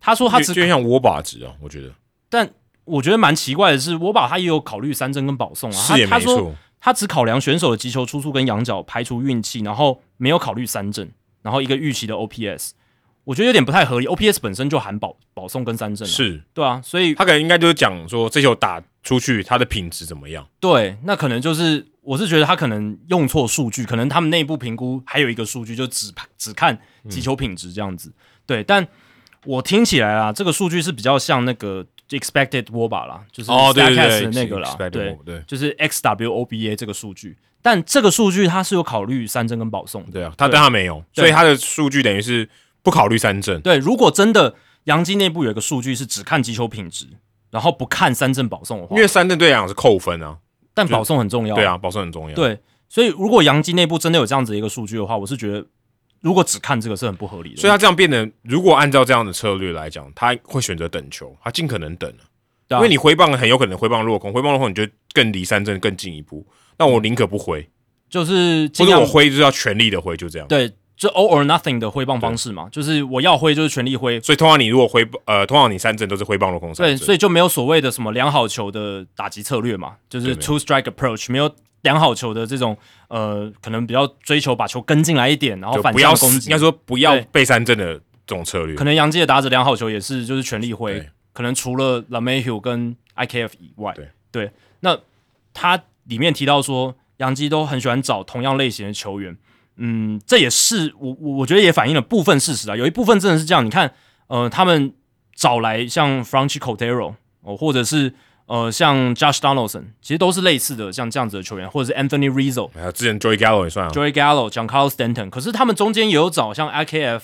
他说他只就就像握把值啊，我觉得但我觉得蛮奇怪的是，我把他也有考虑三振跟保送啊。是也他他说没错。他只考量选手的击球出速跟仰角，排除运气，然后没有考虑三振，然后一个预期的 OPS，我觉得有点不太合理。OPS 本身就含保保送跟三振、啊，是对啊，所以他可能应该就是讲说这球打出去，它的品质怎么样？对，那可能就是我是觉得他可能用错数据，可能他们内部评估还有一个数据就只只看击球品质这样子。对，但我听起来啊，这个数据是比较像那个 expected WOBA 啦，就是哦，对对 Statcast 对，的那个啦对，对就是 XWOBA 这个数据。但这个数据它是有考虑三振跟保送的。对啊，他对但他没有，所以他的数据等于是不考虑三振。对，如果真的杨基内部有一个数据是只看击球品质，然后不看三振保送的话因，为三振对来讲是扣分啊，但保送很重要。对啊，保送很重要。，对，所以如果杨基内部真的有这样子一个数据的话，我是觉得如果只看这个是很不合理的。所以他这样变得，如果按照这样的策略来讲，他会选择等球，他尽可能等因为你挥棒很有可能挥棒落空，挥棒落空你就更离三振更进一步。那我宁可不挥，就是或者我挥就是要全力的挥，就这样。对，就 all or nothing 的挥棒方式嘛，就是我要挥就是全力挥，所以通常你如果挥呃，通常你三振都是挥棒落空三对，所以就没有所谓的什么良好球的打击策略嘛，就是 two strike approach，没有良好球的这种呃，可能比较追求把球跟进来一点，然后反向攻击。应该说不要被三振的这种策略。可。能杨基的打者良好球也是就是全力挥，可能除了 LaMahieu 跟 IKF 以外，对。那他里面提到说，杨基都很喜欢找同样类型的球员，嗯，这也是我我我觉得也反映了部分事实啊，有一部分真的是这样，你看，呃，他们找来像 Franchi Cordero 哦，或者是呃像 Josh Donaldson，其实都是类似的像这样子的球员，或者是 Anthony Rizzo、还有之前 Joey Gallo 也算啊，Joey Gallo、讲 Carlos Stanton，可是他们中间也有找像 IKF、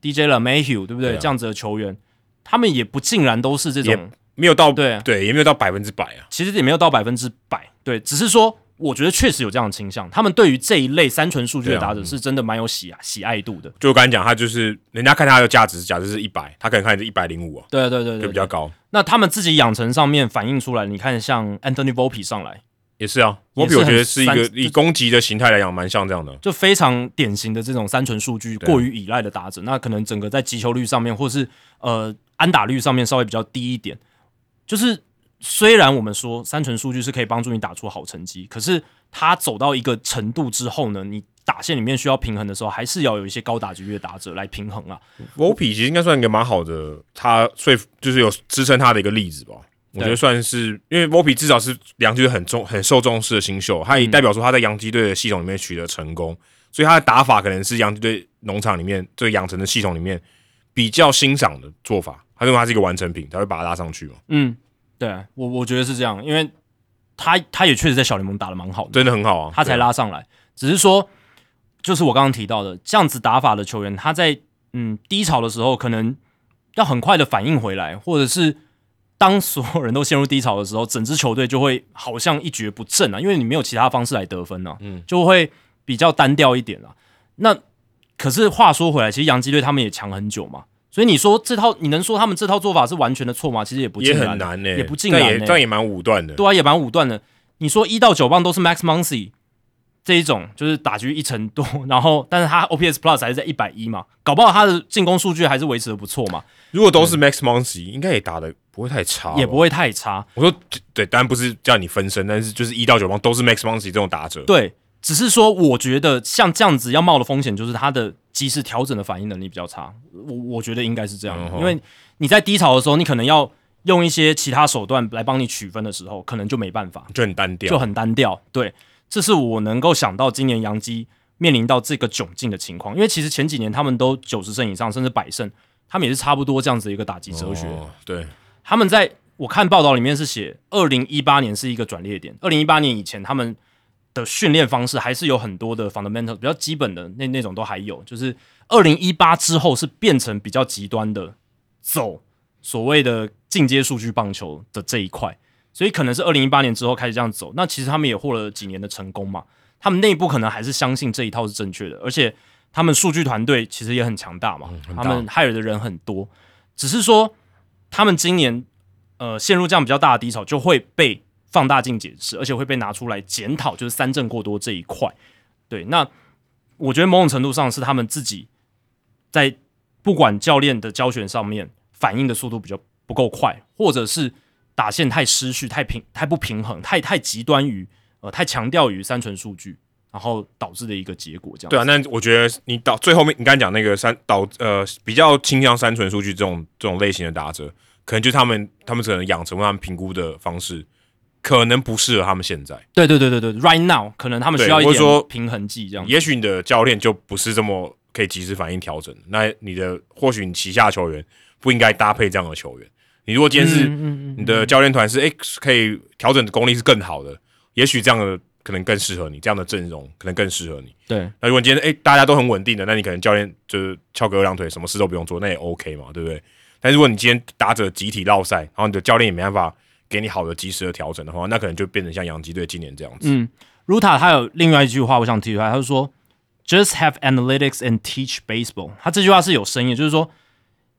DJ LaMahieu，对不对？对啊这样子的球员，他们也不尽然都是这种，没有到对对，也没有到百分之百啊。其实也没有到百分之百，对，只是说。我觉得确实有这样的倾向，他们对于这一类三纯数据的打者是真的蛮有喜啊喜爱度的。就我刚才讲，他就是人家看他的价值，假设是一百，他可能看你是一百零五啊，对对对对，就比较高。那他们自己养成上面反映出来，你看像 Anthony Volpe 上来，也是啊，，Volpe 我觉得是一个以攻击的形态来讲，蛮像这样的。就非常典型的这种三纯数据过于依赖的打者，那可能整个在击球率上面，或是呃安打率上面稍微比较低一点。就是虽然我们说三纯数据是可以帮助你打出好成绩，可是它走到一个程度之后呢，你打线里面需要平衡的时候，还是要有一些高打击率的打者来平衡啊。Volpe 其实应该算一个蛮好的，他说服就是有支撑他的一个例子吧。我觉得算是，因为 Volpe 至少是洋基队很重、很受重视的新秀，他也代表说他在洋基队的系统里面取得成功，所以他的打法可能是洋基队农场里面这个养成的系统里面比较欣赏的做法。他认为他是一个完成品，才会把他拉上去嘛，嗯，对我我觉得是这样，因为他他也确实在小联盟打的蛮好的。真的很好啊。他才拉上来。只是说，就是我刚刚提到的，这样子打法的球员，他在嗯低潮的时候，可能要很快的反应回来，或者是当所有人都陷入低潮的时候，整支球队就会好像一蹶不振啊，因为你没有其他方式来得分啊，嗯，就会比较单调一点啊。那可是话说回来，其实洋基队他们也强很久嘛。所以你说这套，你能说他们这套做法是完全的错吗？其实也不也很难呢、也不尽但然、呢。也但也蛮武断的。对啊，也蛮武断的。你说一到九棒都是 Max Muncy 这一种，就是打局一成多，然后但是他 OPS Plus 还是在一百一嘛，搞不好他的进攻数据还是维持的不错嘛，如果都是 Max Muncy，应该也打的不会太差，也不。会太差。我说对，当然不是叫你分身，但是就是一到九棒都是 Max Muncy 这种打者，对，只是说我觉得像这样子要冒的风险，就是他的及时调整的反应能力比较差。我我觉得应该是这样，嗯因为你在低潮的时候，你可能要用一些其他手段来帮你取分的时候，可能就没办法。就很单调，就很单调。对，这是我能够想到今年杨基面临到这个窘境的情况，因为其实前几年他们都九十胜以上，甚至百胜，他们也是差不多这样子的一个打击哲学。哦对，他们在我看报道里面是写，二零一八年是一个转捩点，二零一八年以前他们的训练方式还是有很多的 fundamental 比较基本的那那种都还有，就是二零一八之后是变成比较极端的走所谓的进阶数据棒球的这一块，所以可能是二零一八年之后开始这样走。那其实他们也获了几年的成功嘛，他们内部可能还是相信这一套是正确的，而且他们数据团队其实也很强大嘛，他们 hire 的人很多，只是说他们今年呃陷入这样比较大的低潮，就会被放大镜解释，而且会被拿出来检讨，就是三振过多这一块。对，那我觉得某种程度上是他们自己在不管教练的教学上面反应的速度比较不够快，或者是打线太失序、太平、太不平衡、太太极端于呃太强调于三纯数据，然后导致的一个结果。这样对啊，那我觉得你到最后面，你刚才讲那个三导呃比较倾向三纯数据这种这种类型的打者，可能就是他们他们可能养成他们评估的方式，可能不适合他们现在。对对对对对，right now 可能他们需要一点平衡剂这样。也许你的教练就不是这么可以及时反应调整，那你的或许你旗下球员不应该搭配这样的球员。你如果今天是你的教练团是诶、可以调整的功力是更好的，也许这样的可能更适合你，这样的阵容可能更适合你。对那如果今天诶、大家都很稳定的，那你可能教练就是翘个二郎腿，什么事都不用做，那也 OK 嘛，对不对？但如果你今天打着集体绕赛，然后你的教练也没办法给你好的及时的调整的话，那可能就变成像洋基队今年这样子。嗯，Ruta 他有另外一句话，我想提出来，他就说，Just have analytics and teach baseball。他这句话是有深意，就是说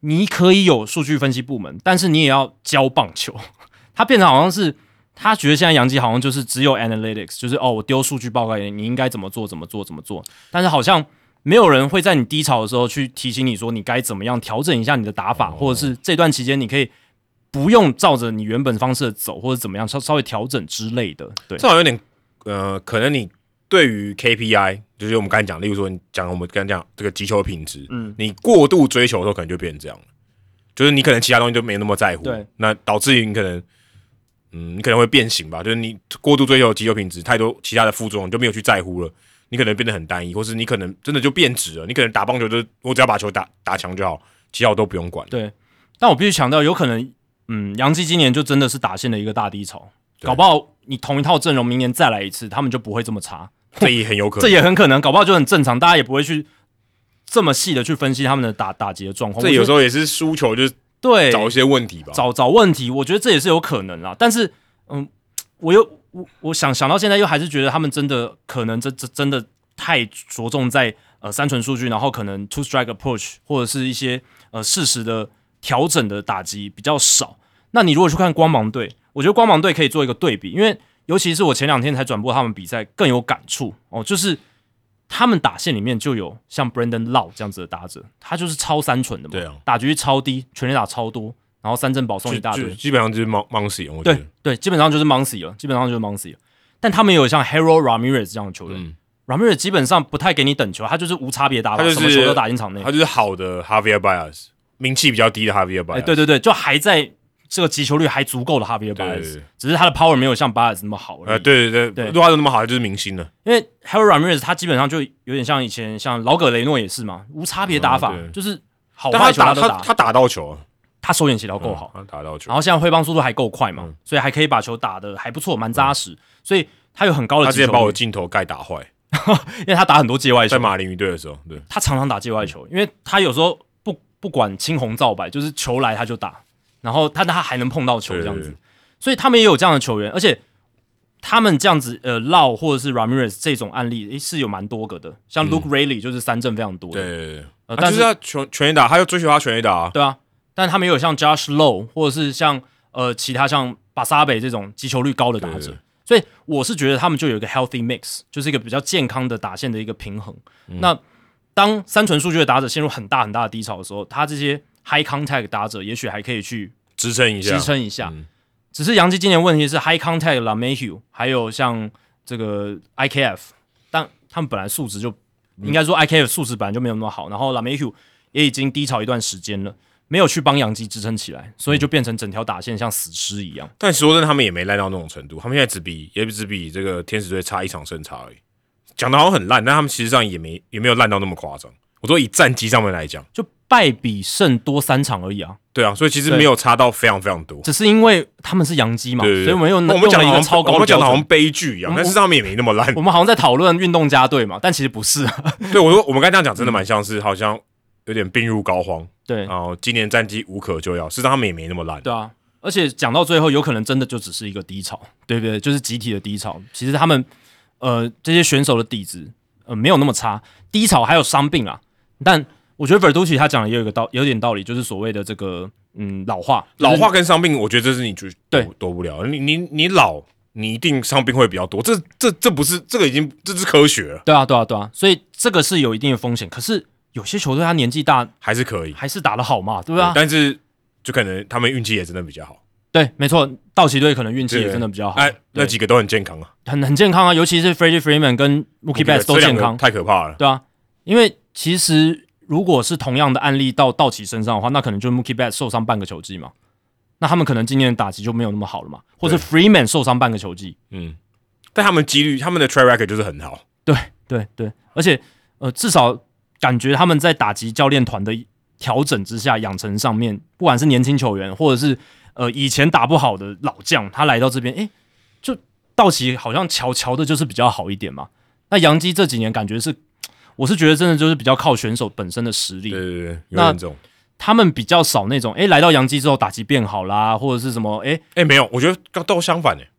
你可以有数据分析部门，但是你也要教棒球。他变成好像是他觉得现在杨基好像就是只有 analytics，就是哦，我丢数据报告给你，你应该怎么做，怎么做，怎么做。但是好像没有人会在你低潮的时候去提醒你说你该怎么样调整一下你的打法，或者是这段期间你可以不用照着你原本方式走，或者怎么样稍稍微调整之类的。对，这好像有点呃，可能你对于 KPI，就是我们刚才讲，例如说你讲我们刚才讲这个击球品质，嗯，你过度追求的时候，可能就变成这样了。就是你可能其他东西就没那么在乎，对，那导致于你可能，嗯，你可能会变形吧。就是你过度追求击球品质，太多其他的副作用就没有去在乎了，你可能变得很单一，或是你可能真的就变质了。你可能打棒球就是我只要把球打打强就好，其他我都不用管。对，但我必须强调，有可能，嗯，杨基今年就真的是打线的一个大低潮，搞不好你同一套阵容明年再来一次，他们就不会这么差。这也很有可能，这也很可能，搞不好就很正常，大家也不会去这么细的去分析他们的打打击的状况。这有时候也是输球，就是对找一些问题吧，找找问题，我觉得这也是有可能啦。但是，嗯，我又我我想想到现在，又还是觉得他们真的可能这这真的太着重在呃三纯数据，然后可能 two strike approach 或者是一些呃事实的调整的打击比较少。那你如果去看光芒队，我觉得光芒队可以做一个对比，因为尤其是我前两天才转播他们比赛，更有感触哦。就是他们打线里面就有像 Brandon Lau 这样子的打者，他就是超三纯的嘛，对啊，打局超低，全垒打超多，然后三振保送一大堆，基本上就是 Mon Moncy，我觉对对，基本上就是 Moncy 了，基本上就是 Moncy 了。但他们有像 Harold Ramirez 这样的球员、r a m i r e z 基本上不太给你等球，他就是无差别打法，他就是什么球都打进场内他。就是好的 Javier Baez，名气比较低的 Javier Baez，哎，对对对，就还在这个击球率还足够的对对 Baez，对只是他的 power 没有像 Baez 那么好而已。呃，对对对，对。如果他那么好，就是明星了。因为 Harold Ramirez 他基本上就有点像以前像老葛雷诺也是嘛，无差别打法，嗯就是好坏球都打，打他他打。到球啊，他手眼协调够好，他打到球。然，后现在挥棒速度还够快嘛，嗯。所以还可以把球打的还不错，蛮扎实，所以他有很高的他直接把我镜头盖打坏，因为他打很多界外球，在马林鱼队的时候，对，他常常打界外球，因为他有时候不不管青红皂白，就是球来他就打，然后他他还能碰到球这样子，所以他们也有这样的球员，而且他们这样子呃绕或者是 Ramirez 这种案例诶是有蛮多个的，像 Luke Rayleigh 就是三振非常多的，嗯对。对对，呃，但是他就是要全全垒打，他又追求他全垒打。啊，对啊，但他们也有像 Josh Low 或者是像呃其他像巴萨北这种击球率高的打者，所以我是觉得他们就有一个 healthy mix，就是一个比较健康的打线的一个平衡。嗯。那当三纯数据的打者陷入很大很大的低潮的时候，他这些 high contact 打者也许还可以去支撑一下支，撑一下。嗯只是杨基今年问题是 high contact La Mayhew，还有像这个 IKF，但他们本来素质就应该说 IKF 素质本来就没有那么好，然后 La Mayhew 也已经低潮一段时间了，没有去帮杨基支撑起来，所以就变成整条打线像死尸一样。但说真的，他们也没烂到那种程度，他们现在只比也只比这个天使队差一场胜差而已。讲的好像很烂，但他们其实上也没也没有烂到那么夸张。我说以战绩上面来讲，就败比胜多三场而已啊，对啊，所以其实对没有差到非常非常多。只是因为他们是洋基嘛，所以我们用我们讲了一个超高我们讲的好像。悲剧一样，但是他们也没那么烂。我们好像在讨论运动家队嘛，但其实不是啊。对我说，我们刚才这样讲，真的蛮像是好像有点病入膏肓，对然后今年战绩无可救药。事实上他们也没那么烂。对啊，而且讲到最后，有可能真的就只是一个低潮，对不对？就是集体的低潮。其实他们呃这些选手的底子呃没有那么差，低潮还有伤病啊。但我觉得 Verducci 他讲的也有一个道，有点道理，就是所谓的这个嗯老化，就是老化跟伤病，我觉得这是你就对躲躲不了。你你你老，你一定伤病会比较多。这这这不是这个已经这是科学了，对啊对啊对啊，所以这个是有一定的风险。可是有些球队他年纪大，还是可以。还是打得好嘛，对吧、但是就可能他们运气也真的比较好。对，没错，道奇队可能运气也真的比较好，哎，那几个都很健康啊。很很健康啊，尤其是 Freddie Freeman 跟 Mookie Betts 都健康，太可怕了。对啊，因为其实如果是同样的案例到道奇身上的话，那可能就 Mookie Betts 受伤半个球季嘛，那他们可能今年的打击就没有那么好了嘛，或者 Freeman 受伤半个球季，嗯，但他们几率，他们的 track record 就是很好。对对对，而且呃，至少感觉他们在打击教练团的调整之下，养成上面，不管是年轻球员，或者是呃以前打不好的老将，他来到这边，诶，就道奇好像瞧瞧的就是比较好一点嘛。那杨基这几年感觉是，我是觉得真的就是比较靠选手本身的实力对，对对，有那种。他们比较少那种，诶，来到杨基之后打击变好啦，或者是什么，诶，哎，没有，我觉得刚都相反诶，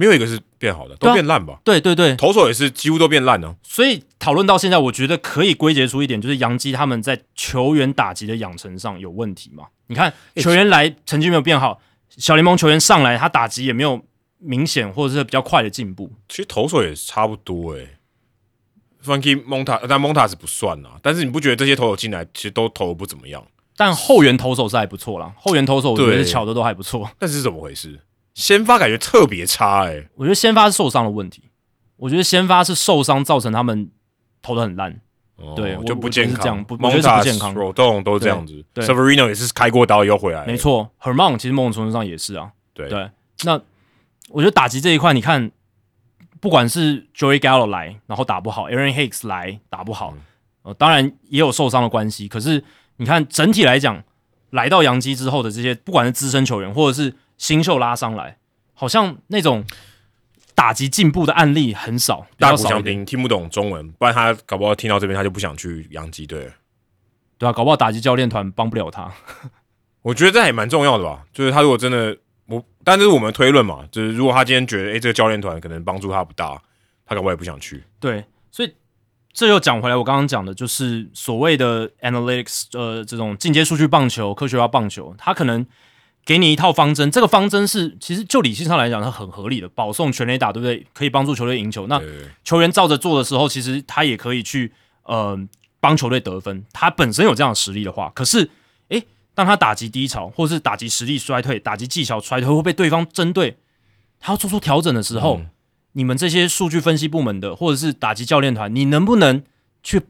没有一个是变好的，都变烂吧。对对对，投手也是几乎都变烂了。所以讨论到现在，我觉得可以归结出一点，就是杨基他们在球员打击的养成上有问题嘛。你看球员来成绩没有变好，小联盟球员上来，他打击也没有明显或者是比较快的进步。其实投手也差不多诶、Frankie Monta，但 Monta 是不算啊。但是你不觉得这些投手进来其实都投的不怎么样？但后援投手是还不错啦，后援投手我觉得对巧的都还不错。但是怎么回事？先发感觉特别差诶、我觉得先发是受伤的问题，我觉得先发是受伤造成他们投的很烂。哦对我就不健康。不我觉得是不健康 o n 都是这样子对对，Severino 也是开过刀又回来，没错 h e r m a n 其实某种程度上也是啊。对对，那我觉得打击这一块，你看，不管是 Joey Gallo 来，然后打不好，Aaron Hicks 来打不好，呃，当然也有受伤的关系。可是你看整体来讲，来到洋基之后的这些，不管是资深球员或者是新秀拉上来，好像那种打击进步的案例很少，比大谷翔较少一点，平听不懂中文，不然他搞不好听到这边他就不想去洋基队了。对啊，搞不好打击教练团帮不了他。我觉得这还蛮重要的吧，就是他如果真的我，但这是我们推论嘛，就是如果他今天觉得，诶，这个教练团可能帮助他不大，他搞不好也不想去。对，所以这又讲回来，我刚刚讲的就是所谓的 analytics，呃，这种进阶数据棒球、科学化棒球，它可能给你一套方针，这个方针是其实就理性上来讲，它很合理的，保送全垒打，对不对？可以帮助球队赢球。那球员照着做的时候，其实他也可以去呃帮球队得分。他本身有这样的实力的话，可是诶，当他打击低潮，或是打击实力衰退、打击技巧衰退，会被对方针对，他要做出调整的时候，嗯你们这些数据分析部门的，或者是打击教练团，你能不能去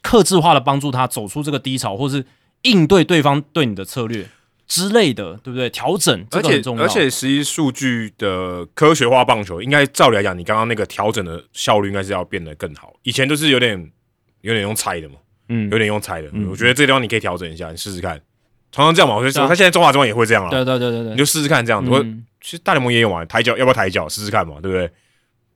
克制化的帮助他走出这个低潮，或是应对对方对你的策略之类的，对不对？调整而且而且实际数据的科学化棒球，应该照理来讲，你刚刚那个调整的效率应该是要变得更好。以前都是有点有点用猜的嘛，嗯有，点用猜的。嗯我觉得这个地方你可以调整一下，你试试看。常常这样嘛，我觉得他现在中华中也会这样了，对对对对对，你就试试看这样子。我嗯其实大联盟也有嘛，抬脚要不要抬脚试试看嘛，对不对？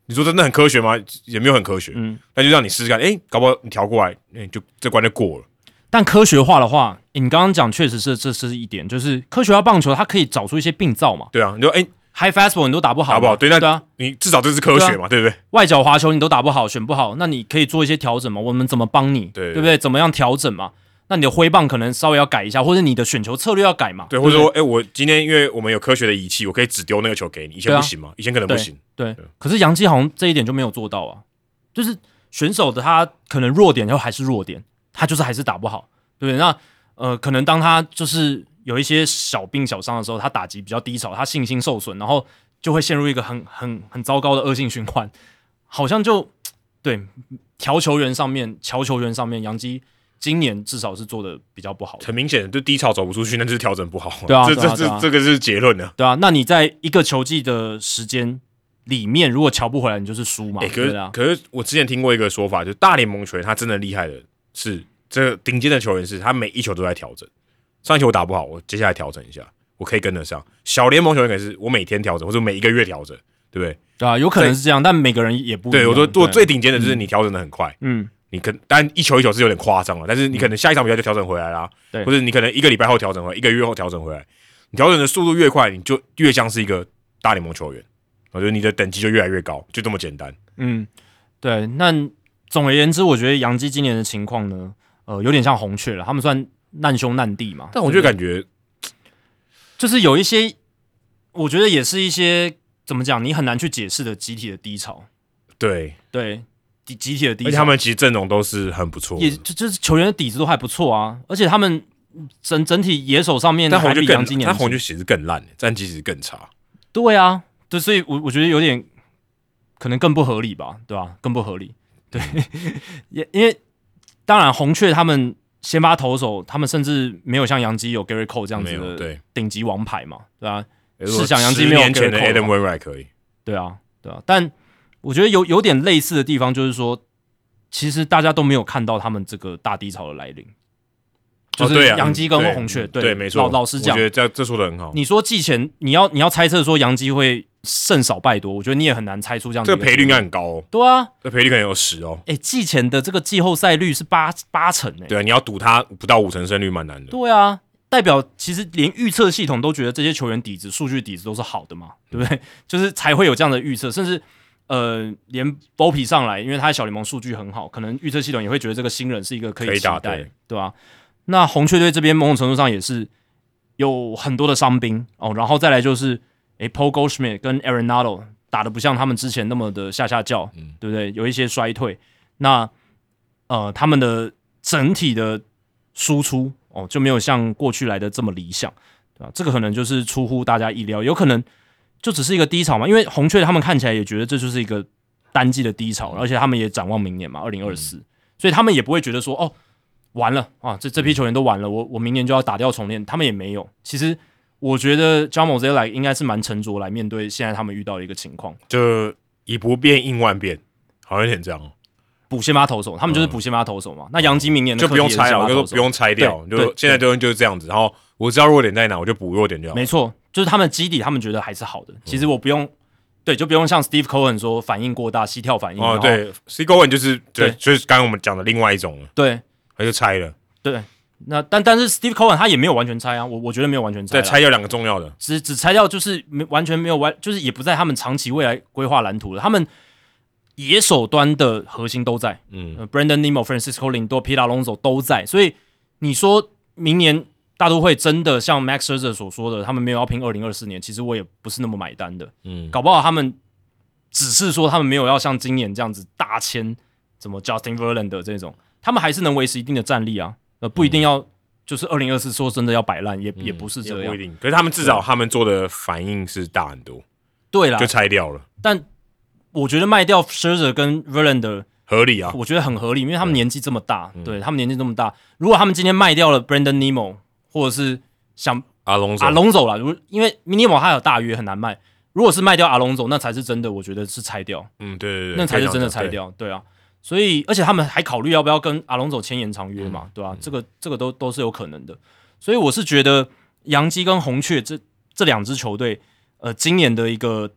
你说真的很科学吗？也没有很科学，嗯，那就让你试试看。诶，搞不好你调过来，诶，就这关就过了。但科学化的话，诶你刚刚讲确实是这是一点，就是科学化棒球它可以找出一些病灶嘛对啊，你说诶，，high fastball 你都打不好不好对那对啊，你至少这是科学嘛，对不对？外角滑球你都打不好，选不好，那你可以做一些调整嘛？我们怎么帮你？对对不对？怎么样调整嘛？那你的挥棒可能稍微要改一下，或者你的选球策略要改嘛？对，不或者说，诶，我今天因为我们有科学的仪器，我可以只丢那个球给你，以前不行嘛，以前可能不行。对。可是杨基好像这一点就没有做到啊，就是选手的他可能弱点就还是弱点，他就是还是打不好，对不对？那呃，可能当他就是有一些小病小伤的时候，他打击比较低潮，他信心受损，然后就会陷入一个很很很糟糕的恶性循环，好像就对调球员上面、调球员上面，杨基今年至少是做的比较不好。很明显，就低潮走不出去，那就是调整不好。对啊这这这这个是结论呢。对啊，那你在一个球季的时间里面，如果调不回来，你就是输嘛。哎、可是、啊，可是我之前听过一个说法，就是大联盟球员他真的厉害的是，这顶尖的球员是他每一球都在调整。上一球我打不好，我接下来调整一下，我可以跟得上。小联盟球员可能是我每天调整，或者每一个月调整，对不对？对啊，有可能是这样，但每个人也不对我说，做最顶尖的就是你调整的很快，嗯你可但一球一球是有点夸张了，但是你可能下一场比赛就调整回来啦，对或者你可能一个礼拜后调整回来，一个月后调整回来，你调整的速度越快，你就越像是一个大联盟球员，我觉得你的等级就越来越高，就这么简单。嗯，对。那总而言之，我觉得杨基今年的情况呢，呃，有点像红雀了，他们算难兄难弟嘛。但我就感觉 就是有一些，我觉得也是一些怎么讲，你很难去解释的集体的低潮，对，对，集集体的低潮。而且他们其实阵容都是很不错，也就就是球员的底子都还不错啊，而且他们整整体野手上面还但红就更比杨基，年红就其实更烂，战绩其实更差。对啊，对，所以我我觉得有点可能更不合理吧，对吧、更不合理。对，也因为当然红雀他们先发投手，他们甚至没有像杨基有 Gary Cole 这样子的顶级王牌嘛，对吧、试想杨基10没有年前的 Garrett Cole Adam Wainwright 可以，对啊，对啊，但我觉得有有点类似的地方，就是说，其实大家都没有看到他们这个大低潮的来临，就是杨基跟对红雀，对，没错。老老实讲。我觉，得这这说的很好。你说季前你要你要猜测说杨基会胜少败多，我觉得你也很难猜出这样子这个赔率应该该很高哦，对啊，这赔率可能有十哦。哎，季前的这个季后赛率是八八成哎、对啊，你要赌他不到五成胜率蛮难的。对啊，代表其实连预测系统都觉得这些球员底子、数据底子都是好的嘛，对不对？就是才会有这样的预测，甚至呃，连 o p 上来，因为他的小联盟数据很好，可能预测系统也会觉得这个新人是一个可以可以期待，打对对吧、那红雀队这边某种程度上也是有很多的伤兵哦，然后再来就是诶 Paul Goldschmidt 跟 Aaron Nado 打的不像他们之前那么的下下叫，对不对？有一些衰退，那呃他们的整体的输出哦就没有像过去来的这么理想，对吧？这个可能就是出乎大家意料，有可能就只是一个低潮嘛，因为红雀他们看起来也觉得这就是一个单季的低潮，而且他们也展望明年嘛，二零二四，所以他们也不会觉得说哦。完了啊！这这批球员都完了，我我明年就要打掉重练。他们也没有。其实我觉得 j a m o z e l 应该是蛮沉着来面对现在他们遇到的一个情况，就以不变应万变，好像有点这样。补先发投手，他们就是补先发投手嘛。那杨基明年就不用拆了，就不用拆掉，就现在都就是这样子。然后我知道弱点在哪，我就补弱点就好。没错，就是他们基底，他们觉得还是好的。其实我不用，对，就不用像 Steve Cohen 说反应过大，膝跳反应。哦，对，Steve Cohen 就是对，就是刚刚我们讲的另外一种。对，他就拆了。对，那但但是 Steve Cohen 他也没有完全拆啊，我我觉得没有完全拆，对，拆掉两个重要的，只只拆掉就是没完全没有完，就是也不在他们长期未来规划蓝图了。他们野手端的核心都在，嗯，Brandon Nimmo、Francisco Lindor、P. a Lonzo 都在，所以你说明年大都会真的像 Max Scherzer 所说的，他们没有要拼二零二四年，其实我也不是那么买单的，嗯，搞不好他们只是说他们没有要像今年这样子大签，什么 Justin Verlander 这种，他们还是能维持一定的战力啊。呃，不一定要，就是二零二四说真的要摆烂，也也不是这样。不一定，可是他们至少他们做的反应是大很多。对啦，就拆掉了。但我觉得卖掉 Scherzer 跟 Verlander 合理啊，我觉得很合理，因为他们年纪这么大，对他们年纪这么大，如果他们今天卖掉了 Brandon Nemo，或者是像阿龙阿龙走了，如因为 Nemo 他有大约很难卖，如果是卖掉阿龙走，那才是真的，我觉得是拆掉。嗯，对对对，那才是真的拆掉。对啊。所以，而且他们还考虑要不要跟阿隆佐签延长约嘛，对吧？这个这个都都是有可能的。所以我是觉得，杨基跟红雀这这两支球队，呃，今年的一个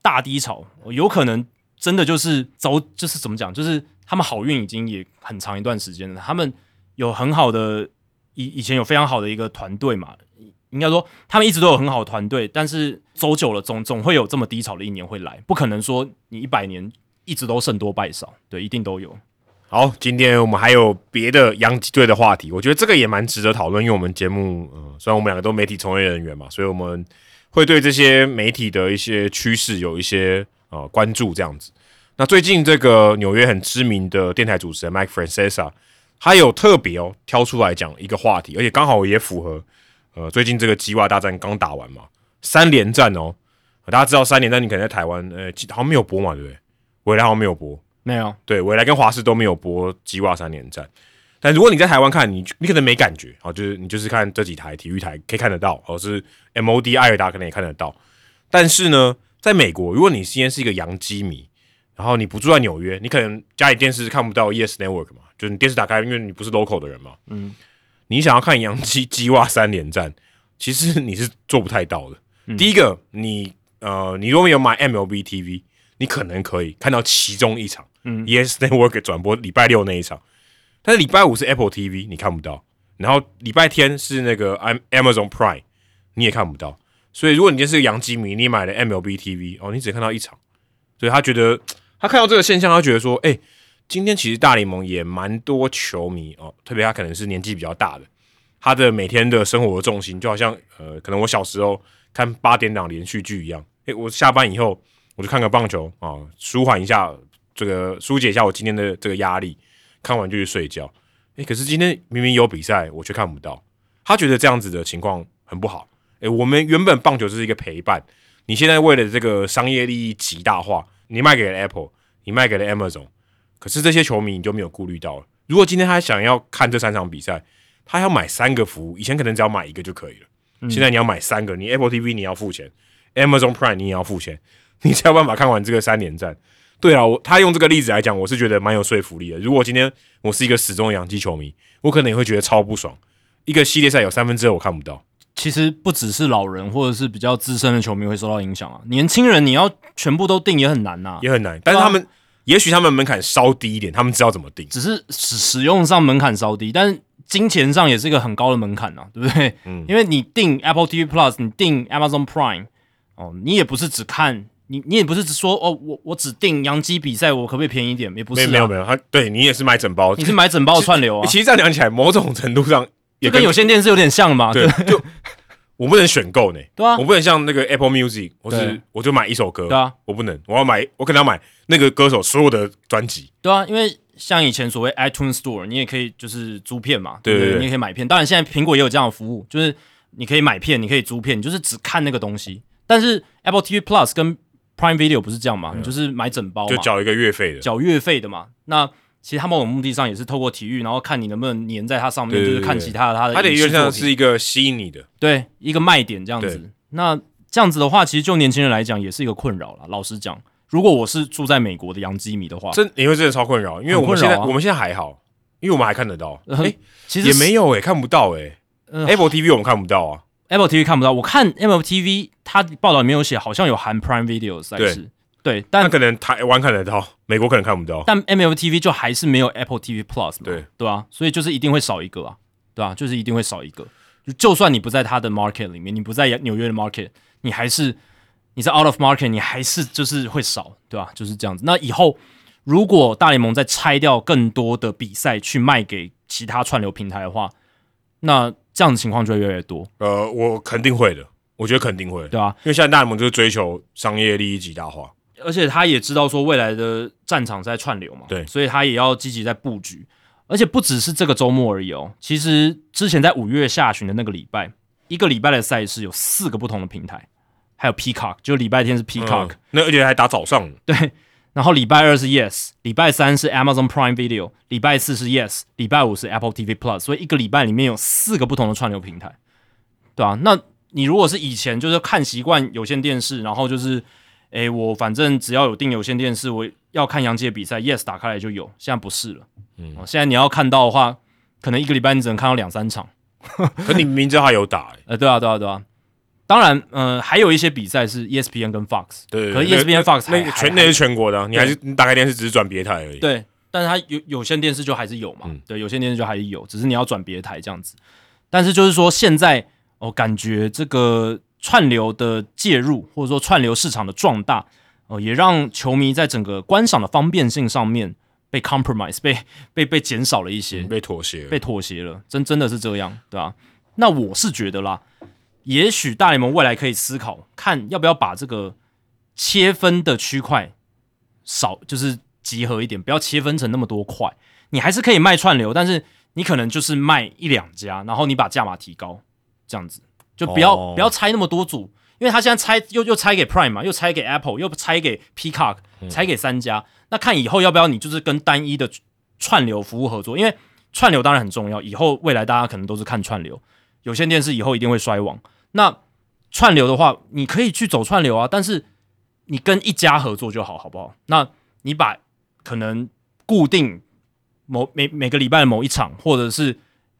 大低潮，有可能真的就是走，就是怎么讲，就是他们好运已经也很长一段时间了。他们有很好的以以前有非常好的一个团队嘛，应该说他们一直都有很好的团队，但是走久了，总总会有这么低潮的一年会来，不可能说你一百年。一直都胜多败少，对，一定都有。好，今天我们还有别的洋基队的话题，我觉得这个也蛮值得讨论，因为我们节目，呃，虽然我们两个都媒体从业人员嘛，所以我们会对这些媒体的一些趋势有一些呃关注。这样子，那最近这个纽约很知名的电台主持人 Mike Francesa，他有特别哦挑出来讲一个话题，而且刚好也符合呃最近这个吉瓦大战刚打完嘛，三连战哦，大家知道三连战，你可能在台湾呃好像没有播嘛，对不对？未来好像没有播，没有。对，未来跟华视都没有播吉瓦三连战。但如果你在台湾看，你你可能没感觉，哦，就是你就是看这几台体育台可以看得到，或是 MOD 艾尔达可能也看得到。但是呢，在美国，如果你今天是一个洋基迷，然后你不住在纽约，你可能家里电视看不到 Yes Network 嘛，就是你电视打开，因为你不是 local 的人嘛，嗯，你想要看洋基基袜三连战，其实你是做不太到的。第一个，你呃，你如果有买 MLB TV。你可能可以看到其中一场，嗯，Yes Network 转播礼拜六那一场，但是礼拜五是 Apple TV，你看不到。然后礼拜天是那个 Amazon Prime，你也看不到。所以如果你今天是个洋基迷，你买了 MLB TV，哦，你只看到一场。所以他觉得，他看到这个现象，他觉得说，哎，今天其实大联盟也蛮多球迷哦，特别他可能是年纪比较大的，他的每天的生活的重心就好像，呃，可能我小时候看八点档连续剧一样，哎，我下班以后。我就看个棒球啊，舒缓一下这个，疏解一下我今天的这个压力。看完就去睡觉。诶，可是今天明明有比赛，我却看不到。他觉得这样子的情况很不好。诶，我们原本棒球是一个陪伴，你现在为了这个商业利益极大化，你卖给了 Apple，你卖给了 Amazon，可是这些球迷你就没有顾虑到了。如果今天他想要看这三场比赛，他要买三个服务，以前可能只要买一个就可以了，现在你要买三个，你 Apple TV 你要付钱，Amazon Prime 你也要付钱。你才有办法看完这个三连战。对啊，我他用这个例子来讲，我是觉得蛮有说服力的。如果今天我是一个死忠的洋基球迷，我可能也会觉得超不爽。一个系列赛有三分之二我看不到。其实不只是老人或者是比较资深的球迷会受到影响啊，年轻人你要全部都定也很难呐，也很难。但是他们也许他们门槛稍低一点，他们知道怎么定。只是使使用上门槛稍低，但是金钱上也是一个很高的门槛呐，对不对？嗯。因为你订 Apple TV Plus，你订 Amazon Prime，哦，你也不是只看。你你也不是只说哦，我我只定洋基比赛，我可不可以便宜一点？也不是，没有没有，他对你也是买整包，你是买整包串流啊。其实这样讲起来，某种程度上也跟有线电视有点像嘛。对，就我不能选购呢，对啊我不能像那个 Apple Music，我是我就买一首歌，对啊，我不能，我要买，我可能要买那个歌手所有的专辑，对啊，因为像以前所谓 iTunes Store，你也可以就是租片嘛，对你也可以买片。当然，现在苹果也有这样的服务，就是你可以买片，你可以租片，你就是只看那个东西。但是 Apple TV Plus 跟 Prime Video 不是这样嘛？你就是买整包，就缴一个月费的，缴月费的嘛。那其实他某种目的上也是透过体育，然后看你能不能粘在它上面，就是看其他的它的它得有点像影视作品是一个吸引你的，对一个卖点这样子。那这样子的话，其实就年轻人来讲也是一个困扰了。老实讲，如果我是住在美国的洋基迷的话，真你会真的超困扰，因为我们现在、我们现在还好，因为我们还看得到，呃哎、其实也没有哎、看不到哎、呃 Apple TV 我们看不到啊，Apple TV 看不到，我看 Apple TV 它报道里面有写，好像有含 Prime Video 的赛事，对，那但可能台湾看得到，美国可能看不到，但 MLB TV 就还是没有 Apple TV Plus 嘛，对。对吧、所以就是一定会少一个啊，对啊、就是一定会少一个，就就算你不在它的 market 里面，你不在纽约的 market，你还是你在 out of market，你还是就是会少，对吧、就是这样子。那以后如果大联盟再拆掉更多的比赛去卖给其他串流平台的话，那这样的情况就会越来越多，呃，我肯定会的，我觉得肯定会，对啊、因为现在大联盟就是追求商业利益极大化，而且他也知道说未来的战场在串流嘛，对。所以他也要积极在布局。而且不只是这个周末而已哦，其实之前在五月下旬的那个礼拜，一个礼拜的赛事有四个不同的平台，还有 Peacock，就礼拜天是 Peacock，、嗯那而且还打早上，对，然后礼拜二是 Yes，礼拜三是 Amazon Prime Video，礼拜四是 Yes，礼拜五是 Apple TV Plus，所以一个礼拜里面有四个不同的串流平台，对啊，那你如果是以前就是看习惯有线电视，然后就是，诶，我反正只要有订有线电视，我要看洋基的比赛，Yes 打开来就有，现在不是了，嗯，现在你要看到的话，可能一个礼拜你只能看到两三场，可你明明知道他有打、欸，呃，对啊，对啊，对啊。当然，呃，还有一些比赛是 E ESPN 跟 Fox，对，可是 E 那 ESPN、Fox 那个全那是全国的啊、你还是你打开电视只是转别台而已，对，但是它有有线电视就还是有嘛，嗯。对，有线电视就还是有，只是你要转别台这样子。但是就是说，现在哦，感觉这个串流的介入，或者说串流市场的壮大，哦，也让球迷在整个观赏的方便性上面被 compromise，被被被减少了一些，被妥协，被妥协了，真真的是这样，对吧、那我是觉得啦，也许大联盟未来可以思考，看要不要把这个切分的区块少，就是集合一点，不要切分成那么多块。你还是可以卖串流，但是你可能就是卖一两家，然后你把价码提高，这样子就不要、哦不要拆那么多组，因为他现在拆又又拆给 Prime 嘛，又拆给 Apple，又拆给 Peacock，拆给三家。那看以后要不要你就是跟单一的串流服务合作，因为串流当然很重要，以后未来大家可能都是看串流，有线电视以后一定会衰亡。那串流的话，你可以去走串流啊，但是你跟一家合作就好，好不好？那你把可能固定某每每个礼拜的某一场，或者是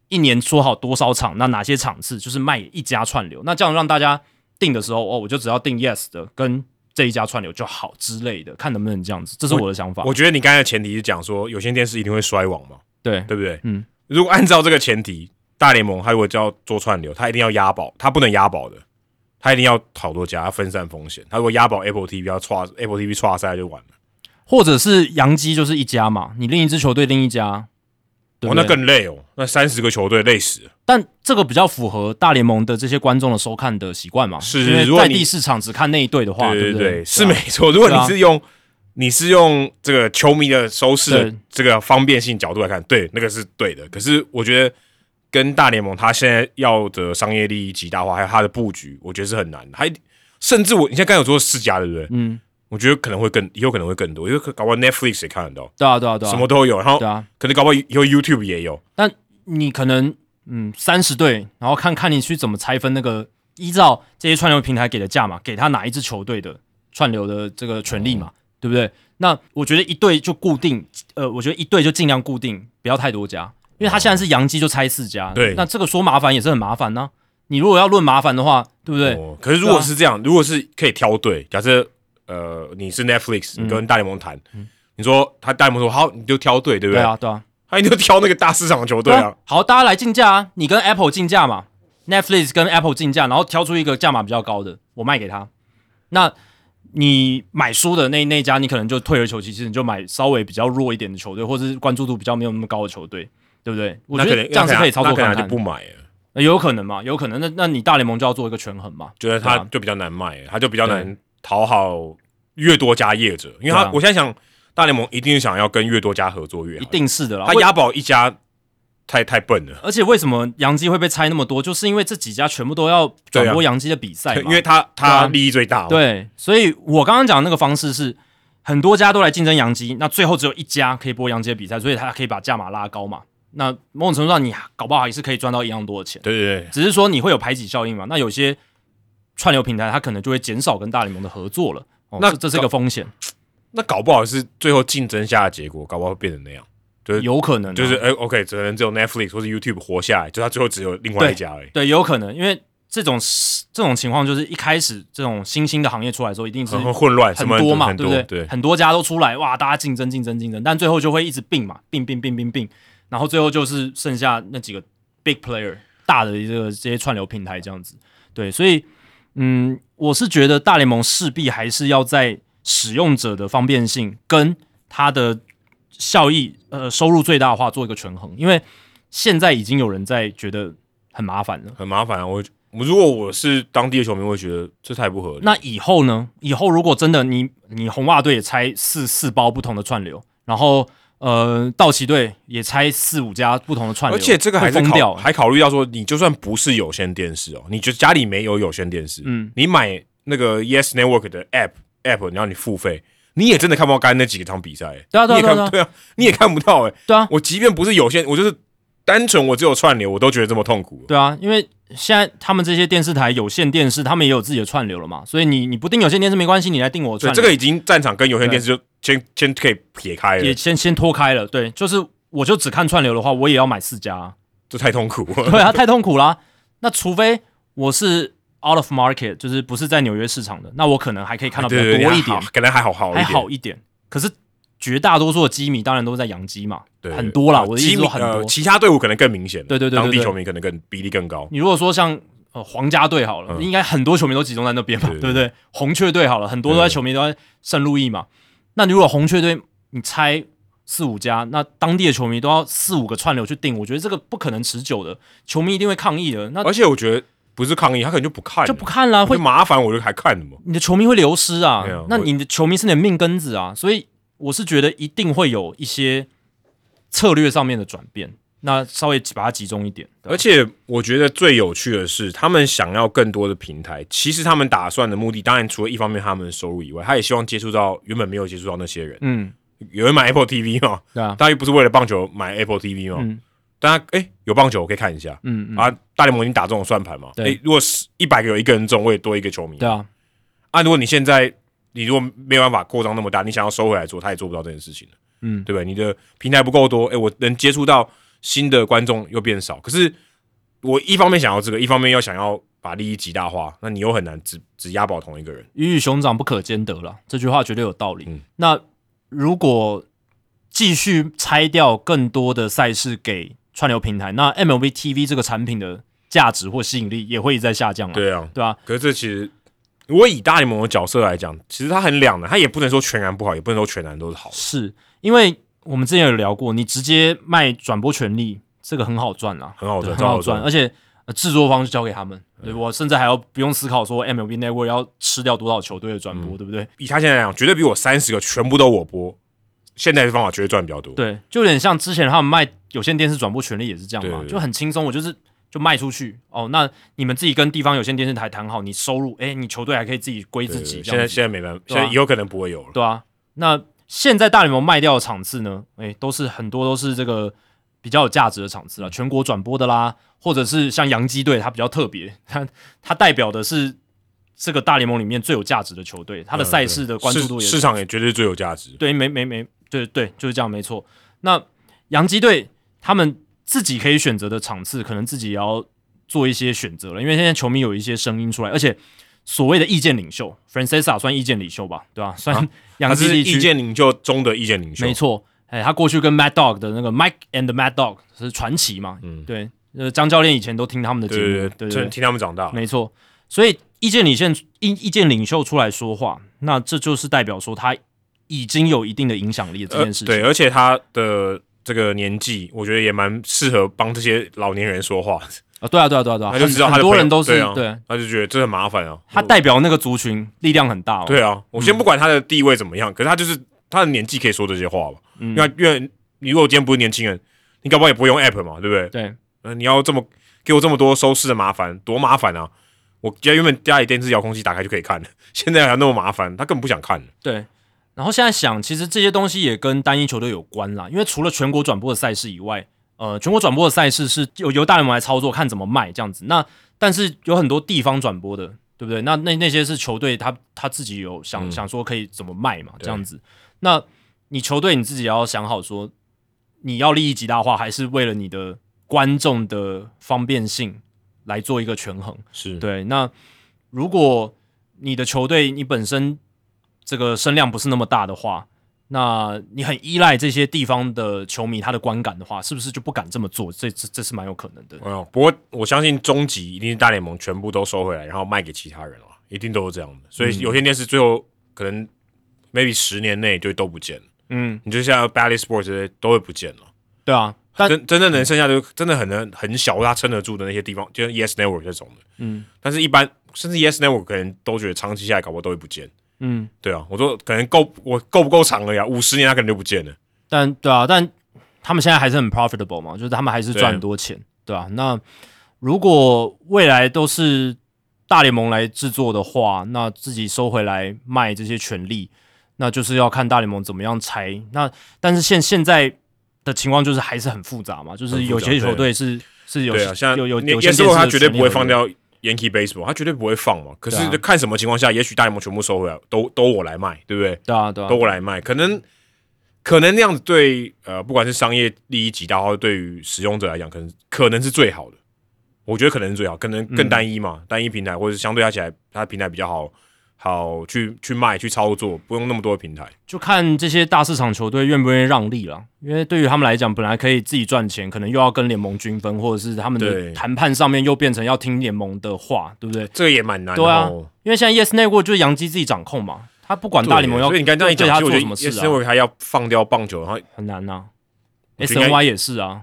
一年说好多少场，那哪些场次就是卖一家串流，那这样让大家定的时候，哦，我就只要定 yes 的跟这一家串流就好之类的，看能不能这样子，这是我的想法。我觉得你刚才的前提是讲说有线电视一定会衰亡嘛，对对不对？嗯，如果按照这个前提，大联盟他如果叫做串流，他一定要押宝，他不能押宝的，他一定要好多家，要分散风险。他如果押宝 Apple TV 要错 Apple TV 错赛就完了，或者是洋基就是一家嘛，你另一支球队另一家，对哦，那更累哦，那三十个球队累死了。但这个比较符合大联盟的这些观众的收看的习惯嘛？是因为如果在地市场只看那一队的话，对不对？对，是没错。如果你是用你是用这个球迷的收视这个方便性角度来看，对，那个是对的。可是我觉得跟大联盟他现在要的商业利益极大化，还有他的布局，我觉得是很难的。还甚至我你现在刚才有说四家，对不对？嗯，我觉得可能会更以后可能会更多，因为搞不好 Netflix 也看得到，对啊，对啊，对啊，什么都有。然后对啊。可能搞不好以后 YouTube 也有。但你可能嗯三十队，然后看看你去怎么拆分那个，依照这些串流平台给的价嘛，给他哪一支球队的串流的这个权利嘛，对不对？那我觉得一队就固定，呃，我觉得一队就尽量固定，不要太多家，因为他现在是阳基就拆四家，对那这个说麻烦也是很麻烦呢、你如果要论麻烦的话，对不对？哦，可是如果是这样，如果是可以挑对，假设呃你是 Netflix，你跟大联盟谈，你说他大联盟说好，你就挑对，对不对？对啊，对啊，他一定就挑那个大市场的球队啊。好，大家来竞价啊！你跟 Apple 竞价嘛，Netflix 跟 Apple 竞价，然后挑出一个价码比较高的，我卖给他。那你买输的那那家，你可能就退而求其次，你就买稍微比较弱一点的球队，或者是关注度比较没有那么高的球队，对不对？我觉得这样子可以操作看看那可能就。不买了。那有可能嘛？有可能。那那你大联盟就要做一个权衡嘛？觉得他就比较难卖，他就比较难讨好越多家业者，因为他、啊我现在想大联盟一定是想要跟越多家合作越好，一定是的啦。他押宝一家太太笨了。而且为什么洋基会被拆那么多？就是因为这几家全部都要转播洋基的比赛嘛。因为他他利益最大嘛，对，所以我刚刚讲的那个方式是很多家都来竞争洋基，那最后只有一家可以播洋基的比赛，所以他可以把价码拉高嘛。那某种程度上，你搞不好也是可以赚到一样多的钱，对对对，只是说你会有排挤效应嘛。那有些串流平台，它可能就会减少跟大联盟的合作了。哦、那这这是一个风险，那搞不好是最后竞争下的结果，搞不好会变成那样，就是有可能啊、就是哎、o k 只能只有 Netflix 或是 YouTube 活下来，就它最后只有另外一家而已，对，有可能，因为这种这种情况就是一开始这种新兴的行业出来的时候，一定是很混乱，很多嘛，对不对？对，很多家都出来，哇，大家竞争竞争竞争，但最后就会一直并嘛，并并并并并，然后最后就是剩下那几个 big player 大的这个这些串流平台这样子。对，所以嗯，我是觉得大联盟势必还是要在使用者的方便性跟它的效益呃收入最大化做一个权衡，因为现在已经有人在觉得很麻烦了。很麻烦啊。我我如果我是当地的球迷，我会觉得这太不合理。那以后呢？以后如果真的你你红袜队也拆四四包不同的串流，然后呃道奇队也拆四五家不同的串流，而且这个还是考会疯掉，还考虑到说，你就算不是有线电视哦，你就家里没有有线电视，嗯，你买那个 Yes Network 的 app app，然后你付费，你也真的看不到刚才那几个场比赛、欸，对啊对啊你也看对啊对啊，你也看不到哎、欸，对啊。我即便不是有线，我就是单纯我只有串流，我都觉得这么痛苦。对啊，因为现在他们这些电视台有线电视，他们也有自己的串流了嘛，所以你你不订有线电视没关系，你来订我串流，这个已经战场跟有线电视就先先可以撇开了也，先先脱开了，对，就是我就只看串流的话，我也要买四家、啊，这太痛苦了。对啊，太痛苦啦。那除非我是 out of market，就是不是在纽约市场的，那我可能还可以看到比多一点，可能还好好一还，好一点。可是绝大多数的基迷当然都在养基嘛，对很多啦。呃我的意思说很多。呃其他队伍可能更明显，对对对对对当地球迷可能更比例更高。你如果说像呃皇家队好了，嗯应该很多球迷都集中在那边嘛，对不对？红雀队好了，很多都在球迷都在圣路易嘛。那你如果红雀队你猜四五家，那当地的球迷都要四五个串流去订，我觉得这个不可能持久的，球迷一定会抗议的。那而且我觉得不是抗议，他可能就不看，就不看啦，会会麻烦，我就还看什么？你的球迷会流失啊。那你的球迷是你的命根子啊，所以我是觉得一定会有一些策略上面的转变，那稍微把它集中一点。而且我觉得最有趣的是，他们想要更多的平台。其实他们打算的目的，当然除了一方面他们的收入以外，他也希望接触到原本没有接触到那些人。嗯，有人买 Apple TV 嘛？对啊，大家又不是为了棒球买 Apple TV 嘛？嗯大家哎、有棒球我可以看一下、嗯嗯，啊。大联盟已经打这种算盘嘛？哎、对如果是一百个有一个人中，我也多一个球迷。对啊，啊，如果你现在你如果没有办法扩张那么大，你想要收回来做，他也做不到这件事情了，嗯，对不对？你的平台不够多，哎、我能接触到新的观众又变少。可是我一方面想要这个，一方面又想要把利益极大化，那你又很难只只押宝同一个人。鱼与熊掌不可兼得了，这句话绝对有道理。嗯那如果继续拆掉更多的赛事给串流平台，那 MLB TV 这个产品的价值或吸引力也会一直在下降啊，对啊，对吧、可是这其实。如果以大联盟的角色来讲，其实他很两难，他也不能说全然不好，也不能说全然都是好的。是因为我们之前有聊过，你直接卖转播权利，这个很好赚啊，很好赚，很好赚，而且、呃制作方就交给他们，对我甚至还要不用思考说 MLB Network 要吃掉多少球队的转嗯播，对不对？以他现在来讲，绝对比我三十个全部都我播，现在的方法绝对赚比较多。对，就有点像之前他们卖有线电视转播权利也是这样嘛，对对对就很轻松，我就是就卖出去哦。那你们自己跟地方有线电视台谈好，你收入，哎，你球队还可以自己归，自己，现在现在没办法，现在以后可能不会有了。对啊。那现在大联盟卖掉的场次呢，哎，都是很多都是这个比较有价值的场次啊，全国转播的啦，或者是像洋基队，它比较特别，它它代表的是这个大联盟里面最有价值的球队，它的赛事的关注度也市市场也绝对最有价值。对，没没没，对对，就是这样，没错。那洋基队他们自己可以选择的场次，可能自己也要做一些选择了，因为现在球迷有一些声音出来，而且所谓的意见领袖，Francesa 算意见领袖吧，对吧？算洋他是基地区，意见领袖中的意见领袖，没错。哎，他过去跟 Mad Dog 的那个 Mike and the Mad Dog 是传奇嘛，嗯对，呃，张教练以前都听他们的节目，对对对对，听他们长大。没错，所以意见领袖意意见领袖出来说话，那这就是代表说他已经有一定的影响力的这呃件事情。对，而且他的这个年纪，我觉得也蛮适合帮这些老年人说话。啊，对啊，对啊，对啊，对啊，他就知道很多人都是对对，他就觉得这很麻烦啊。他代表那个族群力量很大哦。对啊，我先不管他的地位怎么样，可是他就是他的年纪可以说这些话吧？嗯因为因为你如果今天不是年轻人，你搞不好也不会用 app 嘛，对不对？对，呃，你要这么给我这么多收视的麻烦，多麻烦啊！我家原本家里电视遥控器打开就可以看了，现在还那么麻烦，他根本不想看了。对，然后现在想，其实这些东西也跟单一球队有关啦，因为除了全国转播的赛事以外，呃，全国转播的赛事是由由大联盟来操作，看怎么卖这样子。那但是有很多地方转播的，对不对？那那那些是球队他他自己有想、嗯想说可以怎么卖嘛，对这样子。那你球队你自己也要想好说，你要利益极大化，还是为了你的观众的方便性来做一个权衡？是，对，那如果你的球队你本身这个声量不是那么大的话，那你很依赖这些地方的球迷他的观感的话，是不是就不敢这么做？这这这是蛮有可能的。嗯，不过我相信终极一定是大联盟全部都收回来，然后卖给其他人了，一定都是这样的。所以有些电视最后可能 maybe 十年内就都不见了，嗯，你就像 Bally Sports 这些都会不见了。对啊，但真真正能剩下的真的很能很小，他撑得住的那些地方，就是 Yes Network 这种的。嗯但是，一般甚至 Yes Network 可能都觉得长期下来搞不好都会不见。嗯，对啊，我说可能够我够不够长了呀？五十年他可能就不见了。但对啊，但他们现在还是很 profitable 嘛，就是他们还是赚很多钱，对啊。那如果未来都是大联盟来制作的话，那自己收回来卖这些权利，那就是要看大联盟怎么样拆。那但是现现在的情况就是还是很复杂嘛，就是有些球队是是有有有有些 Network 他绝对不会放掉。掉 Yankee Baseball，他绝对不会放嘛。可是看什么情况下，也许大联盟全部收回来，都都我来卖，对不对？对啊，对啊都，我来卖，可能可能那样子对呃，不管是商业利益极大，或者对于使用者来讲，可能可能是最好的。我觉得可能是最好，可能更单一嘛，单一平台，或者是相对加起来，它的平台比较好，好去去卖去操作，不用那么多的平台。就看这些大市场球队愿不愿意让利了。因为对于他们来讲，本来可以自己赚钱，可能又要跟联盟均分，或者是他们的谈判上面又变成要听联盟的话，对不对？这个也蛮难的对啊哦。因为现在 Yes Network 就是杨基自己掌控嘛，他不管大联盟要所以你刚才这样一讲，对他做什么事 Yes 啊，Network 还要放掉棒球，然后很难呐、我觉得应该 SNY 也是啊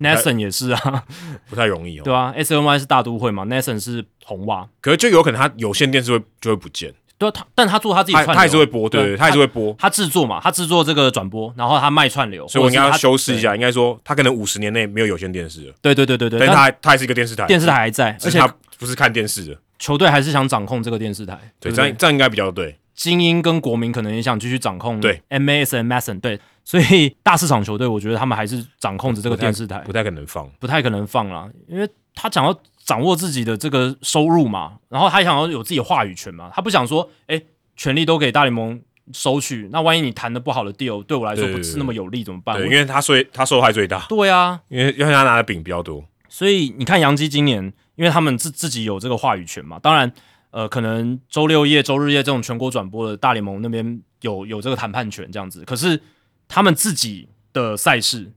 ，Nason 也是啊，不太容易哦。对啊，SNY 是大都会嘛，Nason 是红袜，可是就有可能他有线电视会就会不见，对啊，他但他做他自己它串流，它还是会播，对对对，它还是会播。他制作嘛，他制作这个转播，然后他卖串流，所以我应该要修饰一下，应该说他可能五十年内没有有线电视了，对对对对对，但是但它还是一个电视台，电视台还在，而且他不是看电视的。球队还是想掌控这个电视台，对，不这样这样应该比较对。精英跟国民可能也想继续掌控对。MAS 和 Mason 对，所以大市场球队，我觉得他们还是掌控着这个电视台，不太可能放。不太可能放啦，因为他想要掌握自己的这个收入嘛，然后他想要有自己的话语权嘛，他不想说，哎，权力都给大联盟收取，那万一你谈的不好的 deal 对我来说不是那么有利怎么办？对，因为他所以他受害最大，对啊，因为因为他拿的饼比较多。所以你看杨基今年，因为他们自自己有这个话语权嘛，当然，呃，可能周六夜、周日夜这种全国转播的大联盟那边有有这个谈判权这样子，可是他们自己的赛事，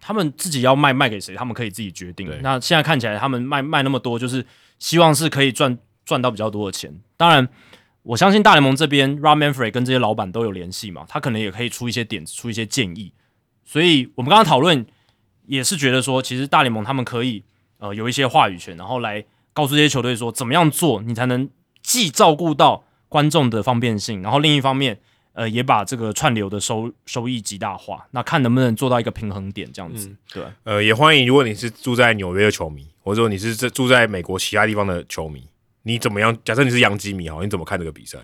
他们自己要卖卖给谁，他们可以自己决定。那现在看起来，他们卖卖那么多，就是希望是可以赚赚到比较多的钱。当然，我相信大联盟这边 Rob Manfred 跟这些老板都有联系嘛，他可能也可以出一些点子，出一些建议。所以我们刚刚讨论也是觉得说，其实大联盟他们可以呃有一些话语权，然后来告诉这些球队说怎么样做，你才能既照顾到观众的方便性，然后另一方面呃也把这个串流的收收益极大化，那看能不能做到一个平衡点这样子。对，呃，也欢迎如果你是住在纽约的球迷，或者说你是这住在美国其他地方的球迷，你怎么样？假设你是洋基迷，哈，你怎么看这个比赛？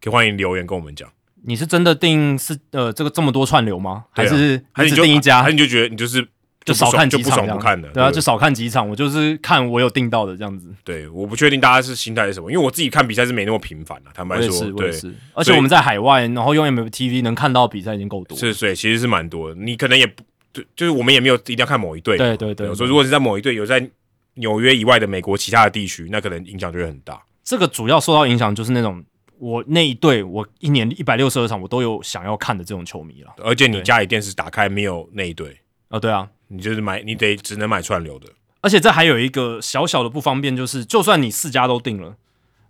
可以欢迎留言跟我们讲。你是真的定是呃这个这么多串流吗？还是还是你一家还是？你就觉得你就是就少看就不几场不看的，对啊，就少看几场。我就是看我有订到的这样子。对，我不确定大家是心态是什么，因为我自己看比赛是没那么频繁的、坦白说是，，对，是。而且我们在海外，然后用 MTV 能看到比赛已经够多了。是，所以其实是蛮多的。你可能也不，就就是我们也没有一定要看某一队嘛，对对对所以如果是在某一队有在纽约以外的美国其他的地区，那可能影响就会很大。这个主要受到影响就是那种我那一队我一年一百六十二场我都有想要看的这种球迷了。而且你家里电视打开没有那一队，啊，对啊，你就是买，你得只能买串流的。而且这还有一个小小的不方便，就是就算你四家都定了，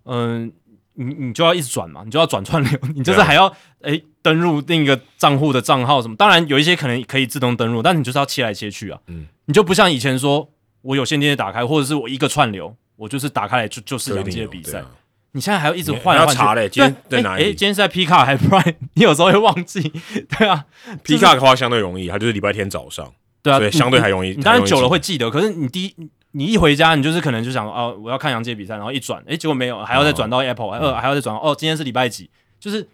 嗯、你你就要一直转嘛，你就要转串流，你就是还要诶登录另一个账户的账号什么。当然有一些可能可以自动登录，但你就是要切来切去啊。嗯，你就不像以前说我有线电视打开，或者是我一个串流，我就是打开来就就是杨基的比赛。你现在还要一直换来换去？查嘞，今天在哪里？哎，今天是在 P 卡还是 Prime？你有时候会忘记。对啊，P 卡的话相对容易，它就是礼拜天早上。对啊，所以相对还容易。你当然久了会记得，可是你第一你一回家，你就是可能就想哦，我要看杨杰比赛，然后一转，哎，结果没有，还要再转到 Apple，呃，还要再转哦，今天是礼拜几？就是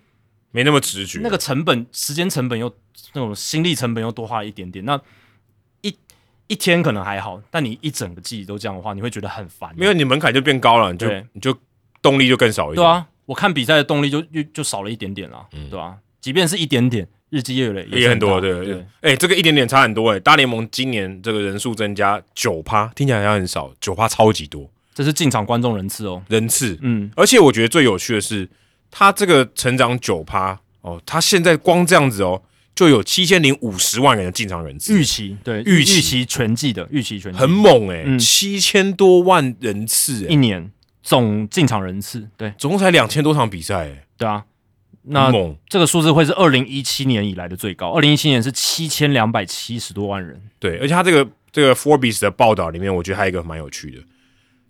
没那么直觉。那个成本、时间成本又那种心力成本又多花了一点点。那一一天可能还好，但你一整个季都这样的话，你会觉得很烦。因为你门槛就变高了，你就你就。动力就更少一点。对啊，我看比赛的动力就就就少了一点点了，对吧？即便是一点点，日积月累也很多，对对。哎，这个一点点差很多哎。大联盟今年这个人数增加九趴，听起来好像很少，九趴超级多。这是进场观众人次哦，人次。嗯，而且我觉得最有趣的是，他这个成长九趴哦，他现在光这样子哦，就有七千零五十万人的进场人次。预期对预期全季的预期全很猛哎，七千多万人次一年。总进场人次对，总共才两千多场比赛，哎，对啊，那这个数字会是二零一七年以来的最高，二零一七年是七千两百七十多万人，对，而且他这个这个 Forbes 的报道里面，我觉得还有一个蛮有趣的，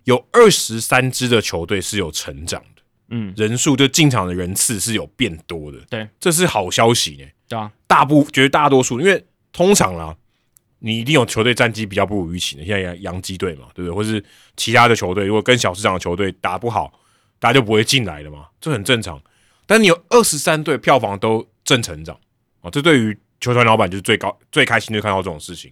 有二十三支的球队是有成长的，嗯，人数就进场的人次是有变多的，对，这是好消息呢，对啊，大部绝大多数，因为通常啦。你一定有球队战绩比较不如预期的，现在洋洋基队嘛，对不对？或是其他的球队，如果跟小市场的球队打不好，大家就不会进来了嘛，这很正常。但你有二十三队票房都正成长啊，这对于球团老板就是最高最开心，就看到这种事情。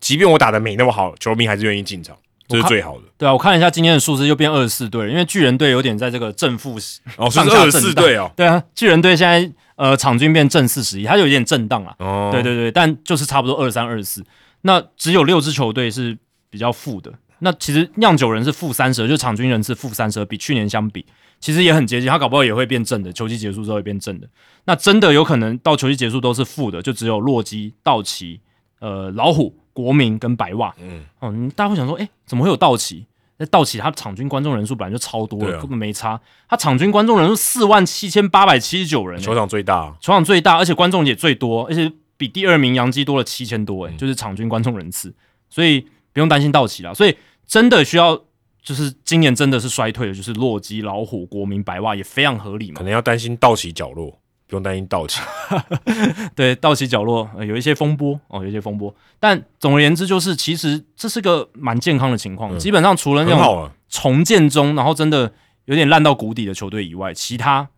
即便我打的没那么好，球迷还是愿意进场，这是最好的。对啊，我看了一下今天的数字，又变二十四队了，因为巨人队有点在这个正负哦，是二十四队哦。对啊，巨人队现在呃场均变正四十一，它有一点震荡啊。哦，对对对，但就是差不多二十三、二十四。那只有六支球队是比较负的。那其实酿酒人是负三十，就场均人次负三十，比去年相比，其实也很接近。他搞不好也会变正的，球季结束之后会变正的。那真的有可能到球季结束都是负的，就只有洛基、道奇、呃老虎、国民跟白袜。嗯，哦，大家会想说，哎，怎么会有道奇？那道奇他场均观众人数本来就超多了，根本没差。他场均观众人数四万七千八百七十九人，球场最大，球场最大，而且观众也最多，而且。比第二名杨基多了七千多，诶，就是场均观众人次，所以不用担心到期了。所以真的需要，就是今年真的是衰退的，就是洛基、老虎、国民、白袜也非常合理嘛。可能要担心道奇角落，不用担心道奇。对，道奇角落有一些风波哦，有一些风波。但总而言之，就是其实这是个蛮健康的情况。基本上除了那种重建中，然后真的有点烂到谷底的球队以外，其他。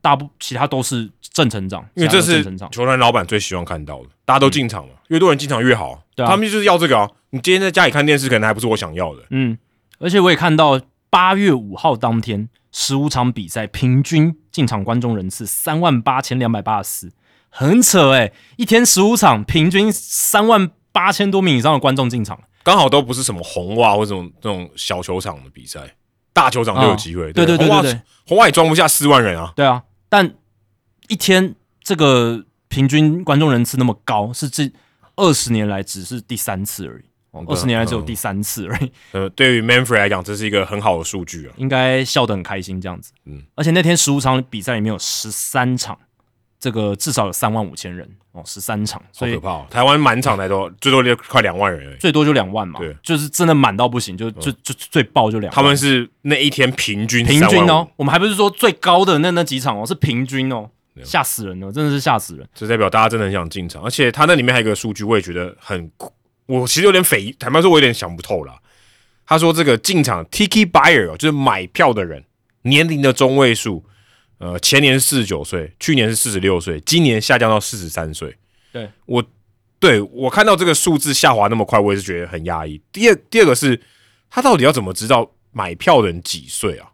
大部其他都是正成长，因为这是球团老板最希望看到的，大家都进场了，越多人进场越好，他们就是要这个啊！你今天在家里看电视，可能还不是我想要的。嗯，而且我也看到八月五号当天十五场比赛平均进场观众人次三万八千两百八十四，很扯诶，一天十五场平均三万八千多名以上的观众进场，刚好都不是什么红袜或这种这种小球场的比赛，大球场就有机会。对对对对对，红袜也装不下四万人啊。对啊。但一天这个平均观众人次那么高，是这二十年来只是第三次而已。二十年来只有第三次 而已。呃，对于 Manfred 来讲，这是一个很好的数据啊，应该笑得很开心这样子。嗯，而且那天十五场比赛里面有十三场，这个至少有三万五千人哦，十三场，好可怕！台湾满场才多最多就快两万人，最多就两万嘛。对，就是真的满到不行，就就就最爆就两。他们是那一天平均平均哦，我们还不是说最高的那那几场哦，是平均哦。吓死人了，真的是吓死人！这代表大家真的很想进场，而且他那里面还有一个数据，我也觉得很，我其实有点匪，坦白说，我有点想不透了。他说这个进场 Tiki Buyer 就是买票的人年龄的中位数，呃，前年四十九岁，去年是四十六岁，今年下降到四十三岁。对我，对我看到这个数字下滑那么快，我也是觉得很压抑。第二，第二个是他到底要怎么知道买票的人几岁啊？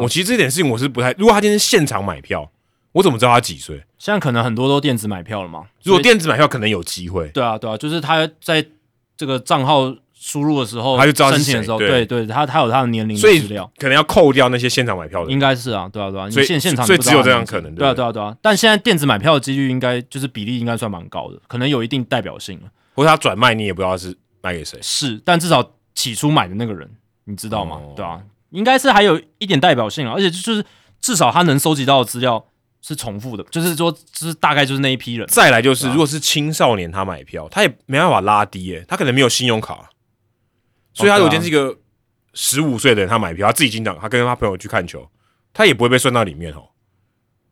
我其实这点事情我是不太，如果他今天现场买票。我怎么知道他几岁？现在可能很多都电子买票了嘛。如果电子买票，可能有机会。对啊，对啊，就是他在这个账号输入的时候，他就知道申请的时候，对对，他他有他的年龄资料，可能要扣掉那些现场买票的。应该是啊，对啊，对啊，所以现现场所以只有这样可能。对啊，对啊，对啊。但现在电子买票的几率应该就是比例应该算蛮高的，可能有一定代表性了。或者他转卖，你也不知道是卖给谁。是，但至少起初买的那个人，你知道吗？对啊，应该是还有一点代表性啊，而且就是至少他能收集到的资料。是重复的，就是说，就是大概就是那一批人。再来就是，如果是青少年他买票，他也没办法拉低，诶，他可能没有信用卡，所以他对啊如果今天是一个十五岁的人，他买票，他自己进场，他跟他朋友去看球，他也不会被算到里面哦，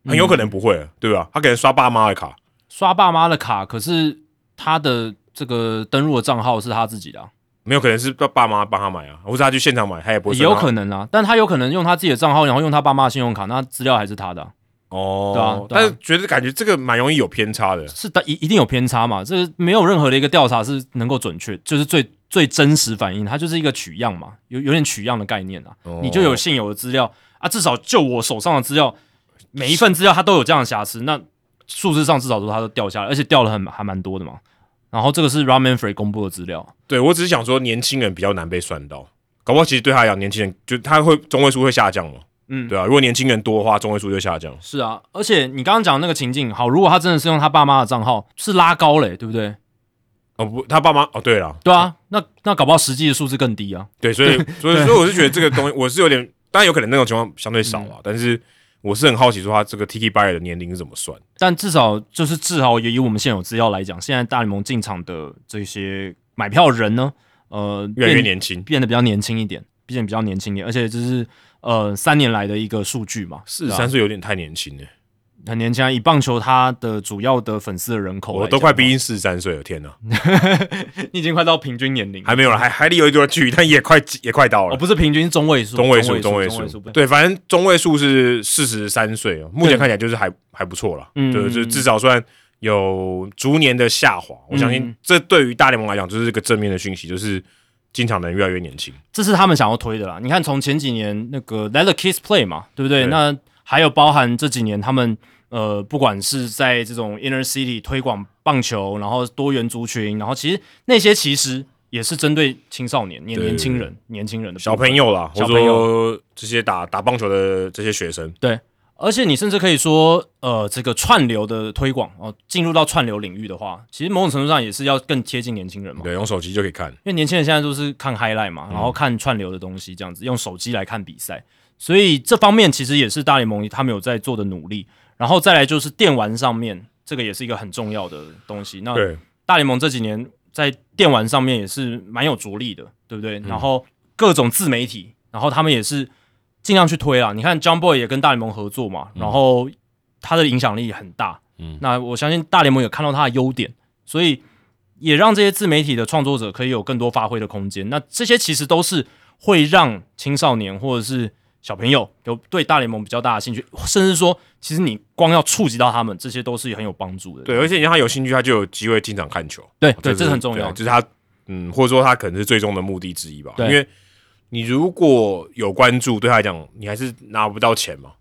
很有可能不会，对吧？他可能刷爸妈的卡，刷爸妈的卡，可是他的这个登录的账号是他自己的、啊，没有可能是爸爸妈帮他买啊，或者他去现场买，他也不会也有可能啊，但他有可能用他自己的账号，然后用他爸妈的信用卡，那资料还是他的啊、哦，对啊但是觉得感觉这个蛮容易有偏差的，是的，一一定有偏差嘛，这个没有任何的一个调查是能够准确，就是最最真实反映，它就是一个取样嘛，有有点取样的概念啊，哦。你就有现有的资料啊，至少就我手上的资料，每一份资料它都有这样的瑕疵，那数字上至少说它都掉下来，而且掉了很还蛮多的嘛。然后这个是 Raman Free 公布的资料，对我只是想说年轻人比较难被算到，搞不好其实对他来讲，年轻人就他会中位数会下降嘛，嗯对啊，如果年轻人多的话，中位数就下降。是啊，而且你刚刚讲的那个情境，好，如果他真的是用他爸妈的账号，是拉高嘞，对不对？哦不，他爸妈哦，对了，对啊，那那搞不好实际的数字更低啊。对，所以 所以所以我是觉得这个东西，我是有点，当然有可能那种情况相对少嗯啊，但是我是很好奇说他这个 Tiki Buyer 的年龄是怎么算？但至少就是至少也以我们现有资料来讲，现在大联盟进场的这些买票人呢，呃，越来越年轻，变得比较年轻一点，变得比较年轻一点，而且就是呃三年来的一个数据嘛，四十三岁有点太年轻了，很年轻啊。以棒球它的主要的粉丝的人口，我都快逼近四十三岁了，天哪，你已经快到平均年龄，还没有了，还还离有一段距离，但也快也快到哦，了。不是平均，是中位数，中位数，中中位数，数，对，反正中位数是四十三岁哦，目前看起来就是还还不错了，嗯。对，就是至少算有逐年的下滑。我相信嗯。这对于大联盟来讲，就是一个正面的讯息，就是进场的人越来越年轻。这是他们想要推的啦。你看，从前几年那个 Let the Kids Play 嘛，对不对？对那还有包含这几年他们呃，不管是在这种 Inner City 推广棒球，然后多元族群，然后其实那些其实也是针对青少年、年年轻人、年轻人的小朋友啦，或者小朋友说这些打打棒球的这些学生，对。而且你甚至可以说，呃，这个串流的推广哦，进入到串流领域的话，其实某种程度上也是要更贴近年轻人嘛。对，用手机就可以看。因为年轻人现在都是看 highlight 嘛，然后看串流的东西，这样子用手机来看比赛，所以这方面其实也是大联盟他们有在做的努力。然后再来就是电玩上面，这个也是一个很重要的东西。那，大联盟这几年在电玩上面也是蛮有着力的，对不对？然后各种自媒体，然后他们也是尽量去推啊。你看 John Boy 也跟大联盟合作嘛，然后他的影响力很大。嗯那我相信大联盟也看到他的优点，所以也让这些自媒体的创作者可以有更多发挥的空间。那这些其实都是会让青少年或者是小朋友有对大联盟比较大的兴趣，甚至说，其实你光要触及到他们，这些都是很有帮助的。对，而且你让他有兴趣，他就有机会经常看球。对对，这是很重要。就是他，嗯，或者说他可能是最终的目的之一吧。对因为你如果有关注，对他来讲，你还是拿不到钱嘛。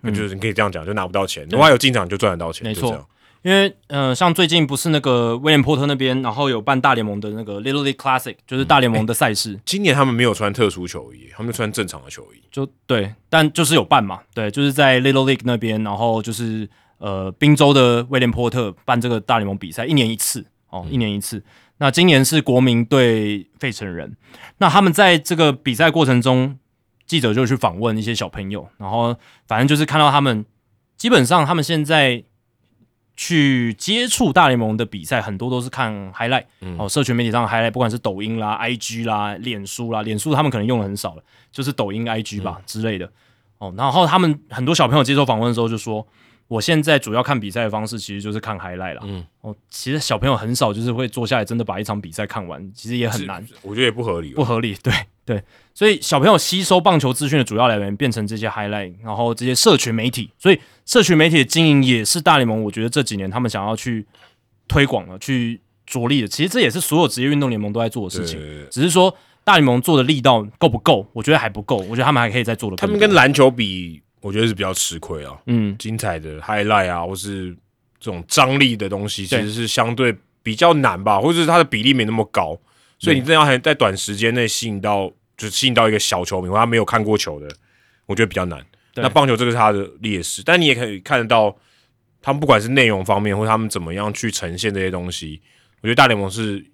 那就是你可以这样讲，就拿不到钱。如果他有进场，就赚得到钱。嗯没错因为呃，像最近不是那个威廉波特那边，然后有办大联盟的那个 Little League Classic，就是大联盟的赛事，今年他们没有穿特殊球衣，他们穿正常的球衣。就对，但就是有办嘛，对，就是在 Little League 那边，然后就是呃，宾州的威廉波特办这个大联盟比赛，一年一次哦，一年一次。那今年是国民对费城人，那他们在这个比赛过程中，记者就去访问一些小朋友，然后反正就是看到他们，基本上他们现在去接触大联盟的比赛，很多都是看 highlight，、哦，社群媒体上的 highlight，不管是抖音啦、IG 啦、脸书啦，脸书他们可能用的很少了，就是抖音、IG 吧、之类的。哦，然后他们很多小朋友接受访问的时候就说，我现在主要看比赛的方式其实就是看 highlight 啦。嗯，哦，其实小朋友很少就是会坐下来真的把一场比赛看完，其实也很难。我觉得也不合理吧。不合理，对对，所以小朋友吸收棒球资讯的主要来源变成这些 highlight，然后这些社群媒体，所以社群媒体的经营也是大联盟，我觉得这几年他们想要去推广的、去着力的。其实这也是所有职业运动联盟都在做的事情，对只是说大联盟做的力道够不够？我觉得还不够，我觉得他们还可以再做的。他们跟篮球比，我觉得是比较吃亏啊。嗯精彩的 highlight 啊，或是这种张力的东西，其对实是相对比较难吧，或者是它的比例没那么高，所以你真的要还在短时间内吸引到，就是吸引到一个小球迷或他没有看过球的，我觉得比较难。那棒球这个是他的劣势，但你也可以看得到，他们不管是内容方面，或他们怎么样去呈现这些东西，我觉得大联盟是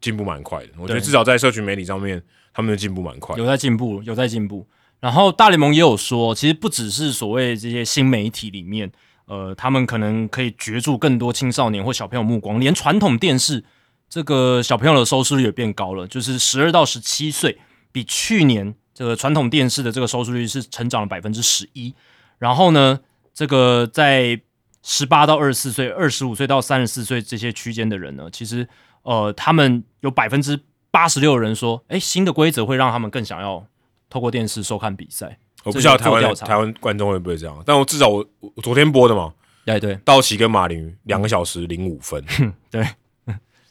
进步蛮快的。我觉得至少在社群媒体上面，他们的进步蛮快的。有在进步，有在进步。然后大联盟也有说，其实不只是所谓这些新媒体里面，呃，他们可能可以攫住更多青少年或小朋友目光，连传统电视这个小朋友的收视率也变高了，就是十二到十七岁，比去年这个传统电视的这个收视率是成长了百分之十一。然后呢，这个在十八到二十四岁、二十五岁到三十四岁这些区间的人呢，其实呃，他们有百分之八十六人说，哎，新的规则会让他们更想要透过电视收看比赛。我不知道台湾台湾观众会不会这样，但我至少我我昨天播的嘛，对对，道奇跟马林两个小时零五分，对，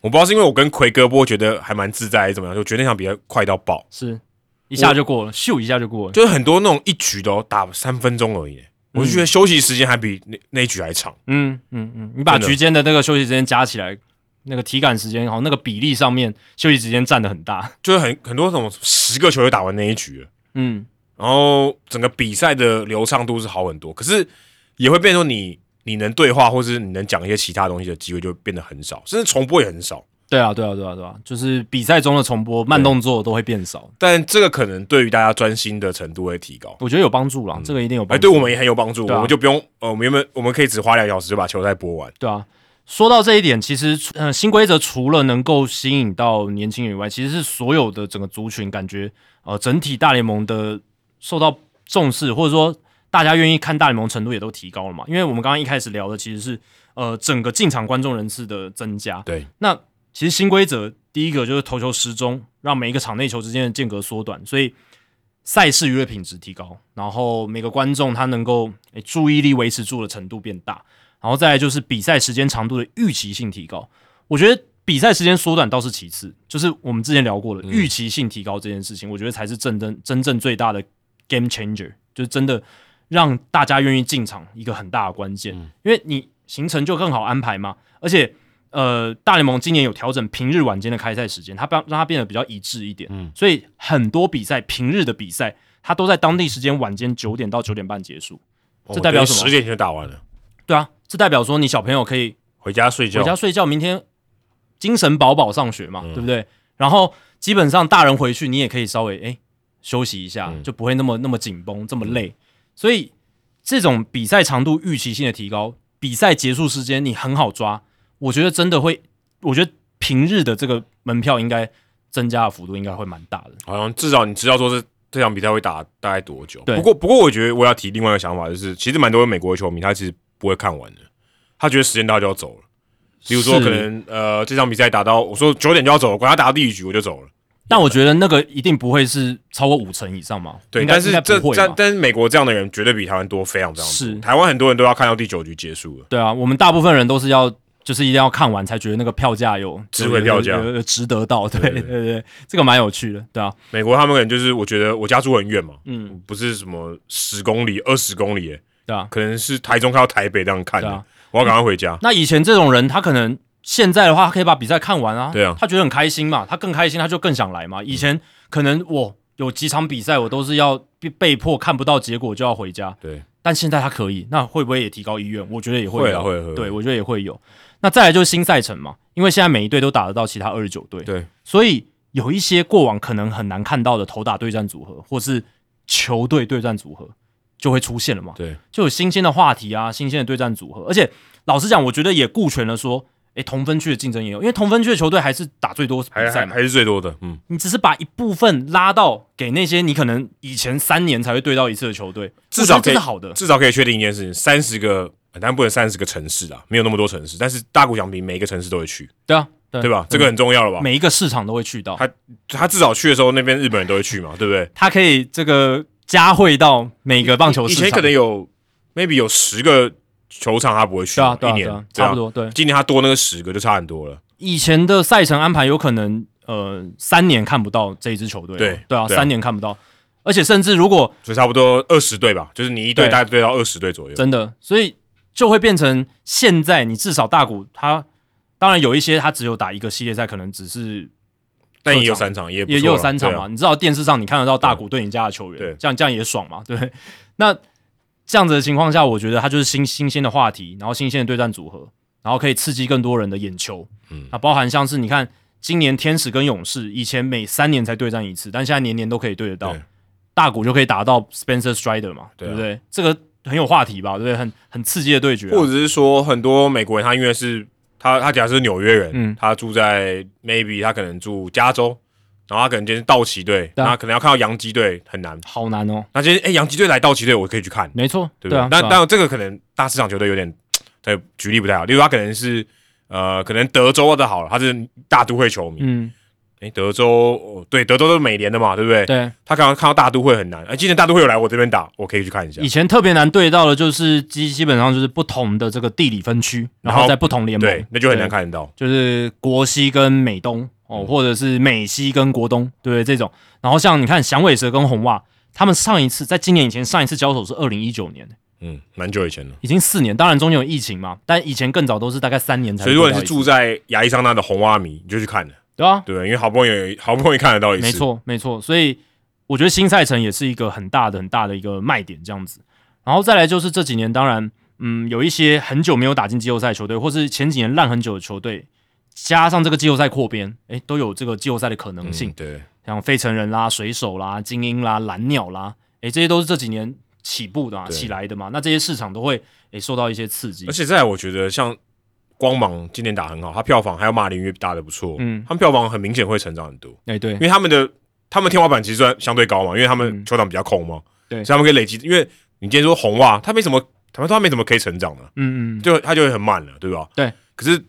我不知道是因为我跟奎哥播觉得还蛮自在，还是怎么样，就觉得那场比赛快到爆，是。一下就过了，咻一下就过了，就是很多那种一局都打三分钟而已。我就觉得休息时间还比那那一局还长。嗯嗯嗯，你把局间的那个休息时间加起来，那个体感时间好像那个比例上面休息时间占的很大，就是很很多种十个球就打完那一局了。嗯，然后整个比赛的流畅度是好很多，可是也会变成你你能对话或是你能讲一些其他东西的机会就变得很少，甚至重播也很少。对啊，对啊，对啊，对啊，就是比赛中的重播、慢动作都会变少，但这个可能对于大家专心的程度会提高。我觉得有帮助啦，这个一定有。哎，对我们也很有帮助，我们就不用呃，我们原本我们可以只花两小时就把球赛播完。对啊，说到这一点，其实呃，新规则除了能够吸引到年轻人以外，其实是所有的整个族群感觉呃，整体大联盟的受到重视，或者说大家愿意看大联盟程度也都提高了嘛。因为我们刚刚一开始聊的其实是呃，整个进场观众人次的增加。对，那其实新规则。第一个就是投球时钟，让每一个场内球之间的间隔缩短，所以赛事娱乐品质提高，然后每个观众他能够诶注意力维持住的程度变大，然后再来就是比赛时间长度的预期性提高。我觉得比赛时间缩短倒是其次，就是我们之前聊过的预期性提高这件事情，我觉得才是真正真正最大的 game changer，就是真的让大家愿意进场一个很大的关键，因为你行程就更好安排嘛，而且。呃，大联盟今年有调整平日晚间的开赛时间，它让让它变得比较一致一点，嗯，所以很多比赛平日的比赛，它都在当地时间晚间九点到九点半结束，这代表什么？十点就打完了。对啊，这代表说你小朋友可以回家睡觉，回家睡觉，明天精神饱饱上学嘛，对不对？然后基本上大人回去，你也可以稍微哎休息一下，就不会那么那么紧绷，这么累。所以这种比赛长度预期性的提高，比赛结束时间你很好抓。我觉得真的会，我觉得平日的这个门票应该增加的幅度应该会蛮大的。好像至少你知道说是这场比赛会打大概多久。对。不过不过，我觉得我要提另外一个想法，就是其实蛮多美国的球迷他其实不会看完的，他觉得时间到就要走了。比如说可能呃这场比赛打到我说九点就要走了，管他打到第一局我就走了。但我觉得那个一定不会是超过五成以上嘛。对，但是这但但是美国这样的人绝对比台湾多，非常非常多。是。台湾很多人都要看到第九局结束了。对啊，我们大部分人都是要。就是一定要看完才觉得那个票价有值回票价，值得到，对对对，这个蛮有趣的，对啊。美国他们可能就是我觉得我家住很远嘛，嗯，不是什么十公里、二十公里，对啊，可能是台中看到台北这样看的，我要赶快回家。那以前这种人，他可能现在的话，可以把比赛看完啊，对啊，他觉得很开心嘛，他更开心，他就更想来嘛。以前可能我有几场比赛，我都是要被被迫看不到结果就要回家，对。但现在他可以，那会不会也提高意愿？我觉得也会有，会会，对我觉得也会有。那再来就是新赛程嘛，因为现在每一队都打得到其他二十九队，对，所以有一些过往可能很难看到的头打对战组合，或是球队对战组合就会出现了嘛，对，就有新鲜的话题啊，新鲜的对战组合，而且老实讲，我觉得也顾全了说，诶，同分区的竞争也有，因为同分区的球队还是打最多比赛，还是最多的，嗯，你只是把一部分拉到给那些你可能以前三年才会对到一次的球队，至少这是好的，至少可以确定一件事情，三十个。但不能三十个城市啊，没有那么多城市。但是大谷翔平每一个城市都会去，对啊，对吧？这个很重要了吧？每一个市场都会去到。他他至少去的时候，那边日本人都会去嘛，对不对？他可以这个加惠到每个棒球市场。以前可能有 maybe 有十个球场他不会去，对啊一年差不多。对，今年他多那个十个就差很多了。以前的赛程安排有可能呃三年看不到这一支球队，对对啊，三年看不到。而且甚至如果就差不多二十队吧，就是你一队大概对到二十队左右，真的，所以。就会变成现在，你至少大股他当然有一些他只有打一个系列赛，可能只是，但也有三场，也也有三场嘛。你知道电视上你看得到大谷对你家的球员，对，这样这样也爽嘛，对。那这样子的情况下，我觉得他就是新新鲜的话题，然后新鲜的对战组合，然后可以刺激更多人的眼球。嗯，那包含像是你看今年天使跟勇士，以前每三年才对战一次，但现在年年都可以对得到，大谷就可以打到 Spencer Strider 嘛，对不对？这个。很有话题吧，对不对？很很刺激的对决，或者是说很多美国人他因为是他他假设是纽约人，嗯他住在 maybe 他可能住加州，然后他可能今天是道奇队，对啊那可能要看到洋基队很难。好难哦，那今天哎，洋基队来道奇队，我可以去看，没错，对不对？啊，但但这个可能大市场球队有点，对，举例不太好。例如他可能是呃，可能德州的好了，他是大都会球迷。嗯，哎、德州哦，对，德州都是美联的嘛，对不对？对，他刚刚看到大都会很难，哎、今年大都会有来我这边打，我可以去看一下以。前特别难对到的就是基基本上就是不同的这个地理分区，然然后后在不同联盟，对，那就很难看得到。就是国西跟美东哦，嗯或者是美西跟国东，对不对？这种，然后像你看响尾蛇跟红袜，他们上一次在今年以前上一次交手是二零一九年，嗯，蛮久以前了。已经四年，当然中间有疫情嘛，但以前更早都是大概三年才所以。如果你是住在亚利桑那的红蛙迷，你就去看了，对啊，对，因为好不容易好不容易看得到一次。没，错没错，所以我觉得新赛程也是一个很大的很大的一个卖点，这样子。然后再来就是这几年，当然，嗯，有一些很久没有打进季后赛的球队，或是前几年烂很久的球队，加上这个季后赛扩编，诶，都有这个季后赛的可能性。嗯、对，像费城人啦、水手啦、精英啦、蓝鸟啦，诶，这些都是这几年起步的、啊、起来的嘛。那这些市场都会诶受到一些刺激而。且在我觉得像光芒今年打很好，他票房还有马林鱼打的不错，嗯，他们票房很明显会成长很多，诶，对因，为他们的他们天花板其实算相对高嘛，因为他们嗯球场比较空嘛，对所以他们可以累积。因为你今天说红袜，他没什么，他说他没什么可以成长的，嗯嗯，就他就会很慢了，对吧？对。可是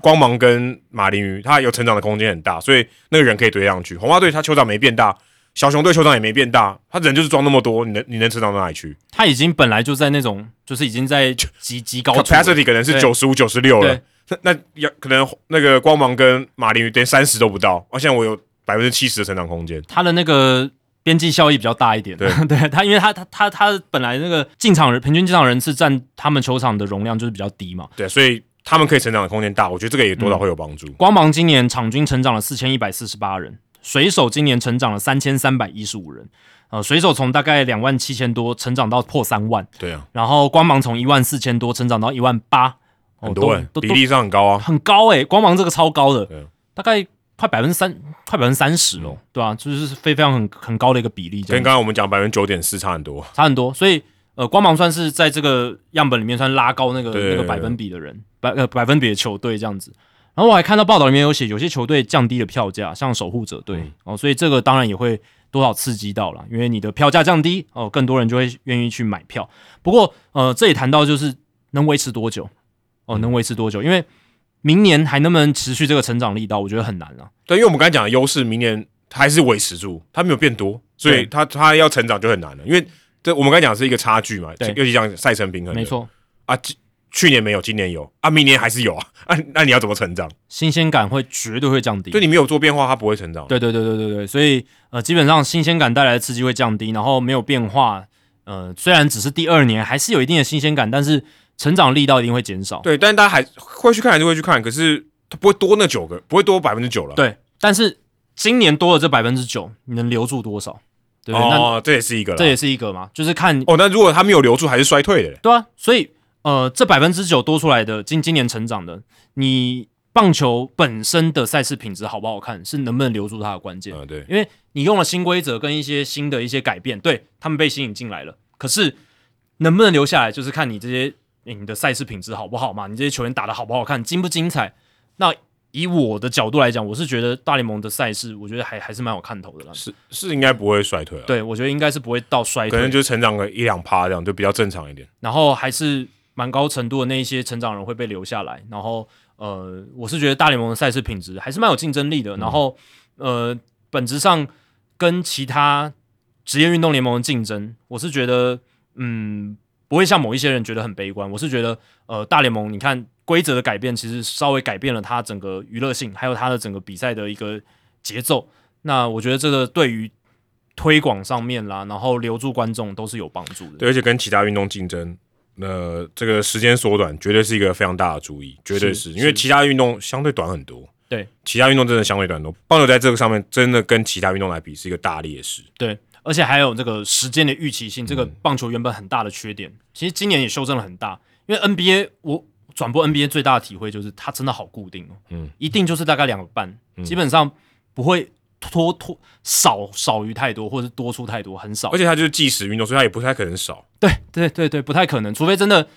光芒跟马林鱼，他有成长的空间很大，所以那个人可以堆上去。红袜队他球场没变大，小熊队球场也没变大，他人就是装那么多，你能你能成长到哪里去他已经本来就在那种，就是已经在极极高？capacity 可能是对九十五、九十六了，那那要可能那个光芒跟马林鱼连三十都不到，而现在我有百分之七十的成长空间。他的那个边际效益比较大一点。对 对他，因为他他他他本来那个进场人平均进场人次占他们球场的容量就是比较低嘛。对，所以他们可以成长的空间大，我觉得这个也多少会有帮助。光芒今年场均成长了四千一百四十八人，水手今年成长了三千三百一十五人。呃，水手从大概两万七千多成长到破三万，对啊，然后光芒从一万四千多成长到一万八，哦很多比例上很高啊。很高诶、光芒这个超高的对，大概快百分之三，快百分之三十哦，对啊、就是非非常很很高的一个比例，跟刚刚我们讲百分之九点四差很多。差很多，所以呃，光芒算是在这个样本里面算拉高那个对那个百分比的人，百呃百分比的球队这样子。然后我还看到报道里面有写，有些球队降低了票价，像守护者队、嗯哦，所以这个当然也会多少刺激到了，因为你的票价降低哦，更多人就会愿意去买票。不过呃，这也谈到就是能维持多久哦，能维持多久？因为明年还能不能持续这个成长力道，我觉得很难啊。对，因为我们刚才讲的优势，明年还是维持住，它没有变多，所以它它要成长就很难了。因为这我们刚才讲的是一个差距嘛，对尤其像赛程平衡，没错，啊。去去年没有，今年有啊，明年还是有啊。啊，那你要怎么成长？新鲜感会绝对会降低。对你没有做变化，它不会成长。对对对对对对，所以呃，基本上新鲜感带来的刺激会降低，然后没有变化，呃，虽然只是第二年，还是有一定的新鲜感，但是成长力道一定会减少。对，但是大家还会去看，还是会去看，可是它不会多那九个，不会多百分之九了。对，但是今年多了这百分之九，你能留住多少？对不对？那哦，这也是一个。这也是一个嘛，就是看哦，那如果他没有留住，还是衰退的。对啊，所以呃，这百分之九多出来的今今年成长的，你棒球本身的赛事品质好不好看，是能不能留住它的关键。嗯，对，因为你用了新规则跟一些新的一些改变，对他们被吸引进来了，可是能不能留下来，就是看你这些、诶你的赛事品质好不好嘛，你这些球员打的好不好看，精不精彩。那以我的角度来讲，我是觉得大联盟的赛事，我觉得还还是蛮有看头的啦。是是应该不会衰退啊。对，我觉得应该是不会到衰退，可能就成长个一两趴这样，就比较正常一点。然后还是蛮高程度的那一些成长人会被留下来，然后呃，我是觉得大联盟的赛事品质还是蛮有竞争力的，然后呃，本质上跟其他职业运动联盟的竞争，我是觉得嗯，不会像某一些人觉得很悲观，我是觉得呃，大联盟你看规则的改变，其实稍微改变了它整个娱乐性，还有它的整个比赛的一个节奏，那我觉得这个对于推广上面啦，然后留住观众都是有帮助的。对，而且跟其他运动竞争，那、这个时间缩短绝对是一个非常大的注意，绝对是是因为其他运动相对短很多。对，其他运动真的相对短很多，棒球在这个上面真的跟其他运动来比是一个大劣势。对，而且还有这个时间的预期性，这个棒球原本很大的缺点，其实今年也修正了很大。因为 NBA 我转播 NBA 最大的体会就是它真的好固定哦，嗯，一定就是大概两个半，基本上不会拖拖少少于太多，或者是多出太多，很少而。且它就是计时运动，所以它也不太可能少。对对对对，不太可能，除非真的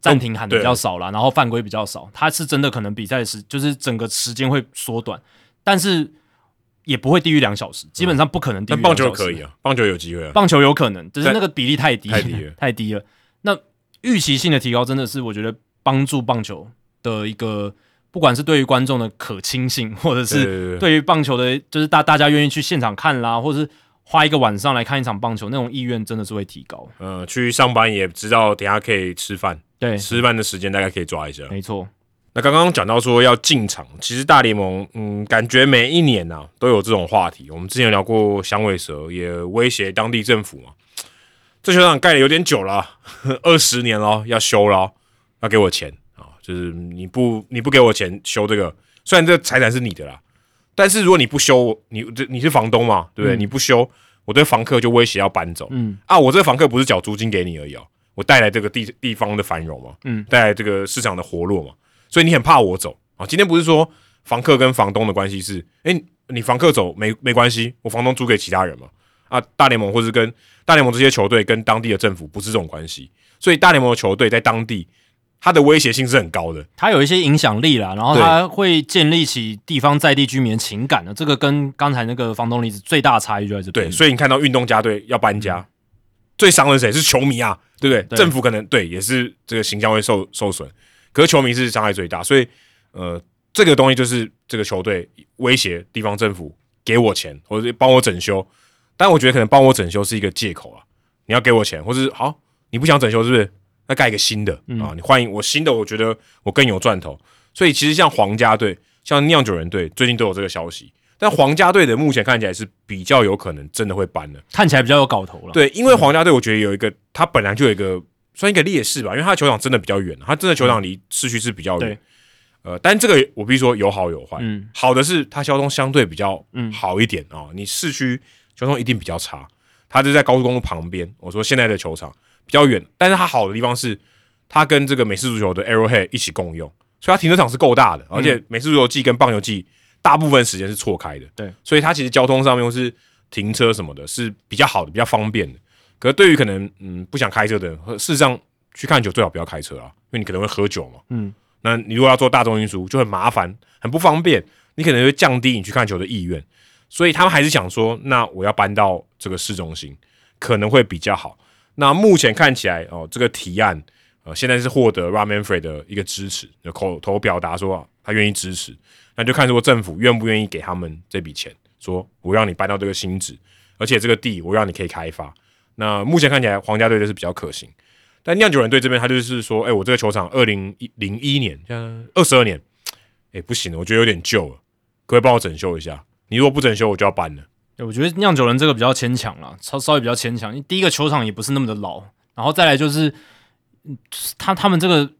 暂停喊的比较对少啦，然后犯规比较少，它是真的可能比赛时就是整个时间会缩短，但是也不会低于两小时，基本上不可能低于但棒球两小时可以啊，棒球有机会啊。棒球有可能，只是那个比例太低，太低了太低了。那预期性的提高，真的是我觉得帮助棒球的一个，不管是对于观众的可亲性，或者是对于棒球的，就是大大家愿意去现场看啦，或者是花一个晚上来看一场棒球，那种意愿真的是会提高。呃，去上班也知道等下可以吃饭，对，吃饭的时间大概可以抓一下。没错，那刚刚讲到说要进场，其实大联盟，嗯，感觉每一年啊都有这种话题。我们之前有聊过响尾蛇，也威胁当地政府嘛。这球场盖的有点久了啊，二十年了，要修了，要给我钱啊！就是你不你不给我钱修这个，虽然这个财产是你的啦，但是如果你不修，你这你是房东嘛，对不对？嗯你不修，我对房客就威胁要搬走。嗯啊，我这个房客不是缴租金给你而已哦，我带来这个地地方的繁荣嘛，嗯，带来这个市场的活络嘛，所以你很怕我走啊。今天不是说房客跟房东的关系是，哎、你房客走没没关系，我房东租给其他人嘛。啊，大联盟或是跟大联盟这些球队跟当地的政府不是这种关系，所以大联盟的球队在当地它的威胁性是很高的。它有一些影响力啦，然后对它会建立起地方在地居民的情感的，这个跟刚才那个房东例子最大的差异就在这边。对，所以你看到运动家队要搬家，最伤的是谁？是球迷啊，对不对？对政府可能对也是这个形象会受受损，可是球迷是伤害最大，所以呃，这个东西就是这个球队威胁地方政府给我钱，或者是帮我整修，但我觉得可能帮我整修是一个借口啊，你要给我钱，或是好你不想整修是不是？那盖一个新的、啊，你欢迎我新的，我觉得我更有赚头，所以其实像皇家队、像酿酒人队最近都有这个消息。但皇家队的目前看起来是比较有可能真的会搬的，看起来比较有搞头了。对，因为皇家队我觉得有一个，他本来就有一个算一个劣势吧，因为他的球场真的比较远，他真的球场离市区是比较远对。呃，但这个我必须说有好有坏，嗯好的是它交通相对比较嗯好一点啊、你市区交通一定比较差，它就在高速公路旁边。我说现在的球场比较远，但是它好的地方是它跟这个美式足球的 Arrowhead 一起共用，所以它停车场是够大的，而且美式足球季跟棒球季大部分时间是错开的，对，所以它其实交通上面或是停车什么的是比较好的，比较方便的。可是对于可能嗯不想开车的人，事实上去看球最好不要开车啊，因为你可能会喝酒嘛。嗯，那你如果要做大众运输，就很麻烦，很不方便，你可能会降低你去看球的意愿。所以他们还是想说，那我要搬到这个市中心，可能会比较好。那目前看起来哦，这个提案呃现在是获得 r a m a n Free 的一个支持，口头表达说他愿意支持，那就看说政府愿不愿意给他们这笔钱，说我让你搬到这个新址，而且这个地我让你可以开发。那目前看起来皇家队就是比较可行，但酿酒人队这边他就是说，哎、我这个球场二零一零一年，像二十二年，哎、不行了，我觉得有点旧了，可不可以帮我整修一下？你如果不整修，我就要搬了。对我觉得酿酒人这个比较牵强了，稍稍微比较牵强。第一个球场也不是那么的老，然后再来就是，嗯他他们这个，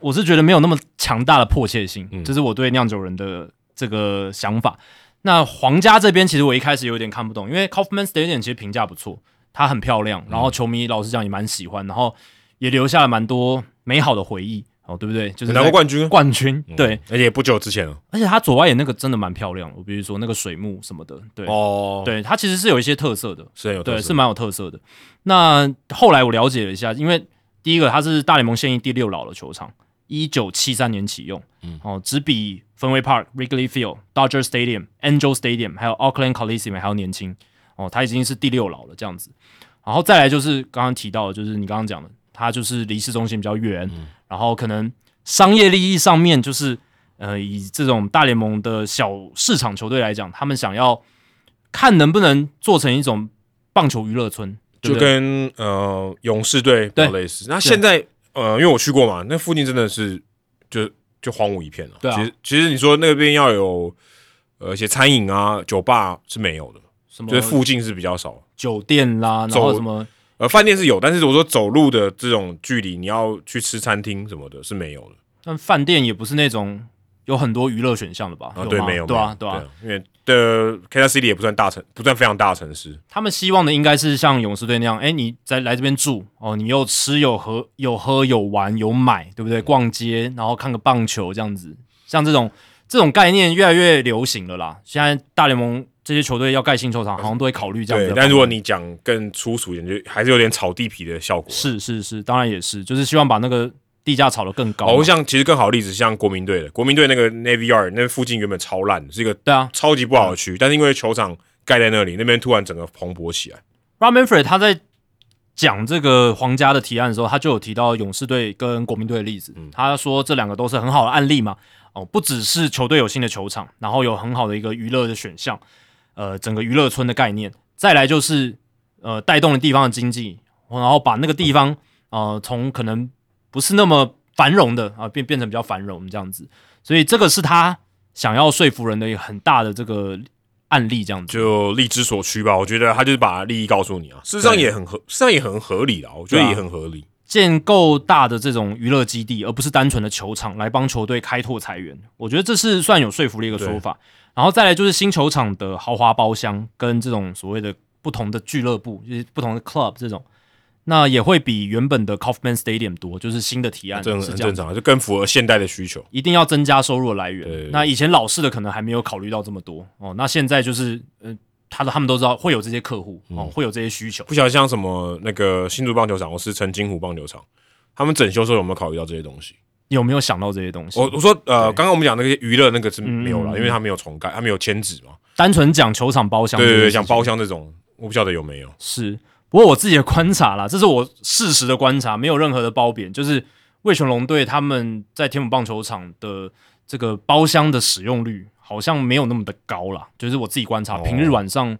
我是觉得没有那么强大的迫切性，嗯这是我对酿酒人的这个想法。那皇家这边其实我一开始有点看不懂，因为 Kaufman Stadium 其实评价不错，它很漂亮，然后球迷老实讲也蛮喜欢，然后也留下了蛮多美好的回忆，哦，对不对？就是在拿过冠军啊，冠军，对，而且也不久之前了。而且他左外野那个真的蛮漂亮的，我比如说那个水幕什么的，对，哦，，对，它其实是有一些特色的，是很有特色是蛮有特色的。那后来我了解了一下，因为第一个它是大联盟现役第六老的球场，一九七三年启用，嗯哦，只比芬威 Park、Wrigley Field、Dodger Stadium、Angel Stadium 还有 Auckland Coliseum 还要年轻，哦，它已经是第六老了这样子。然后再来就是刚刚提到的，就是你刚刚讲的，它就是离市中心比较远，嗯然后可能商业利益上面就是呃，以这种大联盟的小市场球队来讲，他们想要看能不能做成一种棒球娱乐村，对就跟呃勇士队比较类似。那现在呃，因为我去过嘛，那附近真的是就就荒芜一片了。对啊其实其实你说那边要有呃一些餐饮啊、酒吧是没有的，什么就是附近是比较少。酒店啦，然后什么呃，饭店是有，但是我说走路的这种距离，你要去吃餐厅什么的是没有的但饭店也不是那种有很多娱乐选项的吧？啊。对，没有，对啊，对啊。，因为的 Kansas City 也不算大城，不算非常大城市。他们希望的应该是像勇士队那样，哎，你在来这边住哦，你又吃有喝有喝有玩有买，对不对？逛街，然后看个棒球这样子，像这种这种概念越来越流行了啦。现在大联盟这些球队要盖新球场，好像都会考虑这样子但如果你讲更粗俗一点，就还是有点炒地皮的效果。是是是，当然也是，就是希望把那个地价炒得更高。哦，像其实更好的例子，像国民队的国民队那个 Navy Yard 那附近原本超烂，是一个对啊超级不好的区，但是因为球场盖在那里，那边突然整个蓬勃起来。Rob Manfred 他在讲这个皇家的提案的时候，他就有提到勇士队跟国民队的例子。他说这两个都是很好的案例嘛。哦，不只是球队有新的球场，然后有很好的一个娱乐的选项，呃，整个娱乐村的概念。再来就是呃，带动了地方的经济，然后把那个地方呃，从可能不是那么繁荣的啊，变变成比较繁荣这样子。所以这个是他想要说服人的一个很大的这个案例，这样子。就利之所趋吧，我觉得他就是把利益告诉你啊，事实上也很合，事实上也很合理啊，我觉得也很合理。建构大的这种娱乐基地，而不是单纯的球场来帮球队开拓财源，我觉得这是算有说服力的一个说法。然后再来就是新球场的豪华包厢跟这种所谓的不同的俱乐部，就是不同的 club 这种，那也会比原本的 Kaufman Stadium 多，就是新的提案这很正常啊，就更符合现代的需求。一定要增加收入的来源。对那以前老式的可能还没有考虑到这么多哦，那现在就是呃，他的他们都知道会有这些客户哦，会有这些需求。不晓得像什么那个新竹棒球场，或是陈金湖棒球场，他们整修的时候有没有考虑到这些东西？有没有想到这些东西？我我说呃，对刚刚我们讲那个娱乐那个是没有了，嗯因为他没有重盖，他没有签纸嘛。单纯讲球场包厢这对对对，件事情，像包厢这种，我不晓得有没有。是，不过我自己的观察啦，这是我事实的观察，没有任何的褒贬。就是魏全龙队他们在天母棒球场的这个包厢的使用率好像没有那么的高啦，就是我自己观察，哦平日晚上，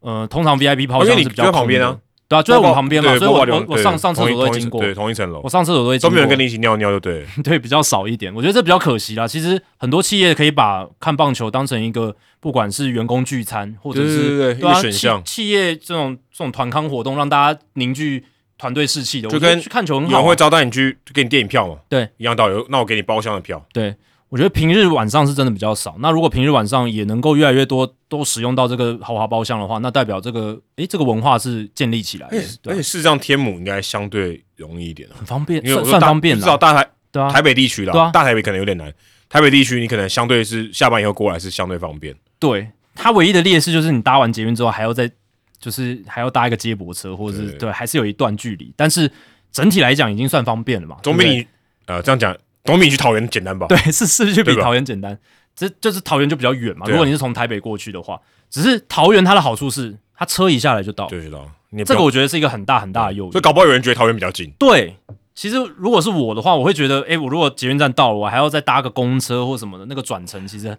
呃，通常 VIP 包厢是比较旁边啊对啊，就在我们旁边嘛，所以我我我上上厕所都会经过，对，同一层楼我，上厕所都会经过，都没有人跟你一起尿尿，就对了。对比较少一点，我觉得这比较可惜啦。其实很多企业可以把看棒球当成一个，不管是员工聚餐，或者是对啊一个选项企企业这种这种团康活动，让大家凝聚团队士气的，就跟去看球很好啊、有人会招待你去，就给你电影票嘛？对，一样道理。那我给你包厢的票，对，我觉得平日晚上是真的比较少。那如果平日晚上也能够越来越多都使用到这个豪华包厢的话，那代表这个诶这个文化是建立起来的而且，事实上天母应该相对容易一点啊，很方便，因为我算算方便了，大台对啊，台北地区啦，对啊大台北可能有点难。台北地区你可能相对是下班以后过来是相对方便，对，它唯一的劣势就是你搭完捷运之后还要再就是还要搭一个接驳车，或者是对对，还是有一段距离。但是整体来讲已经算方便了嘛，总比你呃这样讲，总比你去桃园简单吧？对是是去比桃园简单，这就是桃园就比较远嘛。如果你是从台北过去的话，只是桃园它的好处是它车一下来就到，对，知道。你也不用这个我觉得是一个很大很大的诱因。所以搞不好有人觉得桃园比较近，对，其实如果是我的话，我会觉得，哎，我如果捷运站到了，我还要再搭个公车或什么的，那个转乘其实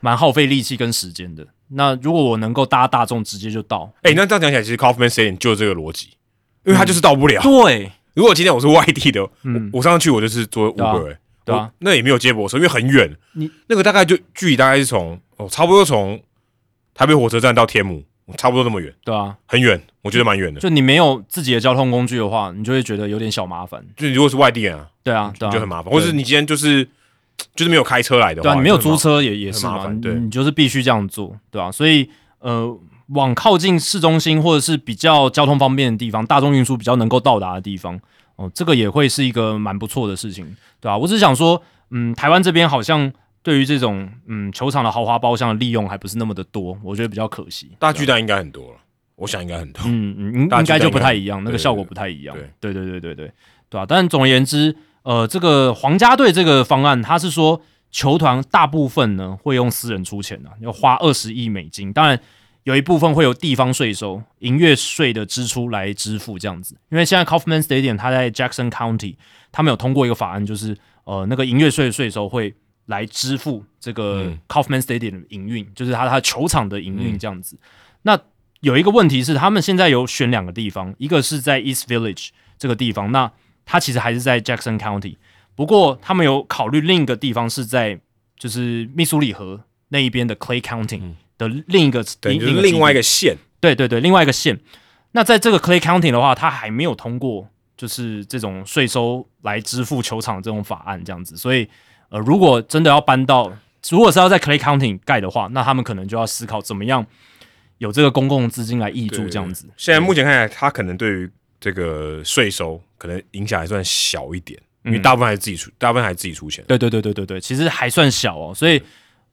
蛮耗费力气跟时间的。那如果我能够搭大众直接就到，哎、那这样讲起来，其实 Kaufman Stadium 就是这个逻辑，因为它就是到不了。对，如果今天我是外地的，嗯。我我上去我就是坐对啊 Uber，、欸对啊。我那也没有接驳车，因为很远。你那个大概就距离大概是从哦，差不多从台北火车站到天母，差不多那么远，对啊，很远，我觉得蛮远的。就你没有自己的交通工具的话，你就会觉得有点小麻烦。就你如果是外地人啊，对啊，对啊，就很麻烦，或者是你今天就是就是没有开车来的话，对啊，你没有租车也也是嘛，你很麻烦对。你就是必须这样做，对啊、所以呃，往靠近市中心或者是比较交通方便的地方，大众运输比较能够到达的地方，哦，这个也会是一个蛮不错的事情，对吧、我只是想说，嗯，台湾这边好像对于这种嗯球场的豪华包厢的利用还不是那么的多，我觉得比较可惜。大巨蛋应该很多了，我想应该很多。嗯嗯，应该就不太一样，那个效果不太一样。对对对对对对对吧、但总而言之，呃，这个皇家队这个方案，他是说球团大部分呢会用私人出钱的、要花二十亿美金，当然有一部分会有地方税收、营业税的支出来支付这样子。因为现在 Kaufman Stadium 它在 Jackson County，他们有通过一个法案，就是呃那个营业税的税收会来支付这个嗯 Kaufman Stadium 的营运，就是它它球场的营运这样子。那有一个问题是，他们现在有选两个地方，一个是在 East Village 这个地方，那它其实还是在 Jackson County，不过他们有考虑另一个地方是在就是密苏里河那一边的 Clay County 的另一个，对，就是另另外一个个县，对对对，另外一个县。那在这个 Clay County 的话，它还没有通过就是这种税收来支付球场这种法案这样子，所以呃，如果真的要搬到，如果是要在 Clay County 盖的话，那他们可能就要思考怎么样有这个公共资金来挹注这样子。现在目前看来，他可能对于这个税收可能影响还算小一点，因为嗯大部分还是自己出，大部分还是自己出钱。对对对对对对，其实还算小哦，所以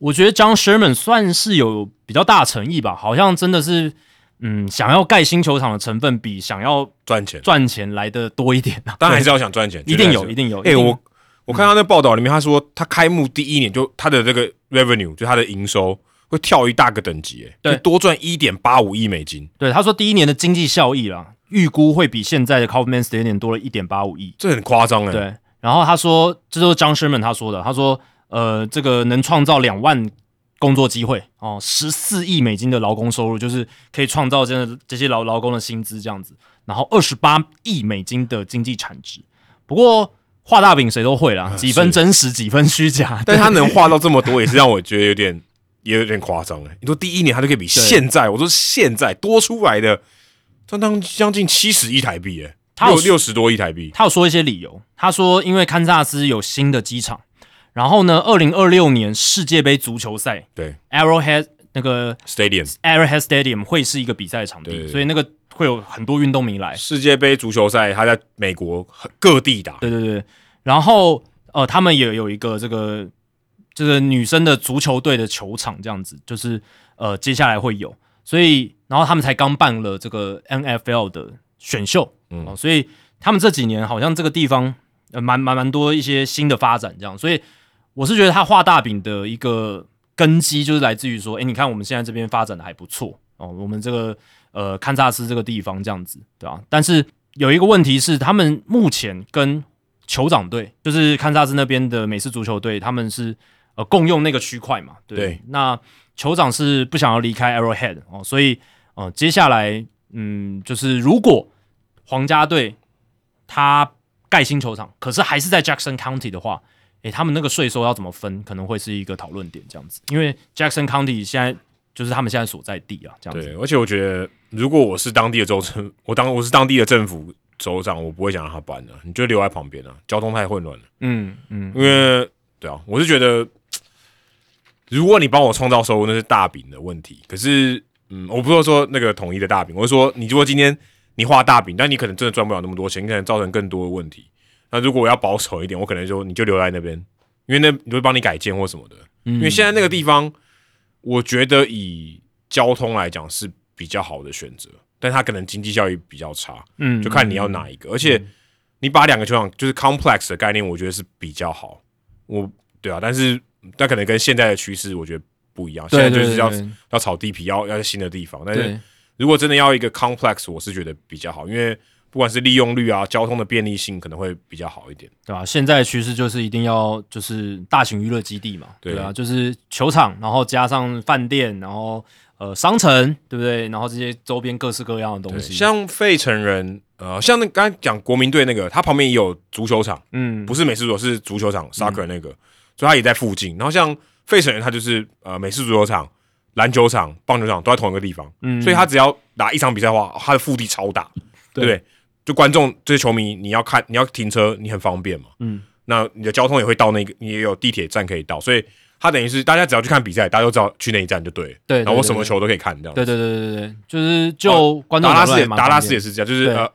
我觉得 John Sherman 算是有比较大诚意吧，好像真的是嗯，想要盖新球场的成分比想要赚钱，赚钱来的多一点啊。当然还是要想赚钱，一定有，一定有。哎、我我看他那报道里面，他说他开幕第一年就他的这个 revenue 就他的营收会跳一大个等级，哎，对多赚一点八五亿美金，对他说第一年的经济效益啦，预估会比现在的 Kaufman Stadium 多了一点八五亿。这很夸张哎。对，然后他说，这就是 John Sherman 他说的，他说，呃，这个能创造两万工作机会哦，十四亿美金的劳工收入，就是可以创造这这些劳劳工的薪资这样子，然后二十八亿美金的经济产值。不过画大饼谁都会啦，几分真实，几分虚假。但他能画到这么多，也是让我觉得有点也有点夸张哎。你说第一年他就可以比现在，我说现在多出来的，相当将近七十亿台币哎，他有六六十多亿台币，他有说一些理由，他说因为堪萨斯有新的机场，然后呢，二零二六年世界杯足球赛对。Arrowhead 那个 Stadium Arrowhead Stadium 会是一个比赛场地，对对对。所以那个会有很多运动迷来。世界杯足球赛，他在美国各地打，对对对，然后呃，他们也有一个这个这个女生的足球队的球场，这样子，就是呃，接下来会有，所以然后他们才刚办了这个 NFL 的选秀，嗯。哦，所以他们这几年好像这个地方呃蛮蛮蛮多一些新的发展，这样，所以我是觉得他画大饼的一个根基就是来自于说，诶，你看我们现在这边发展的还不错哦，我们这个呃堪萨斯这个地方这样子，对吧、但是有一个问题是，他们目前跟酋长队，就是堪萨斯那边的美式足球队，他们是呃共用那个区块嘛，对。那酋长是不想要离开 Arrowhead 哦，所以呃接下来嗯，就是如果皇家队他盖新球场，可是还是在 Jackson County 的话，诶，他们那个税收要怎么分，可能会是一个讨论点，这样子，因为 Jackson County 现在就是他们现在所在地啊，这样子，对，而且我觉得，如果我是当地的州政，我当我是当地的政府州长，我不会想让他搬的，你就留在旁边啊，交通太混乱了。嗯嗯，因为对啊，我是觉得，如果你帮我创造收入，那是大饼的问题。可是，嗯，我不是说那个统一的大饼，我是说，你如果今天你画大饼，但你可能真的赚不了那么多钱，你可能造成更多的问题。那如果我要保守一点，我可能就你就留在那边，因为那你会帮你改建或什么的。因因为现在那个地方，我觉得以交通来讲是比较好的选择，但它可能经济效益比较差，嗯就看你要哪一个。而且你把两个球场就是 complex 的概念，我觉得是比较好。我对啊，但是那可能跟现在的趋势我觉得不一样。现在就是要要炒地皮，要要在新的地方。但是如果真的要一个 complex，我是觉得比较好，因为不管是利用率啊、交通的便利性，可能会比较好一点。对吧、现在的趋势就是一定要就是大型娱乐基地嘛，对对啊，就是球场，然后加上饭店，然后呃商城，对不对？然后这些周边各式各样的东，西，像费城人，呃，像那刚才讲国民队那个，他旁边也有足球场。嗯，不是美式足球，是足球场 soccer 那个，所以他也在附近。然后像费城人，他就是呃美式足球场、篮球场、棒球场都在同一个地方，嗯所以他只要打一场比赛的话，他的腹地超大，对不对？就观众这些球迷，你要看你要停车，你很方便嘛，嗯，那你的交通也会到那个，你也有地铁站可以到，所以他等于是大家只要去看比赛，大家都知道去那一站就对了，对对然后我什么球都可以看，这样。对对对对对，就是就观众达拉斯达拉斯也是这样，就是呃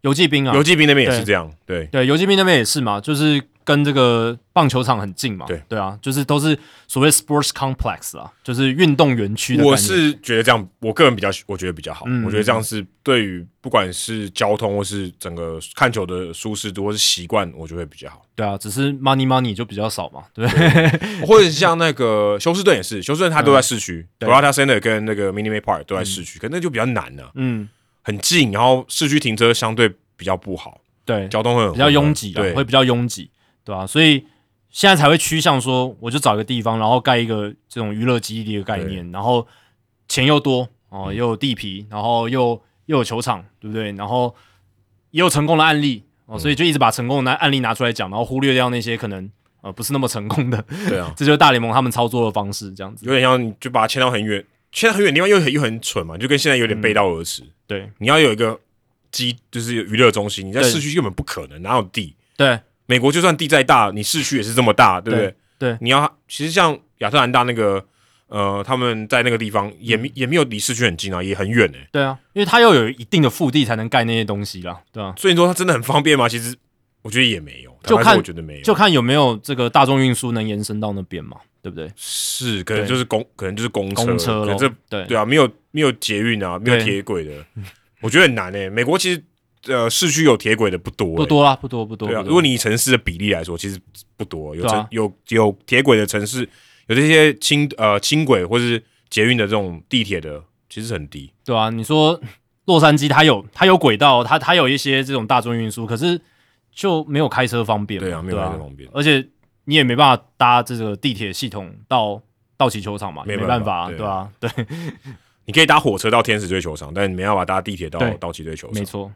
游击兵啊，游击兵那边也是这样，对。对，游击兵那边也是嘛，就是跟这个棒球场很近嘛。对对啊，就是都是所谓 sports complex 啊，就是运动园区的。我是觉得这样，我个人比较，我觉得比较好。嗯我觉得这样是对于不管是交通或是整个看球的舒适度或是习惯，我觉得会比较好。对啊，只是 money money 就比较少嘛，对不对？或者像那个休斯顿也是，休斯顿它都在市区 r a t a Center 跟那个 Minute Maid Park 都在市区，可那就比较难了、嗯，很近，然后市区停车相对比较不好，对，交通会比较拥挤啊，对会比较拥挤，对吧、所以现在才会趋向说，我就找一个地方，然后盖一个这种娱乐基地的概念，然后钱又多哦，嗯又有地皮，然后又又有球场，对不对？然后也有成功的案例嗯哦，所以就一直把成功的案例拿出来讲，然后忽略掉那些可能呃不是那么成功的，对啊，这就是大联盟他们操作的方式，这样子。有点像你就把它迁到很远，迁到很远地方又很又很蠢嘛，就跟现在有点背道而驰。对你要有一个基，就是娱乐中心，你在市区根本不可能，哪有地？对美国就算地再大，你市区也是这么大，对不对？对你要其实像亚特兰大那个，呃，他们在那个地方也没也没有离市区很近啊，也很远呢、对啊，因为它要有一定的腹地才能盖那些东西啦，对啊、所以你说它真的很方便吗？其实我觉得也没有，就看我觉得没有，就看有没有这个大众运输能延伸到那边嘛，对不对？是可能就是公，可能就是公车，公车咯可能这对。对啊，没有没有捷运啊，没有对。铁轨的，我觉得很难诶、美国其实呃市区有铁轨的不多、欸，不多啦，不多不多。对啊，如果你以城市的比例来说，其实不多。有城、啊有有铁轨的城市，有这些轻呃轻轨或是捷运的这种地铁的，其实很低。对啊，你说洛杉矶它有它有轨道，它它有一些这种大众运输，可是就没有开车方便。对啊，没有开车方便。而且你也没办法搭这个地铁系统到道奇球场嘛，没没办法，对对啊，对，你可以搭火车到天使队球场，但你没办法搭地铁到道奇队球场。没错。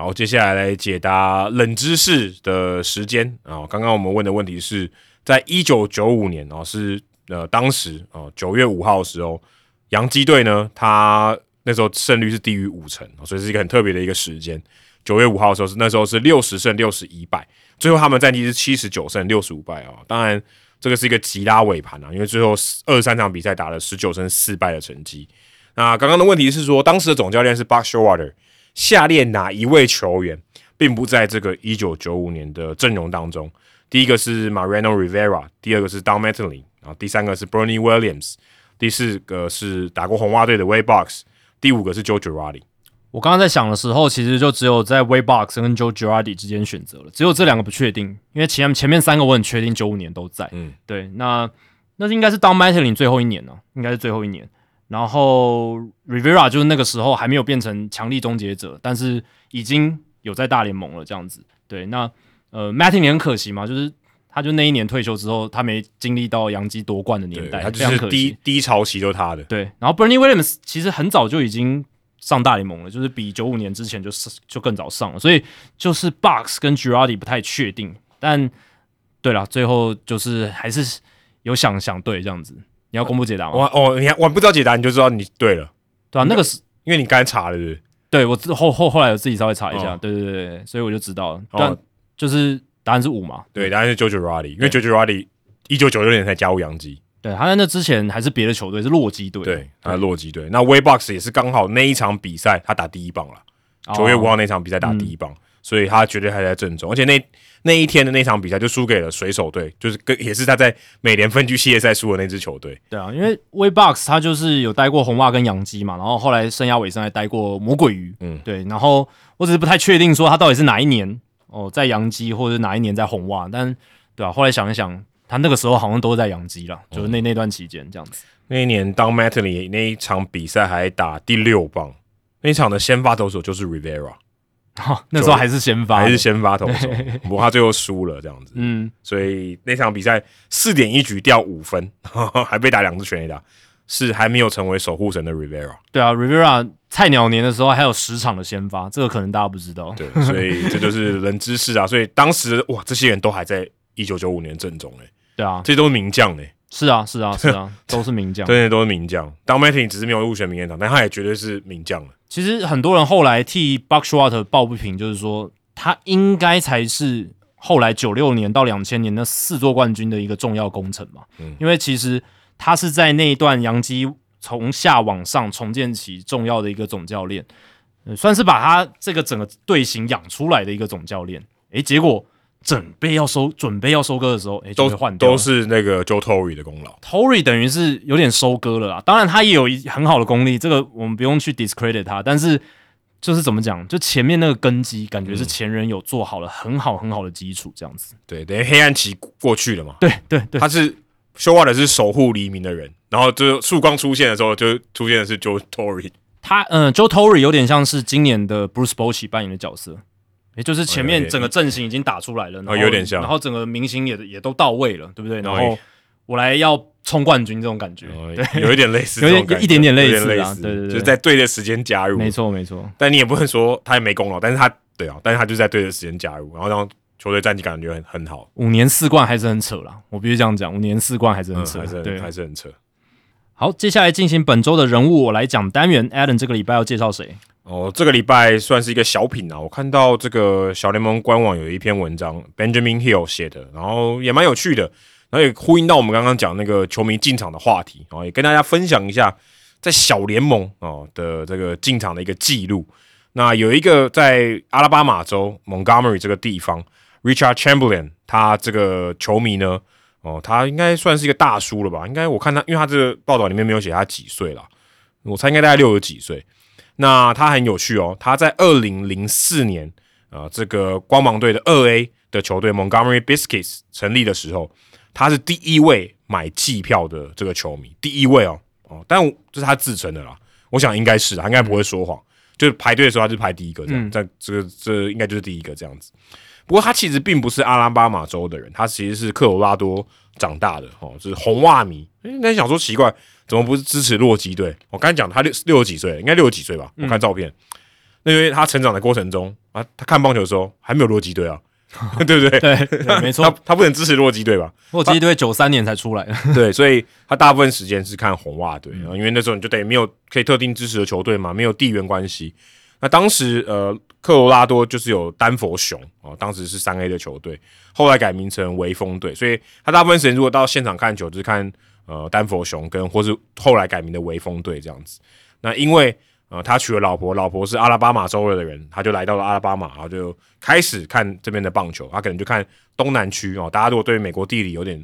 好，接下来来解答冷知识的时间啊。刚刚我们问的问题是在一九九五年哦，是呃当时哦九月五号的时候，洋基队呢，他那时候胜率是低于五成，哦所以是一个很特别的一个时间。九月五号的时候是那时候是六十胜六十一败，最后他们战绩是七十九胜六十五败啊。当然这个是一个急拉尾盘啊，因为最后二十三场比赛打了十九胜四败的成绩。那刚刚的问题是说，当时的总教练是 Buck s h o w a t e r 下列哪一位球员并不在这个一九九五年的阵容当中？第一个是 Mariano Rivera，第二个是 Don Mattingly，然后第三个是 Bernie Williams，第四个是打过红袜队的 Way Box，第五个是 Joe Girardi。我刚刚在想的时候，其实就只有在 Waybox 跟 Joe Girardi 之间选择了，只有这两个不确定，因为前前面三个我很确定九五年都在。嗯，对，那那应该是 Don Mattingly 最后一年呢、应该是最后一年。然后 Rivera 就是那个时候还没有变成强力终结者，但是已经有在大联盟了这样子。对，那呃 Mattingly 很可惜嘛，就是他就那一年退休之后，他没经历到洋基夺冠的，年代，他就是低低潮期都是他的。对，然后 Bernie Williams 其实很早就已经上大联盟了，就是比九五年之前就是就更早上了，所以就是 Box 跟 Girardi 不太确定，但对了，最后就是还是有想想对这样子。你要公布解答吗？我哦，你还我不知道解答，你就知道你对了，对啊，那个是因为你刚才查了，是不是？对我之后后后来我自己稍微查一下，哦对对对对，所以我就知道了。哦但就是答案是五嘛？对，答案是 Joe Girardi，因为 Joe Girardi 一九九六年才加入洋基，对，他在那之前还是别的球队，是洛基队。对，他是洛基队。那 Waybox 也是刚好那一场比赛他打第一棒了。哦，九月五号那场比赛打第一棒，所以他绝对还在正中。而且那那一天的那场比赛就输给了水手队，就是跟也是他在美联分区系列赛输的那支球队。对啊，因为 Waybox 他就是有待过红袜跟洋基嘛，然后后来生涯尾声还待过魔鬼鱼，嗯对，然后我只是不太确定说他到底是哪一年哦在洋基，或者是哪一年在红袜，但对啊，后来想一想，他那个时候好像都是在洋基啦，就是那那段期间这样子。那一年当 Mattingly 那一场比赛还打第六棒，那一场的先发投手就是 Rivera，哈，那时候还是先发的，还是先发投手，不过他最后输了这样子。嗯，所以那场比赛四点一局掉五分，还被打两支全垒打，是还没有成为守护神的 Rivera。对啊，Rivera 菜鸟年的时候还有十场的先发，这个可能大家不知道。对，所以这就是冷知识啊。所以当时哇，这些人都还在一九九五年正中诶、对啊，这些都是名将诶、是啊，是啊，是啊，都是名将。真的都是名将。当 Martin 只是没有入选名人堂，但他也绝对是名将了。其实很多人后来替 Buckshot 抱不平，就是说他应该才是后来九六年到两千年那四座冠军的一个重要功臣嘛。嗯因为其实他是在那一段洋基从下往上重建起重要的一个总教练，呃算是把他这个整个队形养出来的一个总教练。诶，结果准备要收准备要收割的时候，诶，就都被换都是那个 Joe Torre 的功劳。Tory 等于是有点收割了啦，当然他也有一很好的功力，这个我们不用去 discredit 他，但是就是怎么讲，就前面那个根基，感觉是前人有做好了很好很好的基础，这样子。对，等于黑暗期过去了嘛。对对对，他是修化的是守护黎明的人，然后就曙光出现的时候，就出现的是 Joe Torre。他嗯，Joe Tory 有点像是今年的 Bruce Bochy 扮演的角色，也就是前面整个阵型已经打出来了，然后有点像然后整个明星也也都到位了，对不对？然哦后我来要冲冠军这种感觉，对，有一点类似 有一点点类似啊对对对就是在对的时间加入。没，错没错。但你也不能说他也没功劳，但是他对啊，但是他就在对的时间加入，然后让球队战绩感觉很很好，五年四冠还是很扯啦，我必须这样讲，五年四冠还是很嗯，扯，还是对很还是很扯。好，接下来进行本周的人物，我来讲单元。Adam 这个礼拜要介绍谁？哦，这个礼拜算是一个小品啊。我看到这个小联盟官网有一篇文章，Benjamin Hill 写的，然后也蛮有趣的，然后也呼应到我们刚刚讲那个球迷进场的话题，啊也跟大家分享一下在小联盟哦的这个进场的一个记录。那有一个在阿拉巴马州 Montgomery 这个地方，Richard Chamberlain，他这个球迷呢，哦，他应该算是一个大叔了吧？应该我看他，因为他这个报道里面没有写他几岁了，我猜应该大概六十几岁。那他很有趣哦，他在二零零四年啊，这个光芒队的二 A 的球队 Montgomery Biscuits 成立的时候，他是第一位买季票的这个球迷，第一位哦哦，但这是他自称的啦，我想应该是他应该不会说谎。就是排队的时候，他就排第一个，这样，在这个这应该就是第一个这样子。不过他其实并不是阿拉巴马州的人，他其实是科罗拉多长大的，哦，就是红袜迷。哎，那想说奇怪，怎么不是支持洛基队？我刚才讲他六六十几岁，应该六十几岁吧？我看照片，那因为他成长的过程中啊，他看棒球的时候还没有洛基队啊。对不对？对，没错。他他不能支持洛基队吧？洛基队九三年才出来的，对，所以他大部分时间是看红袜队啊，因为那时候你就等于没有可以特定支持的球队嘛，没有地缘关系。那当时呃，科罗拉多就是有丹佛熊啊，当时是三 A 的球队，后来改名成威风队，所以他大部分时间如果到现场看球，就是看呃丹佛熊跟或是后来改名的威风队这样子。那因为呃，他娶了老婆，老婆是阿拉巴马州的人，他就来到了阿拉巴马，然后就开始看这边的棒球。他可能就看东南区哦。大家如果对美国地理有点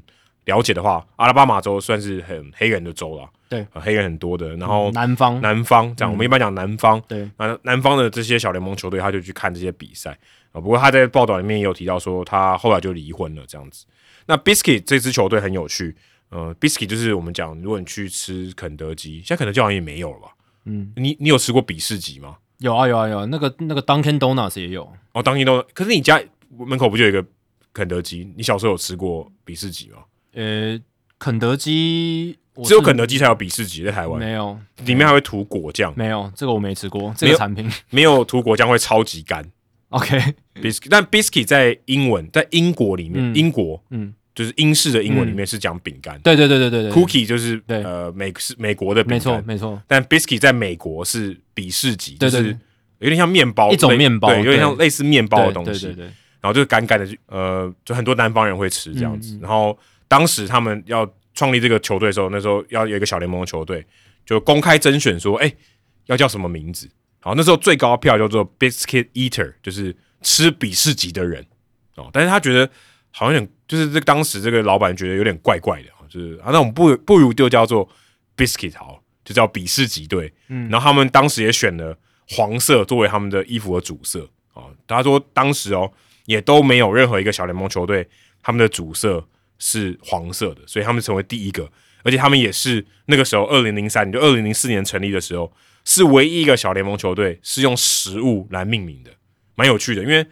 了解的话，阿拉巴马州算是很黑人的州了，对，黑人很多的。然后南方，南方这样，我们一般讲南方，对，那南方的这些小联盟球队，他就去看这些比赛啊。不过他在报道里面也有提到说，他后来就离婚了这样子。那 Biscuit 这支球队很有趣，呃，Biscuit 就是我们讲，如果你去吃肯德基，现在肯德基好像也没有了吧？嗯，你你有吃过比士吉吗？有啊有啊有，那个那个 Dunkin Donuts 也有哦，Dunkin Donuts。可是你家门口不就有一个肯德基？你小时候有吃过比士吉吗？呃，肯德基只有肯德基才有比士吉，在台湾没有，里面还会涂果酱。没有，这个我没吃过。这个产品没有涂果酱会超级干。OK，biscuit，但 biscuit 在英文在英国里面，英国嗯。就是英式的英文里面是讲饼干，对对对对对对，cookie 就是呃美是美国的饼干，没错没错。但 biscuit 在美国是比士级，就是有点像面包一种面包，对，有点像类似面包的东西，对对对。然后就是干干的，呃，就很多南方人会吃这样子。然后当时他们要创立这个球队的时候，那时候要有一个小联盟的球队，就公开甄选说，哎，要叫什么名字？好，那时候最高票叫做 biscuit eater，就是吃比士级的人哦。但是他觉得。好像有点，就是这当时这个老板觉得有点怪怪的就是啊，那我们不不如就叫做 Biscuit 好，就叫比士级队。嗯，然后他们当时也选了黄色作为他们的衣服的主色啊。他说当时哦，也都没有任何一个小联盟球队他们的主色是黄色的，所以他们成为第一个，而且他们也是那个时候二零零三年就二零零四年成立的时候，是唯一一个小联盟球队是用食物来命名的，蛮有趣的，因为。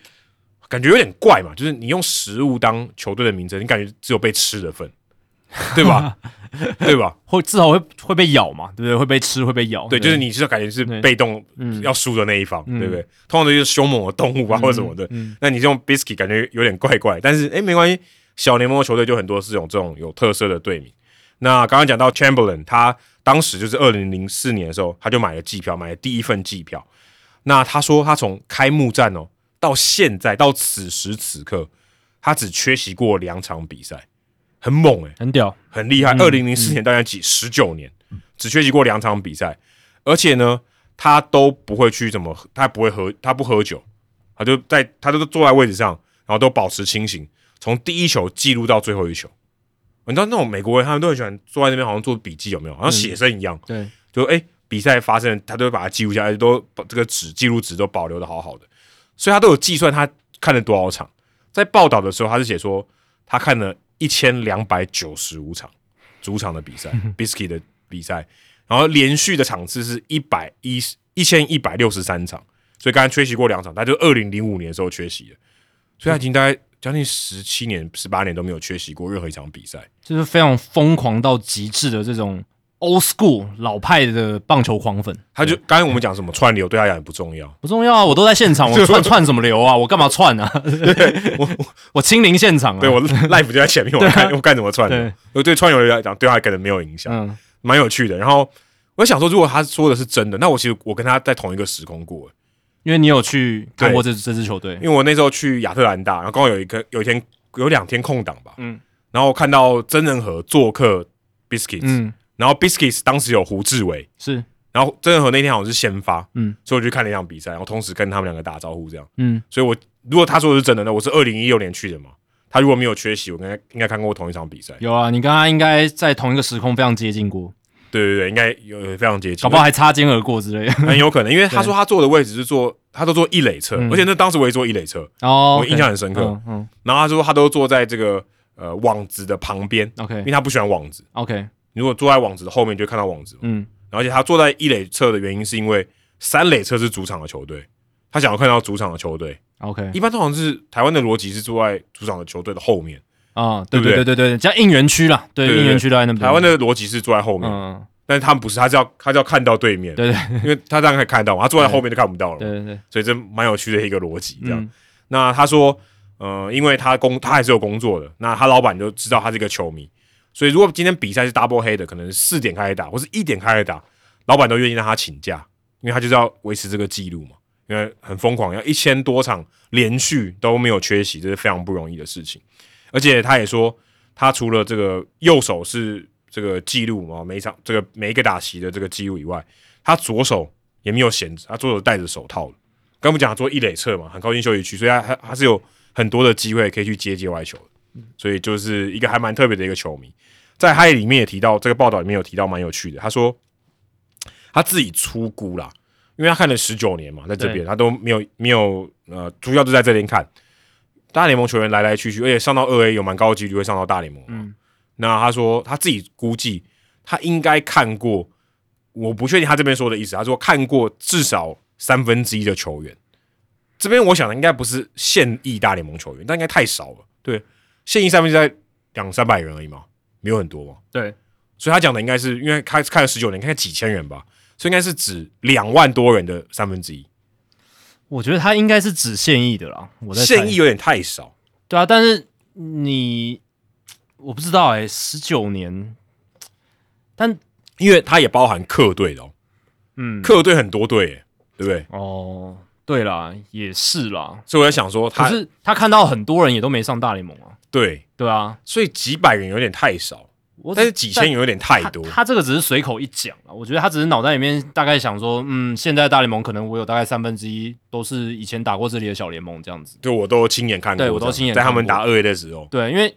感觉有点怪嘛，就是你用食物当球队的名称，你感觉只有被吃的份，对吧？对吧？会至少会会被咬嘛，对不对？会被吃，会被咬。对，就是你是感觉是被动要输的那一方，对不对？通常都是凶猛的动物啊，或者什么的。那你用 biscuit 感觉有点怪怪，但是哎，没关系。小联盟的球队就很多是用这种有特色的队名。那刚刚讲到 Chamberlain，他当时就是二零零四年的时候，他就买了季票，买了第一份季票。那他说他从开幕战哦。到现在到此时此刻，他只缺席过两场比赛，很猛诶，很屌，很厉害。二零零四年到现在几十九年，只缺席过两场比赛，而且呢，他都不会去怎么，他不会喝，他不喝酒，他就在他都坐在位置上，然后都保持清醒，从第一球记录到最后一球。你知道那种美国人，他们都很喜欢坐在那边，好像做笔记，有没有？好像写生一样。对，就哎，比赛发生，他都会把它记录下来，都把这个纸记录纸都保留的好好的。所以他都有计算他看了多少场，在报道的时候他是写说他看了一千两百九十五场主场的比赛，Bisky 的比赛，然后连续的场次是一百一一千一百六十三场，所以刚才缺席过两场，他就二零零五年的时候缺席了，所以他已经大概将近十七年、十八年都没有缺席过任何一场比赛，就是非常疯狂到极致的这种。Old school 老派的棒球狂粉，他就刚才我们讲什么串流，对他讲不重要，不重要啊！我都在现场，我串串什么流啊？我干嘛串啊？我我亲临现场啊！对我 life 就在前面，我看我干什么串的？我对串流来讲，对他可能没有影响，嗯，蛮有趣的。然后我想说，如果他说的是真的，那我其实我跟他在同一个时空过，因为你有去看过这这支球队，因为我那时候去亚特兰大，然后刚好有一个有一天有两天空档吧，嗯，然后看到真人和做客 Biscuits，、嗯，然后 Biscuits 当时有胡志伟，是，然后郑和那天好像是先发，嗯，所以我去看了一场比赛，然后同时跟他们两个打招呼这样。嗯，所以我如果他说的是真的，那我是二零一六年去的嘛，他如果没有缺席，我跟他应该看过同一场比赛。有啊，你跟他应该在同一个时空非常接近过，对对对，应该有有非常接近，搞不好还擦肩而过之类的。很有可能，因为他说他坐的位置是坐，他都坐一垒侧，嗯。而且那当时我也坐一垒侧，哦，我印象很深刻。嗯嗯。然后他说他都坐在这个呃网子的旁边，OK，，因为他不喜欢网子。OK，你如果坐在网子的后面，就看到网子。嗯，而且他坐在一垒侧的原因是因为三垒侧是主场的球队，他想要看到主场的球队。OK 一般通常是台湾的逻辑是坐在主场的球队的后面，啊，对对不对对对叫应援区啦，对，应援区都在那边。台湾的逻辑是坐在后面，嗯，但是他们不是，他是要他是要看到对面，对对因为他当然可以看到嘛，他坐在后面就看不到了嘛，对对对，所以这蛮有趣的一个逻辑。这样，嗯那他说，呃，因为他工他还是有工作的，那他老板就知道他是一个球迷，所以如果今天比赛是 double 黑的，可能四点开始打，或是一点开始打，老板都愿意让他请假，因为他就是要维持这个记录嘛，因为很疯狂，要一千多场连续都没有缺席，这是非常不容易的事情。而且他也说，他除了这个右手是这个记录嘛，每场这个每一个打席的这个记录以外，他左手也没有闲着，他左手戴着手套。刚不讲他做一垒侧嘛，很靠近休息区，所以他他他是有很多的机会可以去接界外球，所以就是一个还蛮特别的一个球迷。在他里面也提到，这个报道里面有提到蛮有趣的，他说他自己出估啦，因为他看了十九年嘛，在这边他都没有没有呃，主要就在这边看大联盟球员来来去去，而且上到二 A 有蛮高的几率会上到大联盟嘛。嗯那他说他自己估计他应该看过，我不确定他这边说的意思，他说看过至少三分之一的球员。这边我想的应该不是现役大联盟球员，但应该太少了。对，现役三分之一两三百人而已嘛，没有很多嘛。对，所以他讲的应该是因为开看了十九年，看几千人吧，所以应该是指两万多人的三分之一。我觉得他应该是指现役的啦，我在现役有点太少，对啊，但是你我不知道哎、十九年，但因为他也包含客队的哦，嗯，客队很多队耶，对不对？哦，对啦，也是啦，所以我在想说他，可是他看到很多人也都没上大联盟啊，对，对啊，所以几百人有点太少，我但是几千人有点太多。他这个只是随口一讲啊，我觉得他只是脑袋里面大概想说，嗯，现在大联盟可能我有大概三分之一都是以前打过这里的小联盟这样子。就我都亲眼看过，对我都亲眼在他们打二 A 的时候，对，因为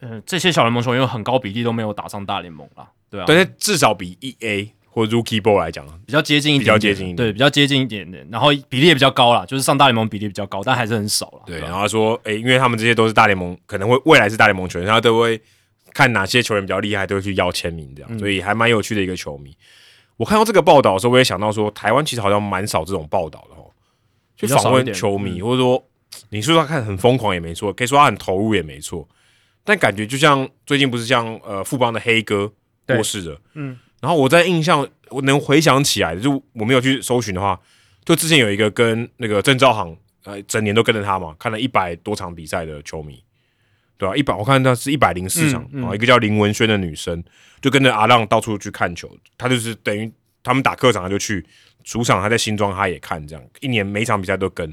呃这些小联盟球员有很高比例都没有打上大联盟啦，对啊，但是至少比一 A 或者 Rookie Ball 来讲，比较接近一点比较接近一点。对，比较接近一点点，然后比例也比较高啦，就是上大联盟比例比较高，但还是很少啦。对，啊然后他说，诶、因为他们这些都是大联盟，可能会未来是大联盟球员，他都会看哪些球员比较厉害，都会去要签名，这样，嗯。所以还蛮有趣的一个球迷。我看到这个报道的时候，我也想到说，台湾其实好像蛮少这种报道的哦，去访问球迷，嗯。或者说你说他看很疯狂也没错，可以说他很投入也没错，但感觉就像最近不是像呃富邦的黑哥对过世了，嗯，然后我在印象我能回想起来，就我没有去搜寻的话，就之前有一个跟那个郑兆航，呃，整年都跟着他嘛，看了一百多场比赛的球迷，对吧、一百我看他是一百零四场，嗯嗯。哦，一个叫林文轩的女生就跟着阿浪到处去看球，她就是等于他们打客场，她就去主场，她在新庄她也看，这样一年每一场比赛都跟，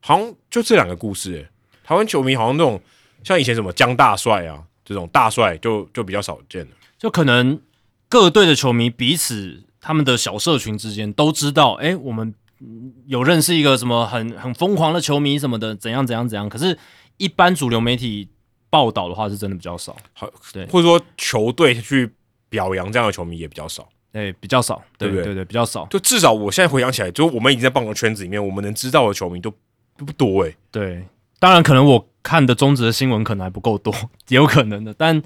好像就这两个故事、欸，台湾球迷好像那种像以前什么江大帅啊这种大帅就就比较少见了。就可能各队的球迷彼此他们的小社群之间都知道，哎、我们嗯有认识一个什么很很疯狂的球迷什么的，怎样怎样怎样。可是，一般主流媒体报道的话，是真的比较少，好，对或者说球队去表扬这样的球迷也比较少。哎、比较少，对对不对对对，比较少。就至少我现在回想起来，就我们已经在棒球圈子里面，我们能知道的球迷都都不多哎、对，当然可能我看的中职的新闻可能还不够多，也有可能的。但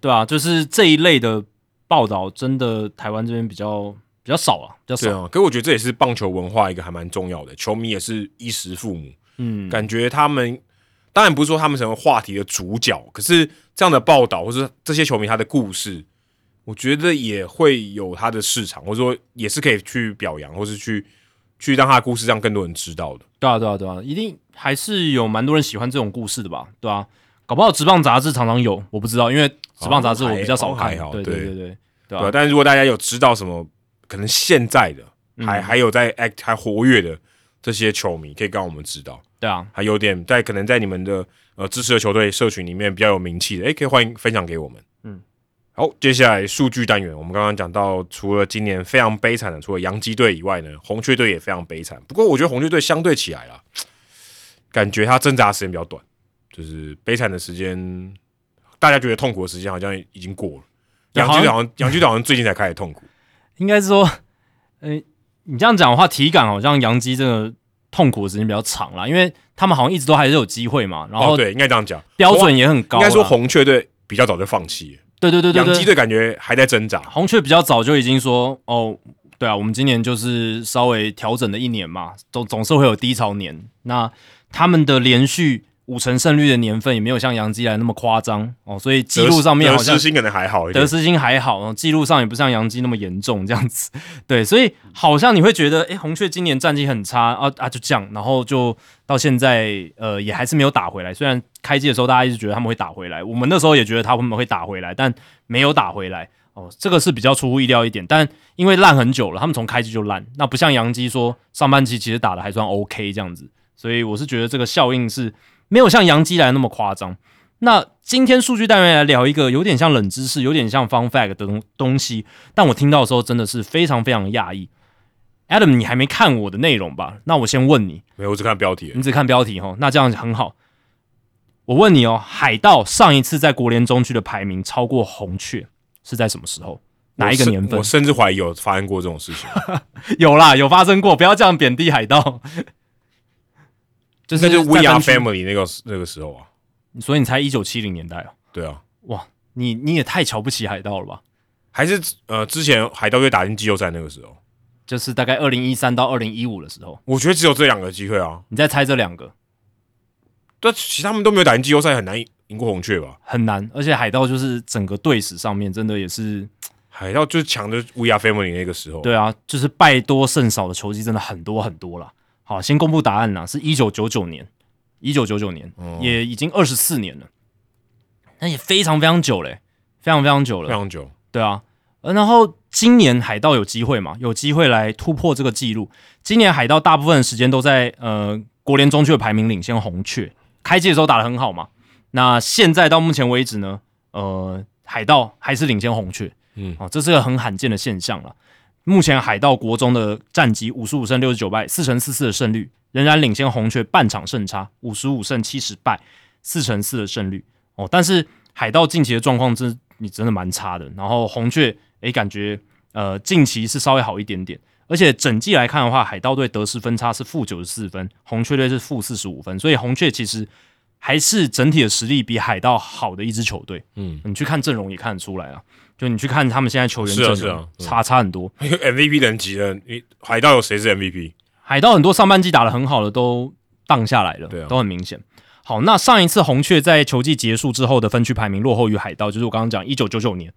对啊，就是这一类的报道，真的台湾这边比较比较少啊，比较少。对啊，可是我觉得这也是棒球文化一个还蛮重要的，球迷也是衣食父母，嗯，感觉他们当然不是说他们成为话题的主角，可是这样的报道或是这些球迷他的故事，我觉得也会有他的市场，或者说也是可以去表扬，或是去去让他的故事让更多人知道的。对啊，对啊，对啊，一定还是有蛮多人喜欢这种故事的吧？对啊，搞不好职棒杂志常常有，我不知道，因为职棒杂志我比较少看。对对对对对，但是如果大家有知道什么可能现在的、嗯还还有在 act 还活跃的这些球迷，可以让我们知道。对啊，还有点在可能在你们的呃支持的球队社群里面比较有名气的，诶，可以欢迎分享给我们。嗯，好，接下来数据单元，我们刚刚讲到，除了今年非常悲惨的，除了洋基队以外呢，红雀队也非常悲惨。不过我觉得红雀队相对起来啦，感觉他挣扎时间比较短，就是悲惨的时间，大家觉得痛苦的时间好像已经过了。洋基队好像洋基队好像最近才开始痛苦，应该是说，诶、你这样讲的话，体感好像洋基这个痛苦的时间比较长啦，因为他们好像一直都还是有机会嘛，然后哦，对，应该这样讲，标准也很高啦。应该说红雀队比较早就放弃了，对对对对对，洋基队感觉还在挣扎。红雀比较早就已经说，哦，对啊，我们今年就是稍微调整的一年嘛，总总是会有低潮年。那他们的连续五成胜率的年份也没有像杨基来那么夸张哦，所以记录上面得好像失心可能还好一点得。失心还好，哦记录上也不像杨基那么严重这样子。对，所以好像你会觉得，诶，红雀今年战绩很差啊啊，就这样，然后就到现在，呃，也还是没有打回来。虽然开机的时候大家一直觉得他们会打回来，我们那时候也觉得他们会打回来，但没有打回来。哦，这个是比较出乎意料一点，但因为烂很久了，他们从开机就烂，那不像杨基说上半期其实打的还算 OK 这样子，所以我是觉得这个效应是没有像杨基来那么夸张。那今天数据单元来聊一个有点像冷知识、有点像 fun fact 的东东西，但我听到的时候真的是非常非常讶异。Adam，你还没看我的内容吧？那我先问你，没有，我只看标题。你只看标题哈，那这样很好。我问你哦，海盗上一次在国联中区的排名超过红雀是在什么时候？哪一个年份我？甚至怀疑有发生过这种事情，有啦，有发生过，不要这样贬低海盗。就是那就是 We Are Family 那个那个时候啊，所以你才一九七零年代啊，对啊，哇，你你也太瞧不起海盗了吧？还是呃之前海盗队打进季后赛那个时候，就是大概二零一三到二零一五的时候，我觉得只有这两个机会啊，你再猜这两个。但其他们都没有打进季后赛，很难赢赢过红雀吧？很难，而且海盗就是整个队史上面真的也是，海盗就是强的 We Are Family 那个时候，对啊，就是败多胜少的球技真的很多很多了。好，先公布答案啦，是一九九九年，一九九九年、哦也已经二十四年了，那也非常非常久嘞，非常非常久了非。常久。对啊，呃，然后今年海盗有机会嘛？有机会来突破这个记录。今年海盗大部分的时间都在呃国联中区的排名领先红雀，开季的时候打得很好嘛。那现在到目前为止呢，呃，海盗还是领先红雀，嗯哦，这是个很罕见的现象了。目前海盗国中的战绩五十五胜六十九败，四乘四四的胜率，仍然领先红雀半场胜差，五十五胜七十败，四乘四的胜率。哦。但是海盗近期的状况真你真的蛮差的，然后红雀诶感觉呃近期是稍微好一点点，而且整季来看的话，海盗队得失分差是负九十四分，红雀队是负四十五分，所以红雀其实还是整体的实力比海盗好的一支球队。嗯，你去看阵容也看得出来啊，就你去看他们现在球员是啊阵容、是啊嗯差差很多。MVP 等级的，你海盗有谁是 MVP？海盗很多上半季打得很好的都荡下来了，对啊都很明显。好，那上一次红雀在球季结束之后的分区排名落后于海盗，就是我刚刚讲一九九九年，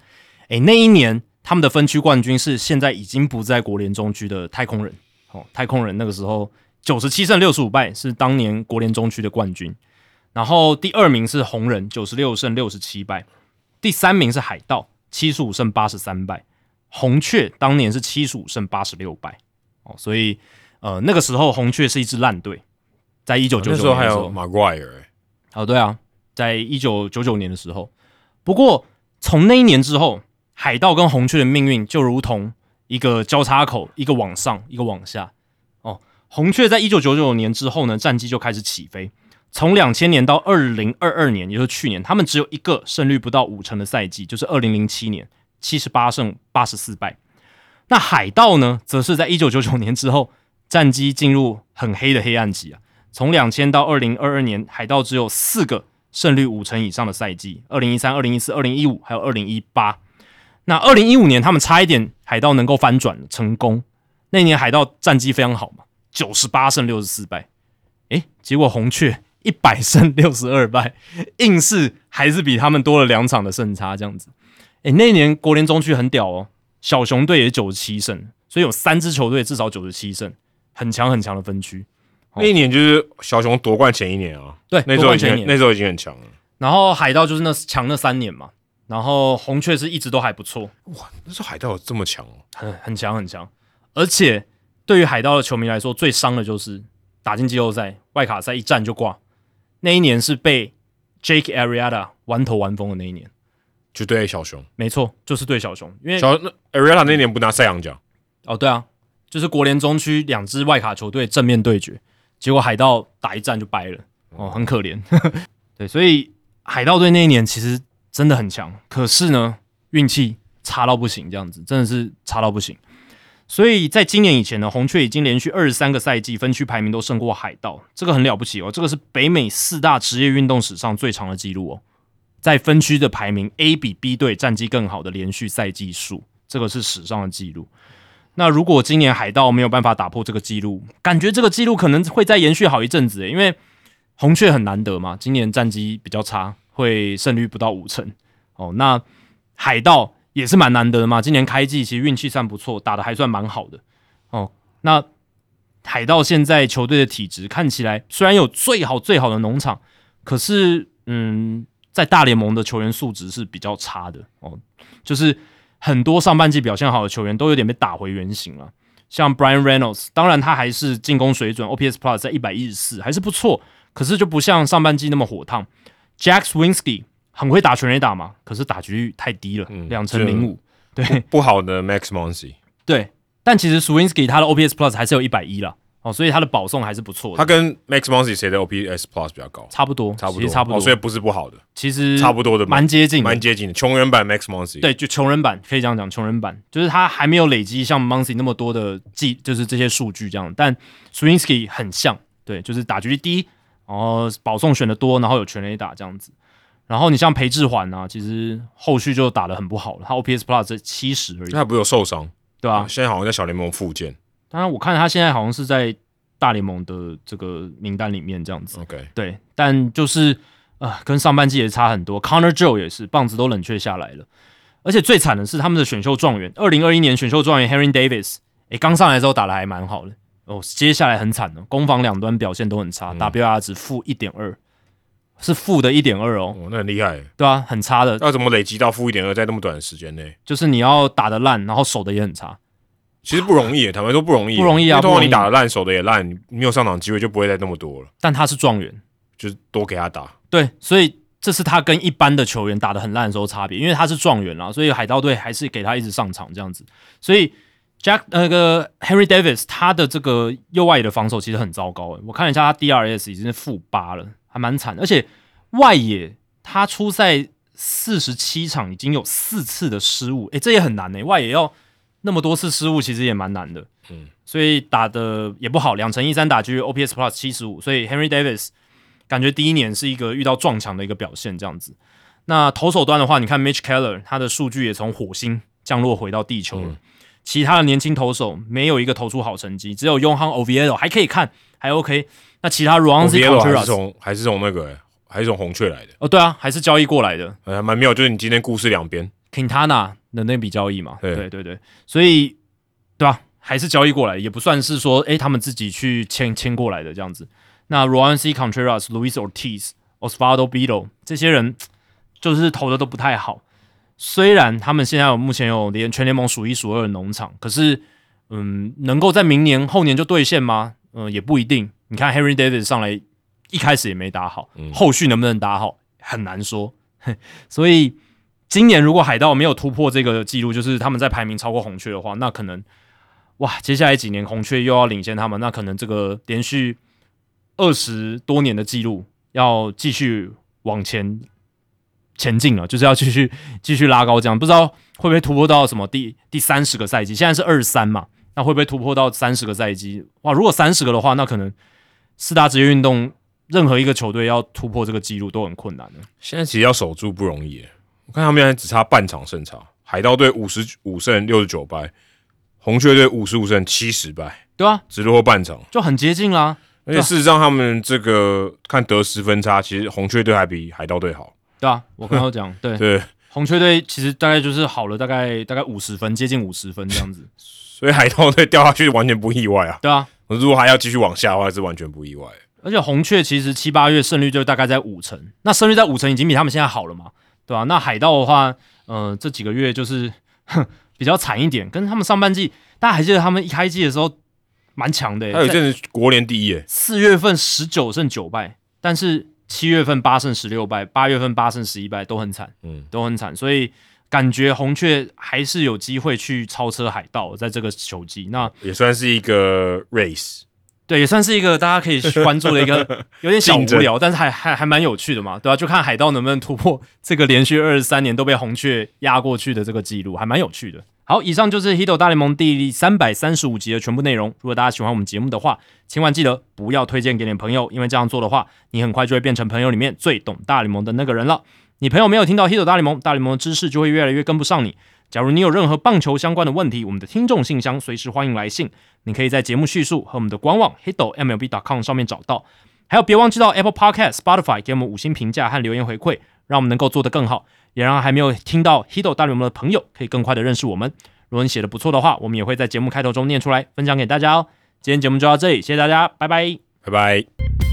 诶，那一年他们的分区冠军是现在已经不在国联中区的太空人。哦，太空人那个时候九十七胜六十五败是当年国联中区的冠军，然后第二名是红人九十六胜六十七败，第三名是海盗七十五胜八十三败，红雀当年是七十五胜八十六败。哦，所以呃，那个时候红雀是一支烂队，在一九九那九年的时候还有 Maguire，欸哦，对啊，在一九九九年的时候，不过从那一年之后，海盗跟红雀的命运就如同一个交叉口，一个往上，一个往下。哦，红雀在一九九九年之后呢，战绩就开始起飞。从两千年到二零二二年，也就是去年，他们只有一个胜率不到五成的赛季，就是二零零七年，七十八胜八十四败。那海盗呢，则是在一九九九年之后，战绩进入很黑的黑暗期啊。从两千到二零二二年，海盗只有四个胜率五成以上的赛季，二零一三、二零一四、二零一五，还有二零一八。那二零一五年，他们差一点海盗能够翻转成功。那年海盗战绩非常好嘛，九十八胜六十四败。诶，结果红雀一百胜六十二败，硬是还是比他们多了两场的胜差，这样子。诶，那年国联中区很屌哦，小熊队也九十七胜，所以有三支球队至少九十七胜，很强很强的分区。那一年就是小熊夺冠前一年啊，对，那时候已夺冠前一年经那时候已经很强了。然后海盗就是那强那三年嘛，然后红雀是一直都还不错，哇那时候海盗有这么强哦，很很强很强。而且对于海盗的球迷来说，最伤的就是打进季后赛，外卡赛一战就挂。那一年是被 Jake Arrieta 玩头玩疯的那一年，就对小熊，没错，就是对小熊，因为小那 Arrieta 那年不拿赛扬奖，哦，对啊，就是国联中区两支外卡球队正面对决，结果海盗打一战就掰了，哦，很可怜。对，所以海盗队那一年其实真的很强，可是呢，运气差到不行，这样子真的是差到不行。所以在今年以前呢，红雀已经连续二十三个赛季分区排名都胜过海盗，这个很了不起哦。这个是北美四大职业运动史上最长的记录哦，在分区的排名 A 比 B 队战绩更好的连续赛季数，这个是史上的记录。那如果今年海盗没有办法打破这个记录，感觉这个记录可能会再延续好一阵子，因为红雀很难得嘛，今年战绩比较差，会胜率不到五成哦。那海盗。也是蛮难得的嘛，今年开季其实运气算不错，打的还算蛮好的哦。那海盗现在球队的体质看起来虽然有最好最好的农场，可是嗯，在大联盟的球员素质是比较差的哦。就是很多上半季表现好的球员都有点被打回原形了，像 Brian Reynolds，当然他还是进攻水准 OPS Plus 在一百一十四还是不错，可是就不像上半季那么火烫。Jack Swinsky。很会打全垒打嘛，可是打局率太低了，两成零五，对，不好的 Max Moncy，对，但其实 Swinsky 他的 OPS Plus 还是有一百一了，哦，所以他的保送还是不错的。他跟 Max Moncy 谁的 OPS Plus 比较高？差不多，差不多，差不多，所以不是不好的，其实差不多的，蛮接近，蛮接近的，穷人版 Max Moncy，对，就穷人版可以这样讲，穷人版。就是他还没有累积像 Moncy 那么多的记，就是这些数据这样，但 Swinsky 很像，对，就是打局率低，然后保送选的多，然后有全垒打这样子。然后你像裴志环啊，其实后续就打得很不好了，他 OPS Plus 七十而已。他不是有受伤，对吧？现在好像在小联盟复健。当然，我看他现在好像是在大联盟的这个名单里面这样子。OK，对，但就是啊，跟上半季也差很多。Connor Joe 也是棒子都冷却下来了，而且最惨的是他们的选秀状元，二零二一年选秀状元 Henry Davis，诶，刚上来之后打的还蛮好的哦，接下来很惨的，攻防两端表现都很差，WR 值负一点二。是负的一点二哦，那很厉害，对啊，很差的。那怎么累积到负一点二，在那么短的时间内？就是你要打的烂，然后守的也很差，其实不容易，坦白说不容易，不容易啊。通常你打的烂，守的也烂，你没有上场机会就不会再那么多了。但他是状元，就是多给他打。对，所以这是他跟一般的球员打的很烂的时候差别，因为他是状元啦，所以海盗队还是给他一直上场这样子。所以 Jack 那个 Henry Davis 他的这个右外野的防守其实很糟糕诶，我看一下他 DRS 已经是负八了，还蛮惨，而且。外野他出赛四十七场，已经有四次的失误，诶，这也很难诶。外野要那么多次失误，其实也蛮难的。嗯，所以打的也不好，两成一三打局 OPS Plus 七十五，所以 Henry Davis 感觉第一年是一个遇到撞墙的一个表现，这样子。那投手端的话，你看 Mitch Keller，他的数据也从火星降落回到地球了。其他的年轻投手没有一个投出好成绩，只有 Yohan Oviedo 还可以看，还 OK。那其他 r o n z i Contreras 还是从还是从那个。还是从红雀来的哦，对啊，还是交易过来的，还蛮妙。就是你今天故事两边，Quintana 的那笔交易嘛，对对对，所以对吧？还是交易过来，也不算是说，哎，他们自己去签签过来的这样子。那 r o a n C Contreras、Luis Ortiz、Osvaldo Bido 这些人，就是投的都不太好。虽然他们现在有目前有连全联盟数一数二的农场，可是，嗯，能够在明年后年就兑现吗？嗯，也不一定。你看 Henry Davis 上来。一开始也没打好，后续能不能打好很难说。所以今年如果海盗没有突破这个记录，就是他们在排名超过红雀的话，那可能哇，接下来几年红雀又要领先他们，那可能这个连续二十多年的记录要继续往前前进了，就是要继续继续拉高，这样不知道会不会突破到什么第第三十个赛季？现在是二十三嘛，那会不会突破到三十个赛季？哇，如果三十个的话，那可能四大职业运动。任何一个球队要突破这个记录都很困难的。现在其实要守住不容易。我看他们现在只差半场胜差，海盗队五十五胜六十九败，红雀队五十五胜七十败，对啊，只落后半场就很接近啦。而且事实上，他们这个看得失分差，其实红雀队还比海盗队好。对啊，我刚刚讲，对对，红雀队其实大概就是好了，大概大概五十分，接近五十分这样子。所以海盗队掉下去完全不意外啊。对啊，如果还要继续往下的话，是完全不意外。而且红雀其实七八月胜率就大概在五成，那胜率在五成已经比他们现在好了嘛，对吧？那海盗的话，呃，这几个月就是 比较惨一点，跟他们上半季，大家还记得他们一开季的时候蛮强的、欸。在他有一阵子国联第一耶，四月份十九胜九败，但是七月份八胜十六败，八月份八胜十一败，都很惨，嗯，都很惨，所以感觉红雀还是有机会去超车海盗，在这个球季。那也算是一个 race。对，也算是一个大家可以关注的一个 有点小无聊，但是还还还蛮有趣的嘛，对吧、就看海盗能不能突破这个连续二十三年都被红雀压过去的这个记录，还蛮有趣的。好，以上就是《Hito 大联盟》第三百三十五集的全部内容。如果大家喜欢我们节目的话，千万记得不要推荐给你的朋友，因为这样做的话，你很快就会变成朋友里面最懂大联盟的那个人了。你朋友没有听到《Hito 大联盟》，大联盟的知识就会越来越跟不上你。假如你有任何棒球相关的问题，我们的听众信箱随时欢迎来信，你可以在节目叙述和我们的官网 hitomlb.com 上面找到。还有，别忘记到 Apple Podcast、Spotify 给我们五星评价和留言回馈，让我们能够做得更好，也让还没有听到 Hito 大联盟的朋友可以更快的认识我们。如果你写的不错的话，我们也会在节目开头中念出来，分享给大家哦。今天节目就到这里，谢谢大家，拜拜。拜拜。